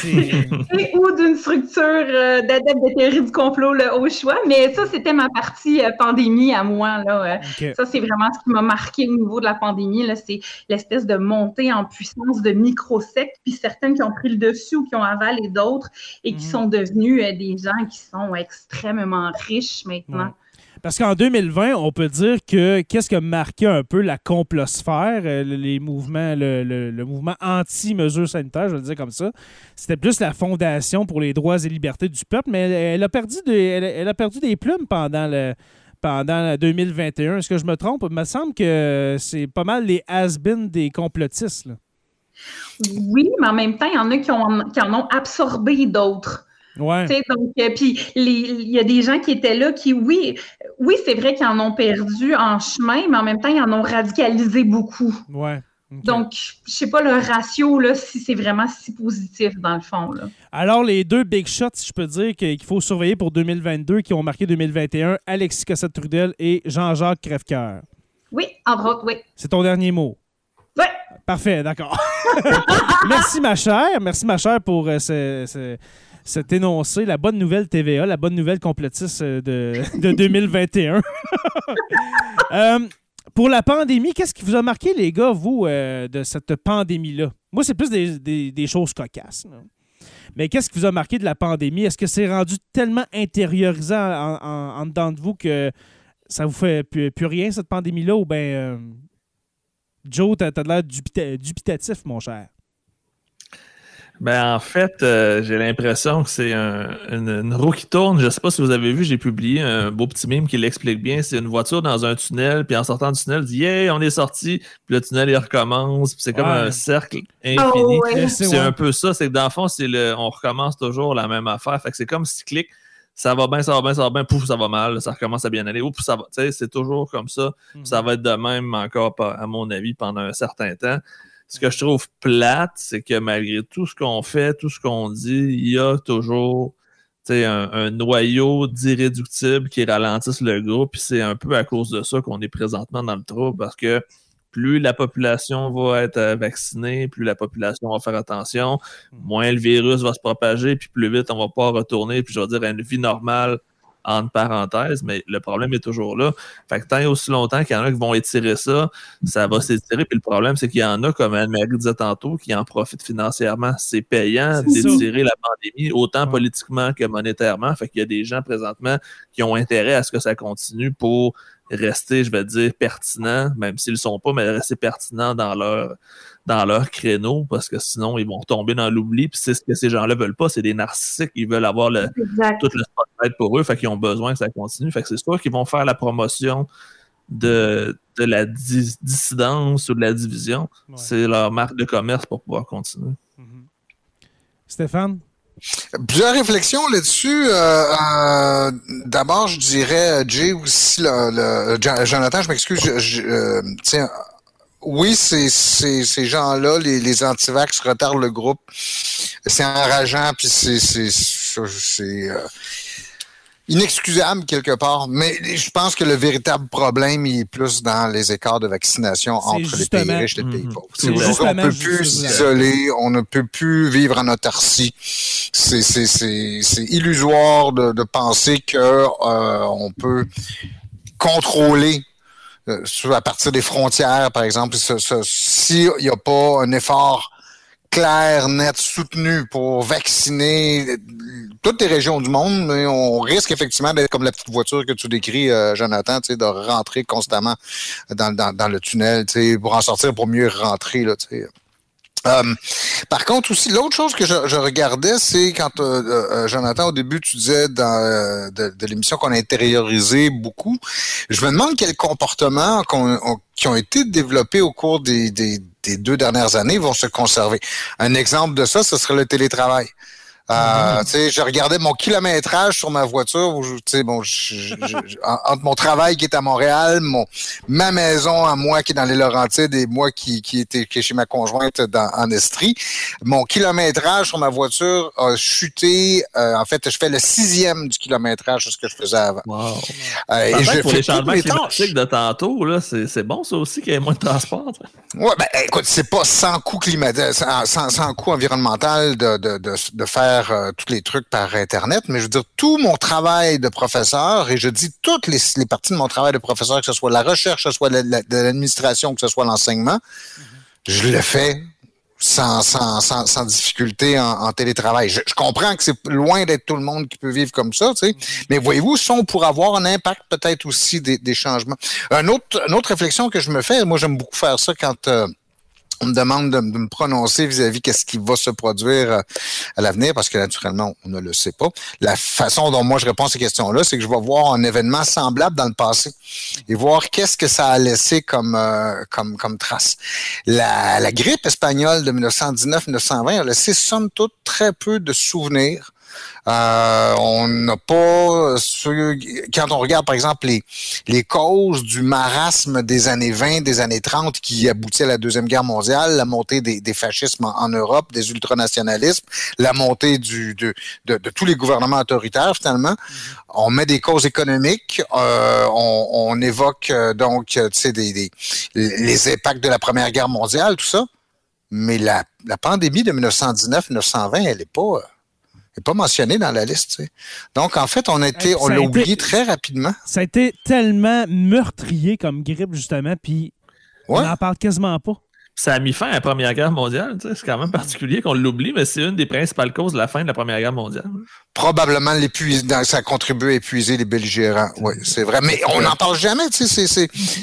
Speaker 4: Et ou d'une structure euh, d'adepte de théorie du complot là, au choix. Mais ça, c'était ma partie euh, pandémie à moi. Là, euh. Ça, c'est vraiment ce qui m'a marqué au niveau de la pandémie. C'est l'espèce de montée en puissance de micro-sectes, puis certaines qui ont pris le dessus ou qui ont avalé d'autres et qui mhm. sont devenues des gens qui sont extrêmement riches maintenant.
Speaker 1: Parce qu'en 2020, on peut dire que qu'est-ce qui a marqué un peu la complosphère, euh, les mouvements, le, mouvement anti-mesures sanitaires, je vais le dire comme ça, c'était plus la Fondation pour les droits et libertés du peuple, mais elle, a, perdu des, elle, a perdu des plumes pendant le pendant 2021. Est-ce que je me trompe? Il me semble que c'est pas mal les has-been des complotistes.
Speaker 4: Oui, mais en même temps, il y en a qui, ont, qui en ont absorbé d'autres.
Speaker 1: Ouais.
Speaker 4: Donc, euh, puis il y a des gens qui étaient là qui, oui, oui, c'est vrai qu'ils en ont perdu en chemin, mais en même temps, ils en ont radicalisé beaucoup.
Speaker 1: Ouais.
Speaker 4: Donc, je sais pas le ratio, là, si c'est vraiment si positif dans le fond. Là.
Speaker 1: Alors, les deux big shots, je peux dire qu'il faut surveiller pour 2022, qui ont marqué 2021, Alexis Cossette-Trudel et Jean-Jacques Crèvecoeur.
Speaker 4: Oui, entre autres, oui.
Speaker 1: C'est ton dernier mot.
Speaker 4: Oui.
Speaker 1: Parfait, d'accord. <laughs> merci, ma chère. Merci, ma chère, pour euh, ce cet énoncé, la bonne nouvelle TVA, la bonne nouvelle complotiste euh, de, de <laughs> 2021. <laughs> Euh, pour la pandémie, qu'est-ce qui vous a marqué, les gars, vous, euh, de cette pandémie-là? Moi, c'est plus des, choses cocasses. Mais qu'est-ce qui vous a marqué de la pandémie? Est-ce que c'est rendu tellement intériorisant en, dedans de vous que ça vous fait plus, rien, cette pandémie-là? Ou bien, Joe, t'as as, l'air dubitatif, mon cher?
Speaker 2: Ben, en fait, euh, j'ai l'impression que c'est une, roue qui tourne. Je sais pas si vous avez vu, j'ai publié un beau petit mime qui l'explique bien. C'est une voiture dans un tunnel, puis en sortant du tunnel, dit Yeah, on est sorti, puis le tunnel il recommence, puis c'est comme un cercle infini.
Speaker 4: Oh,
Speaker 2: c'est un peu ça, c'est que dans le fond, c'est le, on recommence toujours la même affaire. Fait que c'est comme cyclique. Ça va bien, ça va bien, ça va bien, pouf, ça va mal, ça recommence à bien aller, ouf, ça va. Tu sais, c'est toujours comme ça. Mhm. Ça va être de même encore, à mon avis, pendant un certain temps ce que je trouve plate, c'est que malgré tout ce qu'on fait, tout ce qu'on dit, il y a toujours un, un noyau d'irréductibles qui ralentissent le groupe. Puis c'est un peu à cause de ça qu'on est présentement dans le trouble parce que plus la population va être vaccinée, plus la population va faire attention, moins le virus va se propager, puis plus vite on va pas retourner, puis je vais dire, à une vie normale entre parenthèses, mais le problème est toujours là. Fait que tant et aussi longtemps qu'il y en a qui vont étirer ça, ça va s'étirer. Puis le problème, c'est qu'il y en a, comme Anne-Marie disait tantôt, qui en profitent financièrement. C'est payant d'étirer la pandémie, autant politiquement que monétairement. Fait qu'il y a des gens présentement qui ont intérêt à ce que ça continue pour rester, je vais dire, pertinents, même s'ils ne sont pas, mais rester pertinents dans leur dans leur créneau parce que sinon ils vont tomber dans l'oubli. Puis c'est ce que ces gens-là veulent pas, c'est des narcissiques. Ils veulent avoir le, tout le spotlight pour eux, fait qu'ils ont besoin que ça continue. Fait que c'est sûr qu'ils vont faire la promotion de, de la dissidence ou de la division. C'est leur marque de commerce pour pouvoir continuer. Mm-hmm.
Speaker 1: Stéphane?
Speaker 3: Plusieurs réflexions là-dessus. Euh, euh, d'abord, je dirais, Jay aussi, le, Jonathan, je m'excuse, je, tiens, oui, c'est ces gens-là, les, les antivax retardent le groupe. C'est enrageant, puis c'est euh, inexcusable quelque part. Mais je pense que le véritable problème il est plus dans les écarts de vaccination entre les pays riches et les pays mhm. pauvres. on ne peut plus s'isoler, on ne peut plus vivre en autarcie. C'est illusoire de, de penser que euh, on peut contrôler euh, à partir des frontières, par exemple, s'il n'y a pas un effort clair, net, soutenu pour vacciner toutes les régions du monde, mais on risque effectivement d'être comme la petite voiture que tu décris, euh, Jonathan, de rentrer constamment dans, le tunnel, pour en sortir, pour mieux rentrer. Là, euh, par contre, aussi, l'autre chose que je, regardais, c'est quand, euh, euh, Jonathan, au début, tu disais dans, de, l'émission qu'on a intériorisé beaucoup. Je me demande quels comportements qui ont été développés au cours des, deux dernières années vont se conserver. Un exemple de ça, ce serait le télétravail. Euh, mm-hmm. Je regardais mon kilométrage sur ma voiture. Où, bon, entre mon travail qui est à Montréal, mon, ma maison à moi qui est dans les Laurentides et moi qui, qui était chez ma conjointe dans, en Estrie, mon kilométrage sur ma voiture a chuté. Euh, en fait, je fais le sixième du kilométrage de ce que je faisais avant.
Speaker 2: Wow. Euh, et je pour les changements climatiques de tantôt, là, c'est, bon ça aussi qu'il y ait moins de transport.
Speaker 3: Ouais, ben écoute, c'est pas sans coût climatique, sans, sans, coût environnemental de, de, de, de faire euh, tous les trucs par Internet, mais je veux dire, tout mon travail de professeur, et je dis toutes les, parties de mon travail de professeur, que ce soit la recherche, que ce soit de l'administration, que ce soit l'enseignement, je le fais sans, sans, sans, difficulté en, télétravail. Je, comprends que c'est loin d'être tout le monde qui peut vivre comme ça, tu sais, mais voyez-vous, ça, on pourrait avoir un impact peut-être aussi des, changements. Un autre, une autre réflexion que je me fais, moi j'aime beaucoup faire ça quand... Euh, on me demande de, me prononcer vis-à-vis qu'est-ce qui va se produire euh, à l'avenir, parce que naturellement, on ne le sait pas. La façon dont moi je réponds à ces questions-là, c'est que je vais voir un événement semblable dans le passé et voir qu'est-ce que ça a laissé comme, euh, comme, comme trace. La, la grippe espagnole de 1919-1920 a laissé somme toute très peu de souvenirs euh, on n'a pas, quand on regarde par exemple les, les causes du marasme des années 20, des années 30 qui aboutit à la Deuxième Guerre mondiale, la montée des, des fascismes en, Europe, des ultranationalismes, la montée du, de, de, tous les gouvernements autoritaires finalement, mm-hmm. on met des causes économiques, euh, on, on, évoque euh, donc des, les impacts de la Première Guerre mondiale, tout ça, mais la, la pandémie de 1919-1920, elle n'est pas n'est pas mentionné dans la liste. Donc, en fait, on, a été, on l'a oublié très rapidement.
Speaker 1: Ça a été tellement meurtrier comme grippe, justement, puis on n'en parle quasiment pas
Speaker 2: ça a mis fin à la Première Guerre mondiale. C'est quand même particulier qu'on l'oublie, mais c'est une des principales causes de la fin de la Première Guerre mondiale.
Speaker 3: Probablement ça a contribué à épuiser les belligérants. Oui, c'est vrai. Mais on n'en parle jamais, tu sais,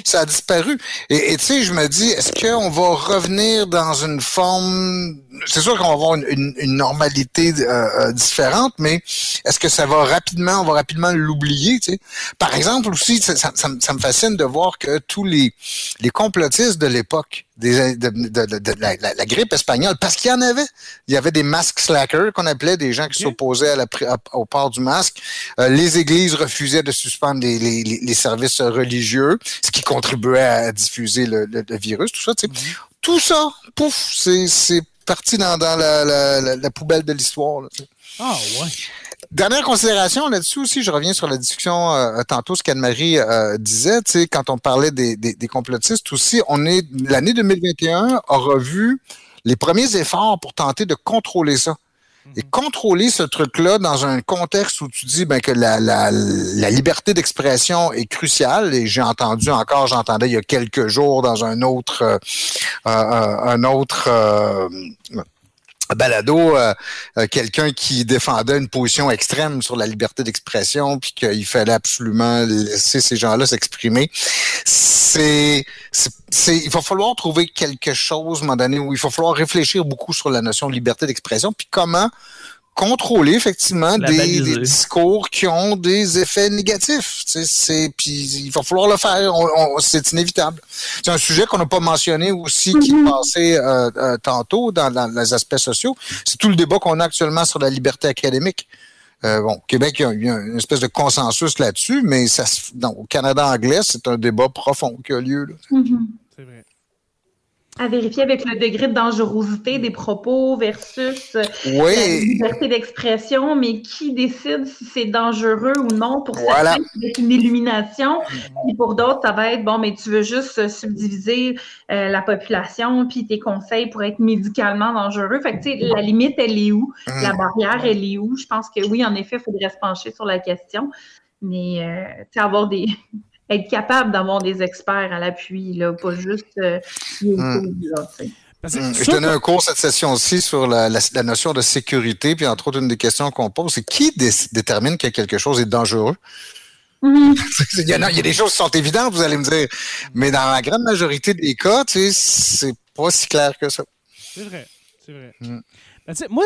Speaker 3: ça a disparu. Et tu sais, je me dis, est-ce qu'on va revenir dans une forme... C'est sûr qu'on va avoir une, normalité euh, euh, différente, mais est-ce que ça va rapidement, on va rapidement l'oublier, tu sais? Par exemple, aussi, ça, ça, me fascine de voir que tous les, les complotistes de l'époque, des, de, de, de, la, grippe espagnole, parce qu'il y en avait. Il y avait des masques slackers qu'on appelait, des gens qui s'opposaient à la, au port du masque. Euh, les églises refusaient de suspendre les, les, les, services religieux, ce qui contribuait à diffuser le, le, virus, tout ça. Tu sais. Mm-hmm. Tout ça, pouf, c'est parti dans, dans la, la, la, poubelle de l'histoire.
Speaker 1: Ah ouais.
Speaker 3: Dernière considération là-dessus aussi, je reviens sur la discussion euh, tantôt, ce qu'Anne-Marie euh, disait, quand on parlait des, des, des, complotistes aussi, on est l'année 2021 a revu les premiers efforts pour tenter de contrôler ça. Et contrôler ce truc-là dans un contexte où tu dis ben, que la, la, la liberté d'expression est cruciale, et j'ai entendu encore, j'entendais il y a quelques jours dans un autre, euh, euh, un autre euh, balado quelqu'un qui défendait une position extrême sur la liberté d'expression puis qu'il fallait absolument laisser ces gens-là s'exprimer. C'est, c'est, il va falloir trouver quelque chose à un moment donné où il va falloir réfléchir beaucoup sur la notion de liberté d'expression puis comment contrôler effectivement des, discours qui ont des effets négatifs. C'est puis il va falloir le faire. c'est inévitable. C'est un sujet qu'on n'a pas mentionné aussi qui est passé euh, euh, tantôt dans, les aspects sociaux. C'est tout le débat qu'on a actuellement sur la liberté académique. Euh, bon, au Québec, il y, a, une espèce de consensus là-dessus, mais ça, au Canada anglais, c'est un débat profond qui a lieu.
Speaker 4: Mm-hmm. C'est vrai à vérifier avec le degré de dangerosité des propos versus euh, la liberté d'expression, mais qui décide si c'est dangereux ou non pour certains, c'est une illumination, et pour d'autres, ça va être bon, mais tu veux juste subdiviser euh, la population, puis tes conseils pour être médicalement dangereux. Fait que, tu sais, la limite, elle est où? Mm. La barrière, elle est où? Je pense que oui, en effet, il faudrait se pencher sur la question, mais euh, tu sais, avoir des être capable d'avoir des experts à l'appui, là, pas juste euh,
Speaker 3: hmm. Je donnais un cours cette session-ci sur la, notion de sécurité, puis entre autres, une des questions qu'on pose, c'est qui détermine que quelque chose est dangereux? <laughs> Mm-hmm. il, y a, des choses qui sont évidentes, vous allez me dire, mais dans la grande majorité des cas, tu sais, c'est pas si clair que ça.
Speaker 1: C'est vrai, c'est vrai. Mm. Ben, moi,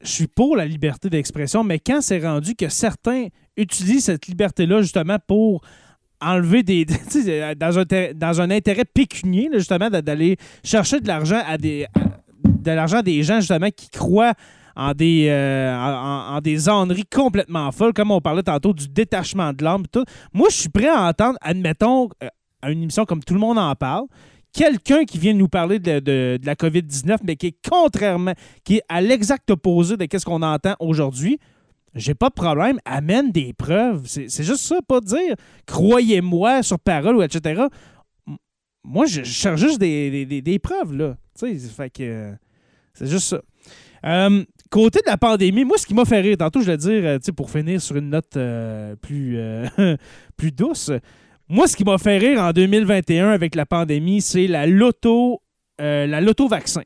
Speaker 1: je suis pour la liberté d'expression, mais quand c'est rendu que certains utilisent cette liberté-là justement pour enlever des. <laughs> dans, un, dans un intérêt pécunier, justement, d'aller chercher de l'argent à des. de l'argent des gens, justement, qui croient en des, euh, en, des complètement folles, comme on parlait tantôt du détachement de l'âme. Tout. Moi, je suis prêt à entendre, admettons, euh, à une émission comme tout le monde en parle, quelqu'un qui vient nous parler de, de la COVID-19, mais qui est contrairement, qui est à l'exact opposé de ce qu'on entend aujourd'hui j'ai pas de problème, amène des preuves. C'est juste ça, pas dire croyez-moi sur parole ou etc. Moi, je, cherche juste des, preuves, là. Tu sais, fait que c'est juste ça. Euh, côté de la pandémie, moi, ce qui m'a fait rire, tantôt, je vais dire, euh, tu sais, pour finir sur une note euh, plus, <laughs> plus douce, moi, ce qui m'a fait rire en 2021 avec la pandémie, c'est la loto, la loto-vaccin.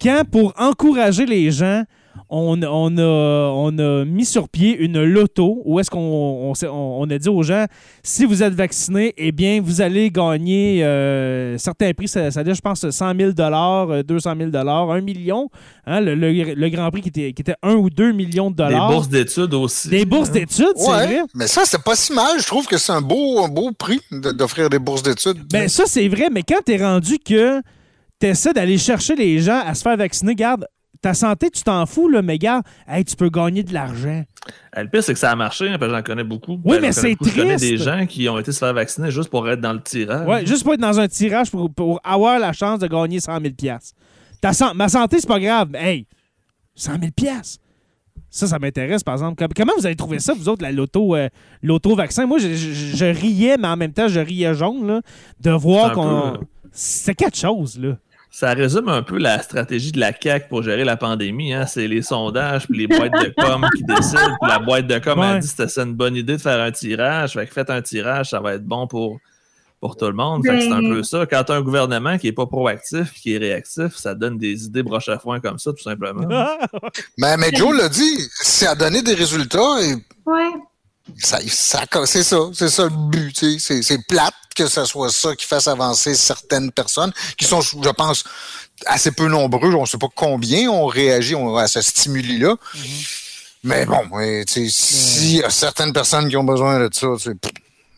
Speaker 1: Quand, pour encourager les gens on, a, mis sur pied une loto où est-ce qu'on on, a dit aux gens si vous êtes vacciné, eh bien, vous allez gagner euh, certains prix. Ça, ça je pense, 100 000 200 000 1 million. Hein, le, Grand Prix qui était, qui était 1 ou 2 millions de dollars.
Speaker 2: Des bourses d'études aussi.
Speaker 1: Des bourses hein. d'études, c'est vrai.
Speaker 3: Mais ça, c'est pas si mal. Je trouve que c'est un beau, beau prix d'offrir des bourses d'études.
Speaker 1: Ben, ça, c'est vrai. Mais quand tu es rendu que tu essaies d'aller chercher les gens à se faire vacciner, garde, ta santé, tu t'en fous, là, mais gars, hey, tu peux gagner de l'argent.
Speaker 2: Le pire, c'est que ça a marché, hein, j'en connais beaucoup.
Speaker 1: Oui, ben, mais c'est triste. Je connais
Speaker 2: des gens qui ont été se faire vacciner juste pour être dans le tirage.
Speaker 1: Oui, juste pour être dans un tirage pour, avoir la chance de gagner 100 000 Ta Ma santé, c'est pas grave. Hey, 100 000 ça, ça m'intéresse, par exemple. Comment vous avez trouvé ça, vous autres, la loto, euh, vaccin Moi, je, riais, mais en même temps, je riais jaune, là, de voir qu'on. C'est quelque chose, là
Speaker 2: ça résume un peu la stratégie de la CAQ pour gérer la pandémie. Hein? C'est les sondages, puis les boîtes de com qui décident. Puis la boîte de com a dit que c'était une bonne idée de faire un tirage. Fait que faites un tirage, ça va être bon pour, pour tout le monde. Fait que c'est un peu ça. Quand tu as un gouvernement qui n'est pas proactif, qui est réactif, ça donne des idées broche à foin comme ça, tout simplement. <laughs>
Speaker 3: mais, mais Joe l'a dit, ça a donné des résultats. Et...
Speaker 4: Ouais.
Speaker 3: Ça, c'est ça, c'est ça le but. C'est plate que ce soit ça qui fasse avancer certaines personnes qui sont, je pense, assez peu nombreux. On ne sait pas combien ont réagi à ce stimuli-là. Mm-hmm. Mais bon, s'il y a certaines personnes qui ont besoin de ça, c'est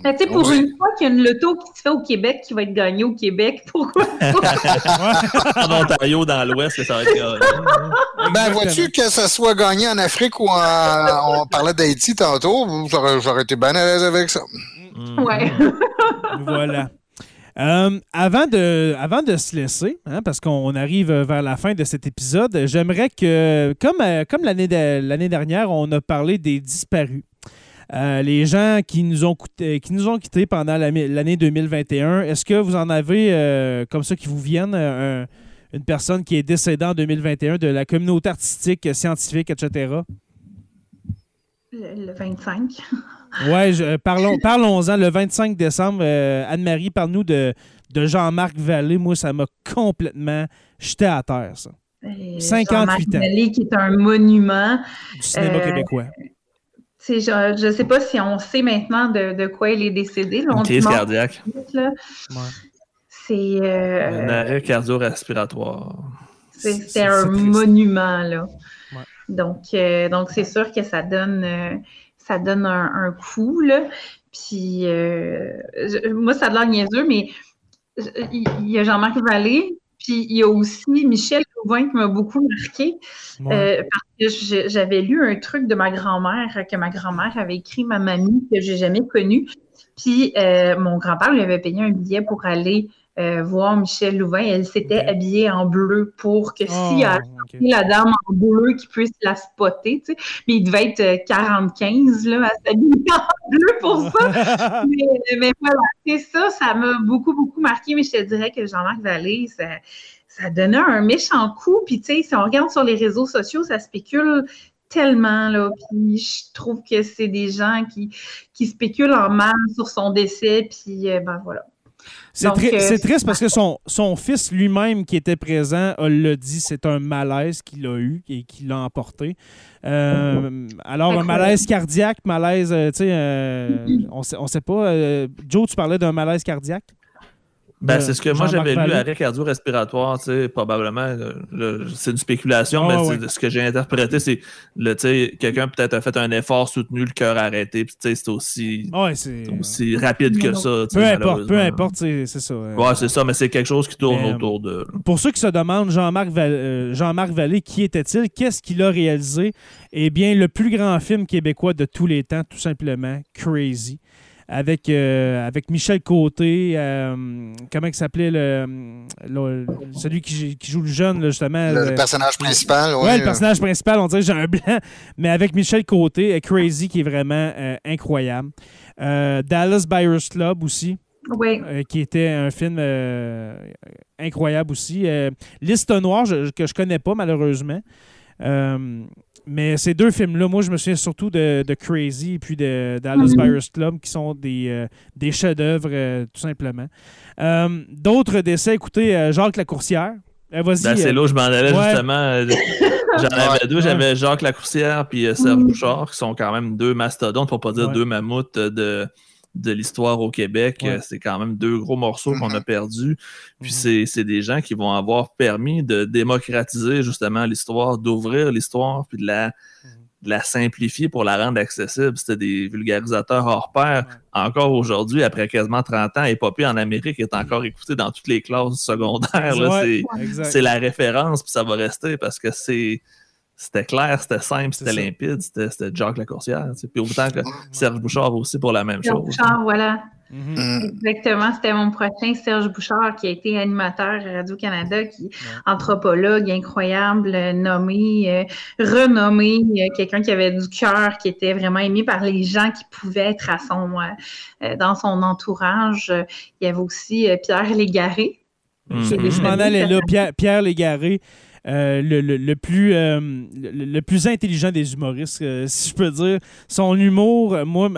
Speaker 4: ben, pour une fois qu'il y a une loto qui se fait au Québec qui va être gagnée au Québec, <laughs> pourquoi <laughs>
Speaker 2: En Ontario, dans l'Ouest, ça va être
Speaker 3: Ben, vois-tu que ça soit gagné en Afrique ou en. On parlait d'Haïti tantôt, j'aurais été bien à l'aise avec ça.
Speaker 4: Mm. Ouais. <laughs>
Speaker 1: voilà. Euh, avant, de, avant de se laisser, hein, parce qu'on arrive vers la fin de cet épisode, j'aimerais que, comme, euh, comme l'année dernière, on a parlé des disparus. Euh, les gens qui nous ont, qui nous ont quittés pendant l'année 2021, est-ce que vous en avez euh, comme ça qui vous viennent une personne qui est décédée en 2021 de la communauté artistique, scientifique, etc.
Speaker 4: Le, 25. <laughs>
Speaker 1: oui, parlons, parlons-en. Le 25 décembre, Anne-Marie, parle-nous de, de Jean-Marc Vallée. Moi, ça m'a complètement jeté à terre, ça. 58 ans.
Speaker 4: Vallée, qui est un monument.
Speaker 1: Du cinéma québécois.
Speaker 4: Je ne sais pas si on sait maintenant de, quoi il est décédé.
Speaker 2: Une crise cardiaque.
Speaker 4: C'est.
Speaker 2: Euh, un arrêt cardio-respiratoire.
Speaker 4: C'est un monument, là. Donc, euh, donc c'est sûr que ça donne, euh, ça donne un, coup, là. Puis, moi, ça a l'air niaiseux, mais il y a Jean-Marc Vallée, puis il y a aussi Michel Louvain qui m'a beaucoup marqué euh, parce que j'avais lu un truc de ma grand-mère que ma grand-mère avait écrit ma mamie que j'ai jamais connue. Puis euh, mon grand-père lui avait payé un billet pour aller euh, voir Michel Louvain. Elle s'était habillée en bleu pour que si y a la dame en bleu qui puisse la spotter, tu sais. Mais il devait être 45 là, à s'habiller <laughs> en bleu pour ça. <laughs> mais, voilà, c'est ça, ça m'a beaucoup, beaucoup marqué. Mais je te dirais que Jean-Marc Vallée, ça, ça donnait un méchant coup. Puis, tu sais, si on regarde sur les réseaux sociaux, ça spécule tellement, là. Puis, je trouve que c'est des gens qui, qui spéculent en mal sur son décès. Puis, euh, ben voilà.
Speaker 1: C'est euh, triste parce que son, son fils lui-même qui était présent l'a dit, c'est un malaise qu'il a eu et qu'il l'a emporté. Euh, alors, un malaise cardiaque, malaise, euh, tu sais, on sait, on sait pas. Joe, tu parlais d'un malaise cardiaque?
Speaker 2: Ben, c'est ce que moi j'avais lu, arrêt cardio-respiratoire, probablement, c'est une spéculation, ah, mais ce que j'ai interprété, c'est quelqu'un peut-être a fait un effort soutenu, le cœur arrêté, puis c'est aussi, aussi rapide que ça.
Speaker 1: Peu importe, peu importe, c'est ça.
Speaker 2: ouais, c'est ça, mais c'est quelque chose qui tourne autour de.
Speaker 1: Pour ceux qui se demandent, Jean-Marc euh, Jean Vallée, qui était-il Qu'est-ce qu'il a réalisé? Eh bien, le plus grand film québécois de tous les temps, tout simplement, Crazy avec, euh, avec Michel Côté, euh, comment il s'appelait le, celui qui, joue le jeune, justement.
Speaker 3: Le, personnage principal,
Speaker 1: oui. Ouais, le personnage principal, on dirait que j'ai un blanc, mais avec Michel Côté, Crazy qui est vraiment euh, incroyable. Dallas Buyers Club aussi.
Speaker 4: Oui.
Speaker 1: qui était un film incroyable aussi. Liste Noire, que je connais pas malheureusement. Mais ces deux films-là, moi, je me souviens surtout de, Crazy et puis de Dallas mhm. Buyers Club, qui sont des, euh, des chefs-d'œuvre, euh, tout simplement. Euh, d'autres décès, écoutez, Jacques Lacourcière.
Speaker 2: Ben, c'est là où je m'en allais, justement. <laughs> J'en avais deux. J'avais Jacques Lacourcière puis Serge mhm. Bouchard, qui sont quand même deux mastodontes, pour pas dire deux mammouths de de l'histoire au Québec. Euh, c'est quand même deux gros morceaux qu'on a mm-hmm. perdus. Puis mm-hmm. c'est des gens qui vont avoir permis de démocratiser justement l'histoire, d'ouvrir l'histoire, puis de la, la simplifier pour la rendre accessible. C'était des vulgarisateurs hors pair. Encore aujourd'hui, après quasiment 30 ans, Épopée en Amérique est encore écouté dans toutes les classes secondaires. C'est la référence, puis ça va rester parce que c'est c'était clair, c'était simple, c'était limpide, c'était Jacques Lacourcière. Puis autant que Serge Bouchard aussi pour la même
Speaker 4: Serge
Speaker 2: chose.
Speaker 4: Bouchard, voilà. Mm-hmm. Exactement, c'était mon prochain Serge Bouchard qui a été animateur à Radio-Canada, qui anthropologue incroyable, nommé, euh, renommé, euh, quelqu'un qui avait du cœur, qui était vraiment aimé par les gens qui pouvaient être à son, euh, dans son entourage. Il y avait aussi Pierre Légaré.
Speaker 1: Mm-hmm. Je m'en allais là, Pierre, Pierre Légaré. Euh, le, le, plus, euh, le, plus intelligent des humoristes, euh, <laughs> si je peux dire. Son humour, moi,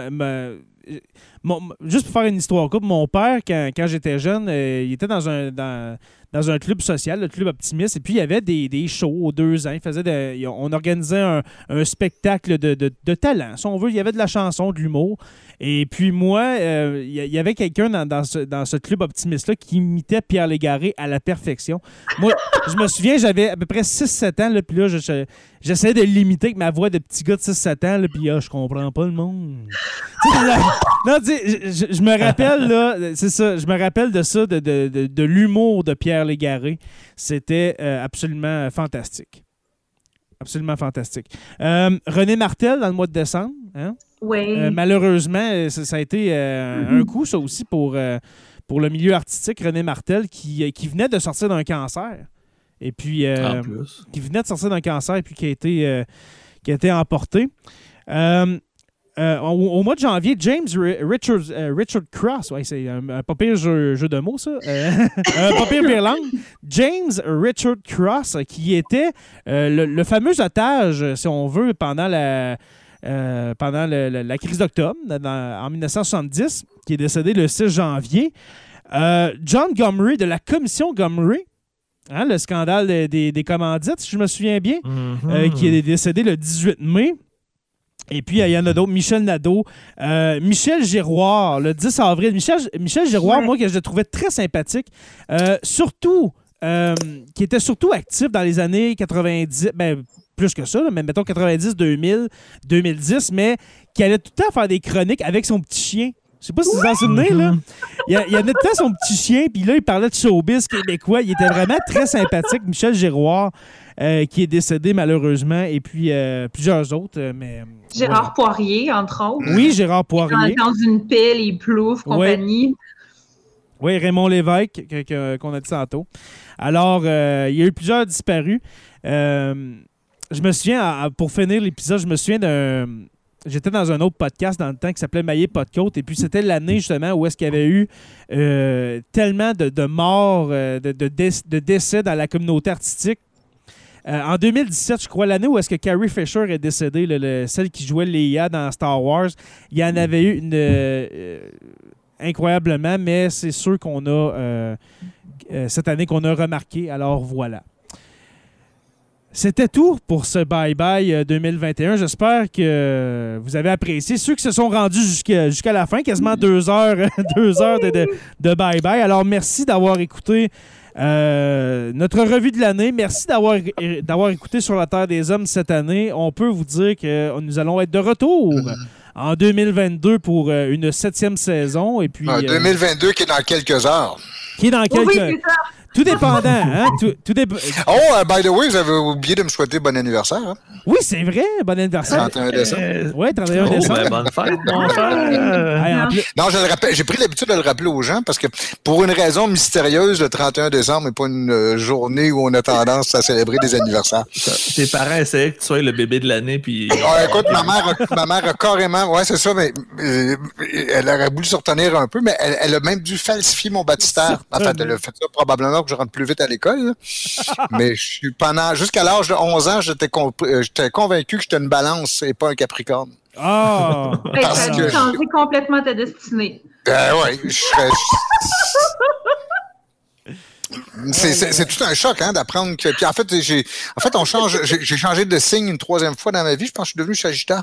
Speaker 1: juste pour faire une histoire courte, mon père, quand, quand j'étais jeune, il était dans un, dans, dans un club social, le club optimiste. Et puis, il y avait des, des shows aux deux ans. Faisait on organisait un, un spectacle de, de, de, talent, si on veut. Il y avait de la chanson, de l'humour. Et puis, moi, euh, il y, avait quelqu'un dans, dans, ce, dans, ce, club optimiste-là qui imitait Pierre Légaré à la perfection. Moi, <laughs> je me souviens, j'avais à peu près 6-7 ans. Là, puis là, j'essayais de l'imiter avec ma voix de petit gars de 6-7 ans. Là, puis là, je comprends pas le monde. <laughs> non, tu je, je, me rappelle, là, c'est ça, je me rappelle de ça, de, de, de, de l'humour de Pierre Légaré. C'était euh, absolument fantastique. Absolument fantastique. Euh, René Martel, dans le mois de décembre. Hein?
Speaker 4: Oui.
Speaker 1: Euh, malheureusement, ça, a été un coup, ça aussi, pour, pour le milieu artistique. René Martel, qui, qui venait de sortir d'un cancer. Et puis. qui venait de sortir d'un cancer et puis qui a été, qui a été emporté. euh, au, mois de janvier, James Richard, euh, Richard Cross, ouais, c'est un, un, pas pire jeu, de mots, ça. Euh, <laughs> un pas pire James Richard Cross, qui était le, fameux otage, si on veut, pendant la, pendant la crise d'octobre, en 1970, qui est décédé le 6 janvier. John Gomery, de la commission Gomery, hein, le scandale des, des, commandites, si je me souviens bien, mm-hmm. qui est décédé le 18 mai. Et puis, il y en a d'autres. Michel Nadeau. Euh, Michel Giroir, le 10 avril. Michel, Michel Giroir, moi, que je trouvais très sympathique. Euh, surtout, euh, qui était surtout actif dans les années 90, ben, plus que ça, mais mettons 90, 2000, 2010, mais qui allait tout le temps faire des chroniques avec son petit chien. Je sais pas si vous vous en souvenez, là. Il y, a, il tout le temps son petit chien, puis là, il parlait de showbiz québécois. Il était vraiment très sympathique, Michel Giroir. Euh, qui est décédé malheureusement, et puis euh, plusieurs autres. Euh, mais,
Speaker 4: Gérard Poirier, entre autres.
Speaker 1: Oui, Gérard Poirier.
Speaker 4: Dans, une pile, et plouf, compagnie.
Speaker 1: Oui, Raymond Lévesque, qu'on a dit tantôt. Alors, il y a eu plusieurs disparus. Je me souviens, pour finir l'épisode, je me souviens d'un. J'étais dans un autre podcast dans le temps qui s'appelait Maillé Côte, et puis c'était l'année justement où est-ce qu'il y avait eu tellement de, morts, de, de, décès dans la communauté artistique euh, en 2017, je crois, l'année où est-ce que Carrie Fisher est décédée, celle qui jouait Leia dans Star Wars, il y en avait eu une euh, incroyablement, mais c'est sûr qu'on a euh, cette année qu'on a remarqué. Alors voilà. C'était tout pour ce Bye Bye 2021. J'espère que vous avez apprécié. Ceux qui se sont rendus jusqu'à la fin, quasiment deux heures, <laughs> deux heures de, de Bye Bye. Alors merci d'avoir écouté euh, notre revue de l'année, merci d'avoir, d'avoir écouté Sur la Terre des Hommes cette année. On peut vous dire que nous allons être de retour en 2022 pour euh, une septième saison. Et puis,
Speaker 3: 2022 euh, qui est dans quelques heures.
Speaker 1: Qui est dans quelques... Tout dépendant, hein? <laughs> Tout, tout
Speaker 3: Oh, uh, by the way, vous avez oublié de me souhaiter bon anniversaire. Hein?
Speaker 1: Oui, c'est vrai, bon anniversaire.
Speaker 3: 31 décembre.
Speaker 1: Euh, oui, 31 oh, décembre. Ben,
Speaker 2: bonne fête, mon frère.
Speaker 3: non, je le rappelle, j'ai pris l'habitude de le rappeler aux gens parce que pour une raison mystérieuse, le 31 décembre n'est pas une euh, journée où on a tendance à célébrer des anniversaires.
Speaker 2: Tes parents essayaient que tu sois le bébé de l'année, puis...
Speaker 3: Ah, écoute, ma mère, a, ma mère a carrément... Ouais, c'est ça, mais euh, elle aurait voulu se retenir un peu, mais elle, elle a même dû falsifier mon baptistère. En fait, elle a fait ça probablement que je rentre plus vite à l'école. <laughs> Mais je suis pendant jusqu'à l'âge de 11 ans, j'étais euh, convaincu que j'étais une balance et pas un capricorne.
Speaker 1: Ah!
Speaker 4: ça a changé complètement ta destinée.
Speaker 3: Ben ouais, je serais. <laughs> C'est tout un choc hein, d'apprendre que. Puis en fait, j'ai en fait on change. J'ai changé de signe une troisième fois dans ma vie. Je pense que je suis devenu Sagittaire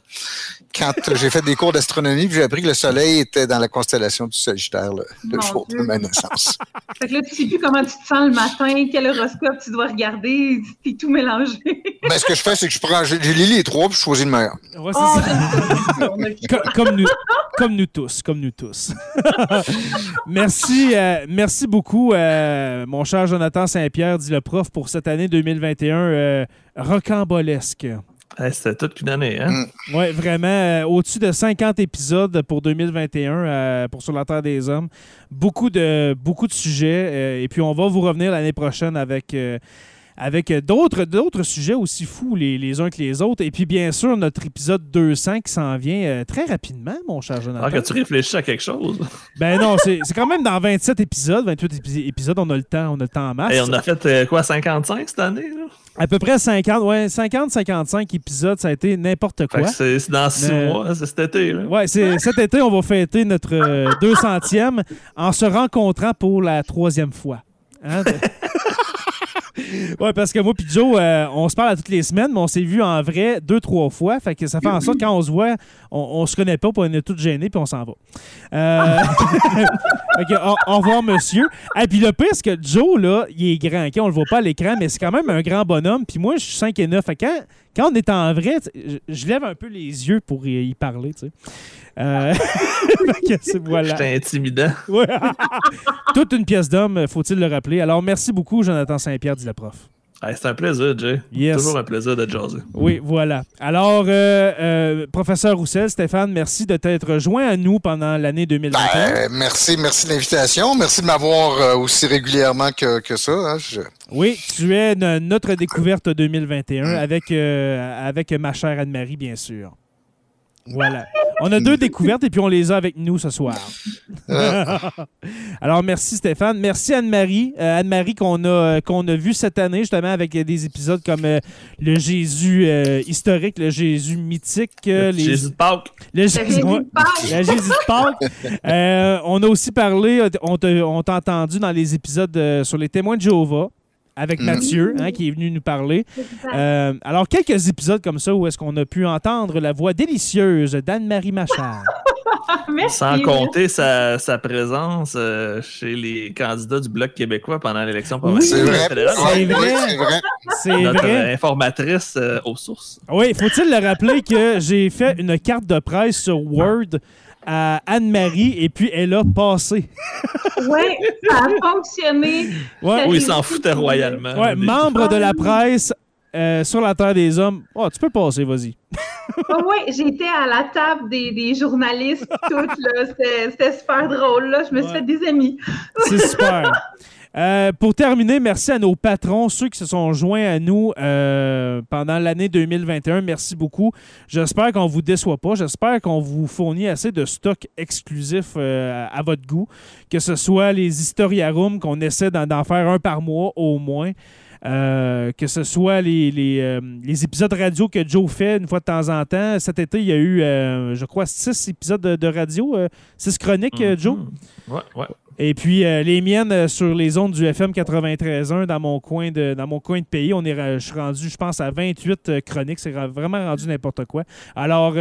Speaker 3: quand j'ai fait des cours d'astronomie. J'ai appris que le Soleil était dans la constellation du Sagittaire le, jour de ma naissance. <laughs>
Speaker 4: Fait que là, tu sais plus comment tu te sens le matin, quel horoscope tu dois regarder. T'es tout mélangé. <laughs>
Speaker 3: Ben, ce que je fais, c'est que je prends, j'ai lu les trois puis je choisis le meilleur.
Speaker 1: Ouais, oh, <laughs> comme, nous, comme nous tous, comme nous tous. merci, euh, merci beaucoup. Euh, mon cher Jonathan Saint-Pierre, dit le prof, pour cette année 2021 euh, rocambolesque.
Speaker 2: C'était toute une année, hein? Mm.
Speaker 1: Oui, vraiment. Euh, au-dessus de 50 épisodes pour 2021 euh, pour Sur la Terre des Hommes. Beaucoup de, beaucoup de sujets. et puis, on va vous revenir l'année prochaine avec avec d'autres, d'autres sujets aussi fous les, les, uns que les autres. Et puis, bien sûr, notre épisode 200 qui s'en vient euh, très rapidement, mon cher Jonathan.
Speaker 2: Ah, que tu réfléchis à quelque chose. <laughs>
Speaker 1: Ben non, c'est, quand même dans 27 épisodes, 28 épisodes, on a le temps, on a le temps en masse.
Speaker 2: Et on a fait euh, quoi, 55 cette année? Là?
Speaker 1: À peu près 50, ouais, 50-55 épisodes, ça a été n'importe quoi.
Speaker 2: C'est, dans six mois, c'est cet été.
Speaker 1: Oui, c'est, <laughs> cet été, on va fêter notre 200e euh, en se rencontrant pour la troisième fois. Hein? <laughs> ouais, parce que moi puis Joe, euh, on se parle à toutes les semaines, mais on s'est vu en vrai deux, trois fois. Fait que ça fait en sorte quand on se voit, on, on se connaît pas, puis on est tous gênés, puis on s'en va. Euh... <laughs> au, revoir, monsieur. Et puis le pire, c'est que Joe, là, il est grand. On le voit pas à l'écran, mais c'est quand même un grand bonhomme. Puis moi, je suis 5 et 9. Fait quand, quand on est en vrai, je, lève un peu les yeux pour y, parler. Euh... <laughs> voilà.
Speaker 2: J'étais intimidant. <laughs>
Speaker 1: Toute une pièce d'homme, faut-il le rappeler. Alors, merci beaucoup, Jonathan Saint-Pierre, dit le prof.
Speaker 2: c'est un plaisir, Jay. Toujours un plaisir d'être jasé.
Speaker 1: Oui, voilà. Alors, euh, euh, professeur Roussel, Stéphane, merci de t'être joint à nous pendant l'année 2021.
Speaker 3: Ben, merci, merci de l'invitation. Merci de m'avoir euh, aussi régulièrement que, que ça. Hein.
Speaker 1: Oui, tu es notre découverte 2021 avec, avec ma chère Anne-Marie, bien sûr. Voilà. On a deux découvertes et puis on les a avec nous ce soir. <laughs> Alors, merci Stéphane. Merci Anne-Marie. Euh, Anne-Marie qu'on a, euh, qu'on a vu cette année, justement, avec des épisodes comme euh, le Jésus historique, le Jésus mythique.
Speaker 2: le Jésus de Pâques.
Speaker 1: Le Jésus de Pâques. Le Jésus <laughs> de Pâques. on a aussi parlé, on t'a entendu dans les épisodes sur les témoins de Jéhovah avec mm. Mathieu, hein, qui est venu nous parler. Euh, alors, quelques épisodes comme ça où est-ce qu'on a pu entendre la voix délicieuse d'Anne-Marie Machard. <laughs>
Speaker 2: Sans compter sa, sa présence euh, chez les candidats du Bloc québécois pendant l'élection
Speaker 3: provinciale.
Speaker 1: Oui, c'est vrai. C'est vrai.
Speaker 2: C'est Notre informatrice euh, aux sources.
Speaker 1: Oui, faut-il le rappeler que j'ai fait une carte de presse sur Word à Anne-Marie et puis elle a passé.
Speaker 4: oui, ça a fonctionné.
Speaker 2: Ouais. Oui, il s'en foutait royalement.
Speaker 1: Ouais, membre de la presse euh, sur la Terre des Hommes. Oh, tu peux passer, vas-y.
Speaker 4: oui, j'étais à la table des, des journalistes toutes. C'était super drôle. Là. Je me suis fait des amis.
Speaker 1: C'est super. Euh, pour terminer, merci à nos patrons, ceux qui se sont joints à nous euh, pendant l'année 2021. Merci beaucoup. J'espère qu'on ne vous déçoit pas. J'espère qu'on vous fournit assez de stocks exclusifs euh, à votre goût, que ce soit les Historiarums qu'on essaie d'en faire un par mois au moins. que ce soit les, les, épisodes radio que Joe fait une fois de temps en temps. Cet été, il y a eu, je crois, six épisodes de, radio, six chroniques, mm-hmm. Joe.
Speaker 2: Ouais, ouais.
Speaker 1: Et puis euh, les miennes euh, sur les ondes du FM 93.1 dans mon coin de dans mon coin de pays, on est je suis rendu je pense à 28 euh, chroniques, c'est vraiment rendu n'importe quoi. Alors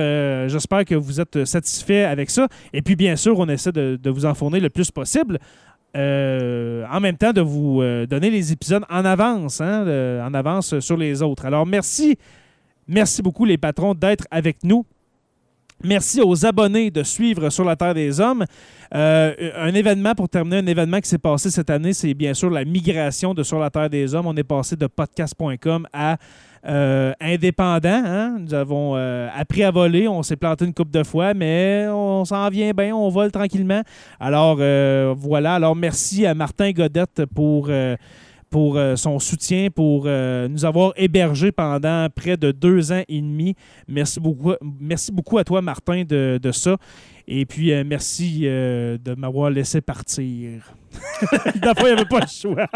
Speaker 1: j'espère que vous êtes satisfait avec ça et puis bien sûr, on essaie de, vous en fournir le plus possible. en même temps de vous donner les épisodes en avance, hein, en avance sur les autres. Alors merci, merci beaucoup les patrons d'être avec nous. Merci aux abonnés de suivre Sur la Terre des Hommes. Euh, un événement, pour terminer, un événement qui s'est passé cette année, c'est bien sûr la migration de Sur la Terre des Hommes. On est passé de podcast.com à euh, indépendant. Hein. Nous avons euh, appris à voler. On s'est planté une coupe de fois, mais on s'en vient bien. On vole tranquillement. Alors, voilà. Alors, merci à Martin Godette pour pour euh, son soutien, pour euh, nous avoir hébergés pendant près de deux ans et demi. Merci beaucoup, merci beaucoup à toi, Martin, de, ça. Et puis, euh, merci de m'avoir laissé partir. <laughs> D'abord, il n'y avait pas le choix.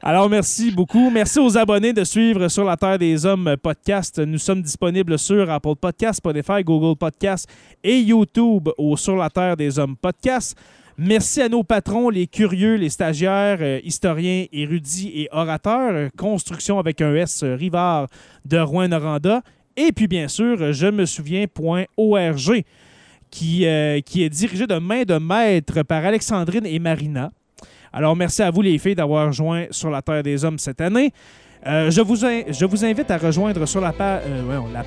Speaker 1: Alors, merci beaucoup. Merci aux abonnés de suivre Sur la Terre des Hommes podcast. Nous sommes disponibles sur Apple Podcasts, Spotify, Google Podcasts et YouTube au Sur la Terre des Hommes podcast. Merci à nos patrons, les curieux, les stagiaires, euh, historiens, érudits et orateurs. Euh, construction avec un S, euh, Rivard de Rouen-Noranda. Et puis, bien sûr, je me souviens.org, qui, qui est dirigé de main de maître par Alexandrine et Marina. Alors, merci à vous, les filles, d'avoir joint sur la Terre des Hommes cette année. je, vous invite à rejoindre sur la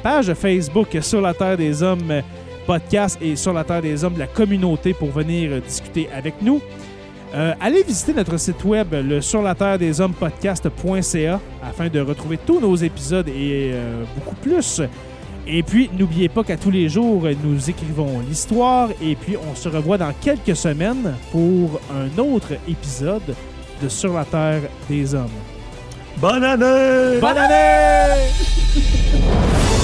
Speaker 1: page Facebook Sur la Terre des Hommes podcast et sur la Terre des Hommes de la communauté pour venir discuter avec nous. Euh, allez visiter notre site web, le sur la terre des hommes podcast.ca, afin de retrouver tous nos épisodes et euh, beaucoup plus. Et puis, n'oubliez pas qu'à tous les jours, nous écrivons l'histoire. Et puis, on se revoit dans quelques semaines pour un autre épisode de Sur la Terre des Hommes.
Speaker 2: Bonne année!
Speaker 1: Bonne année! <laughs>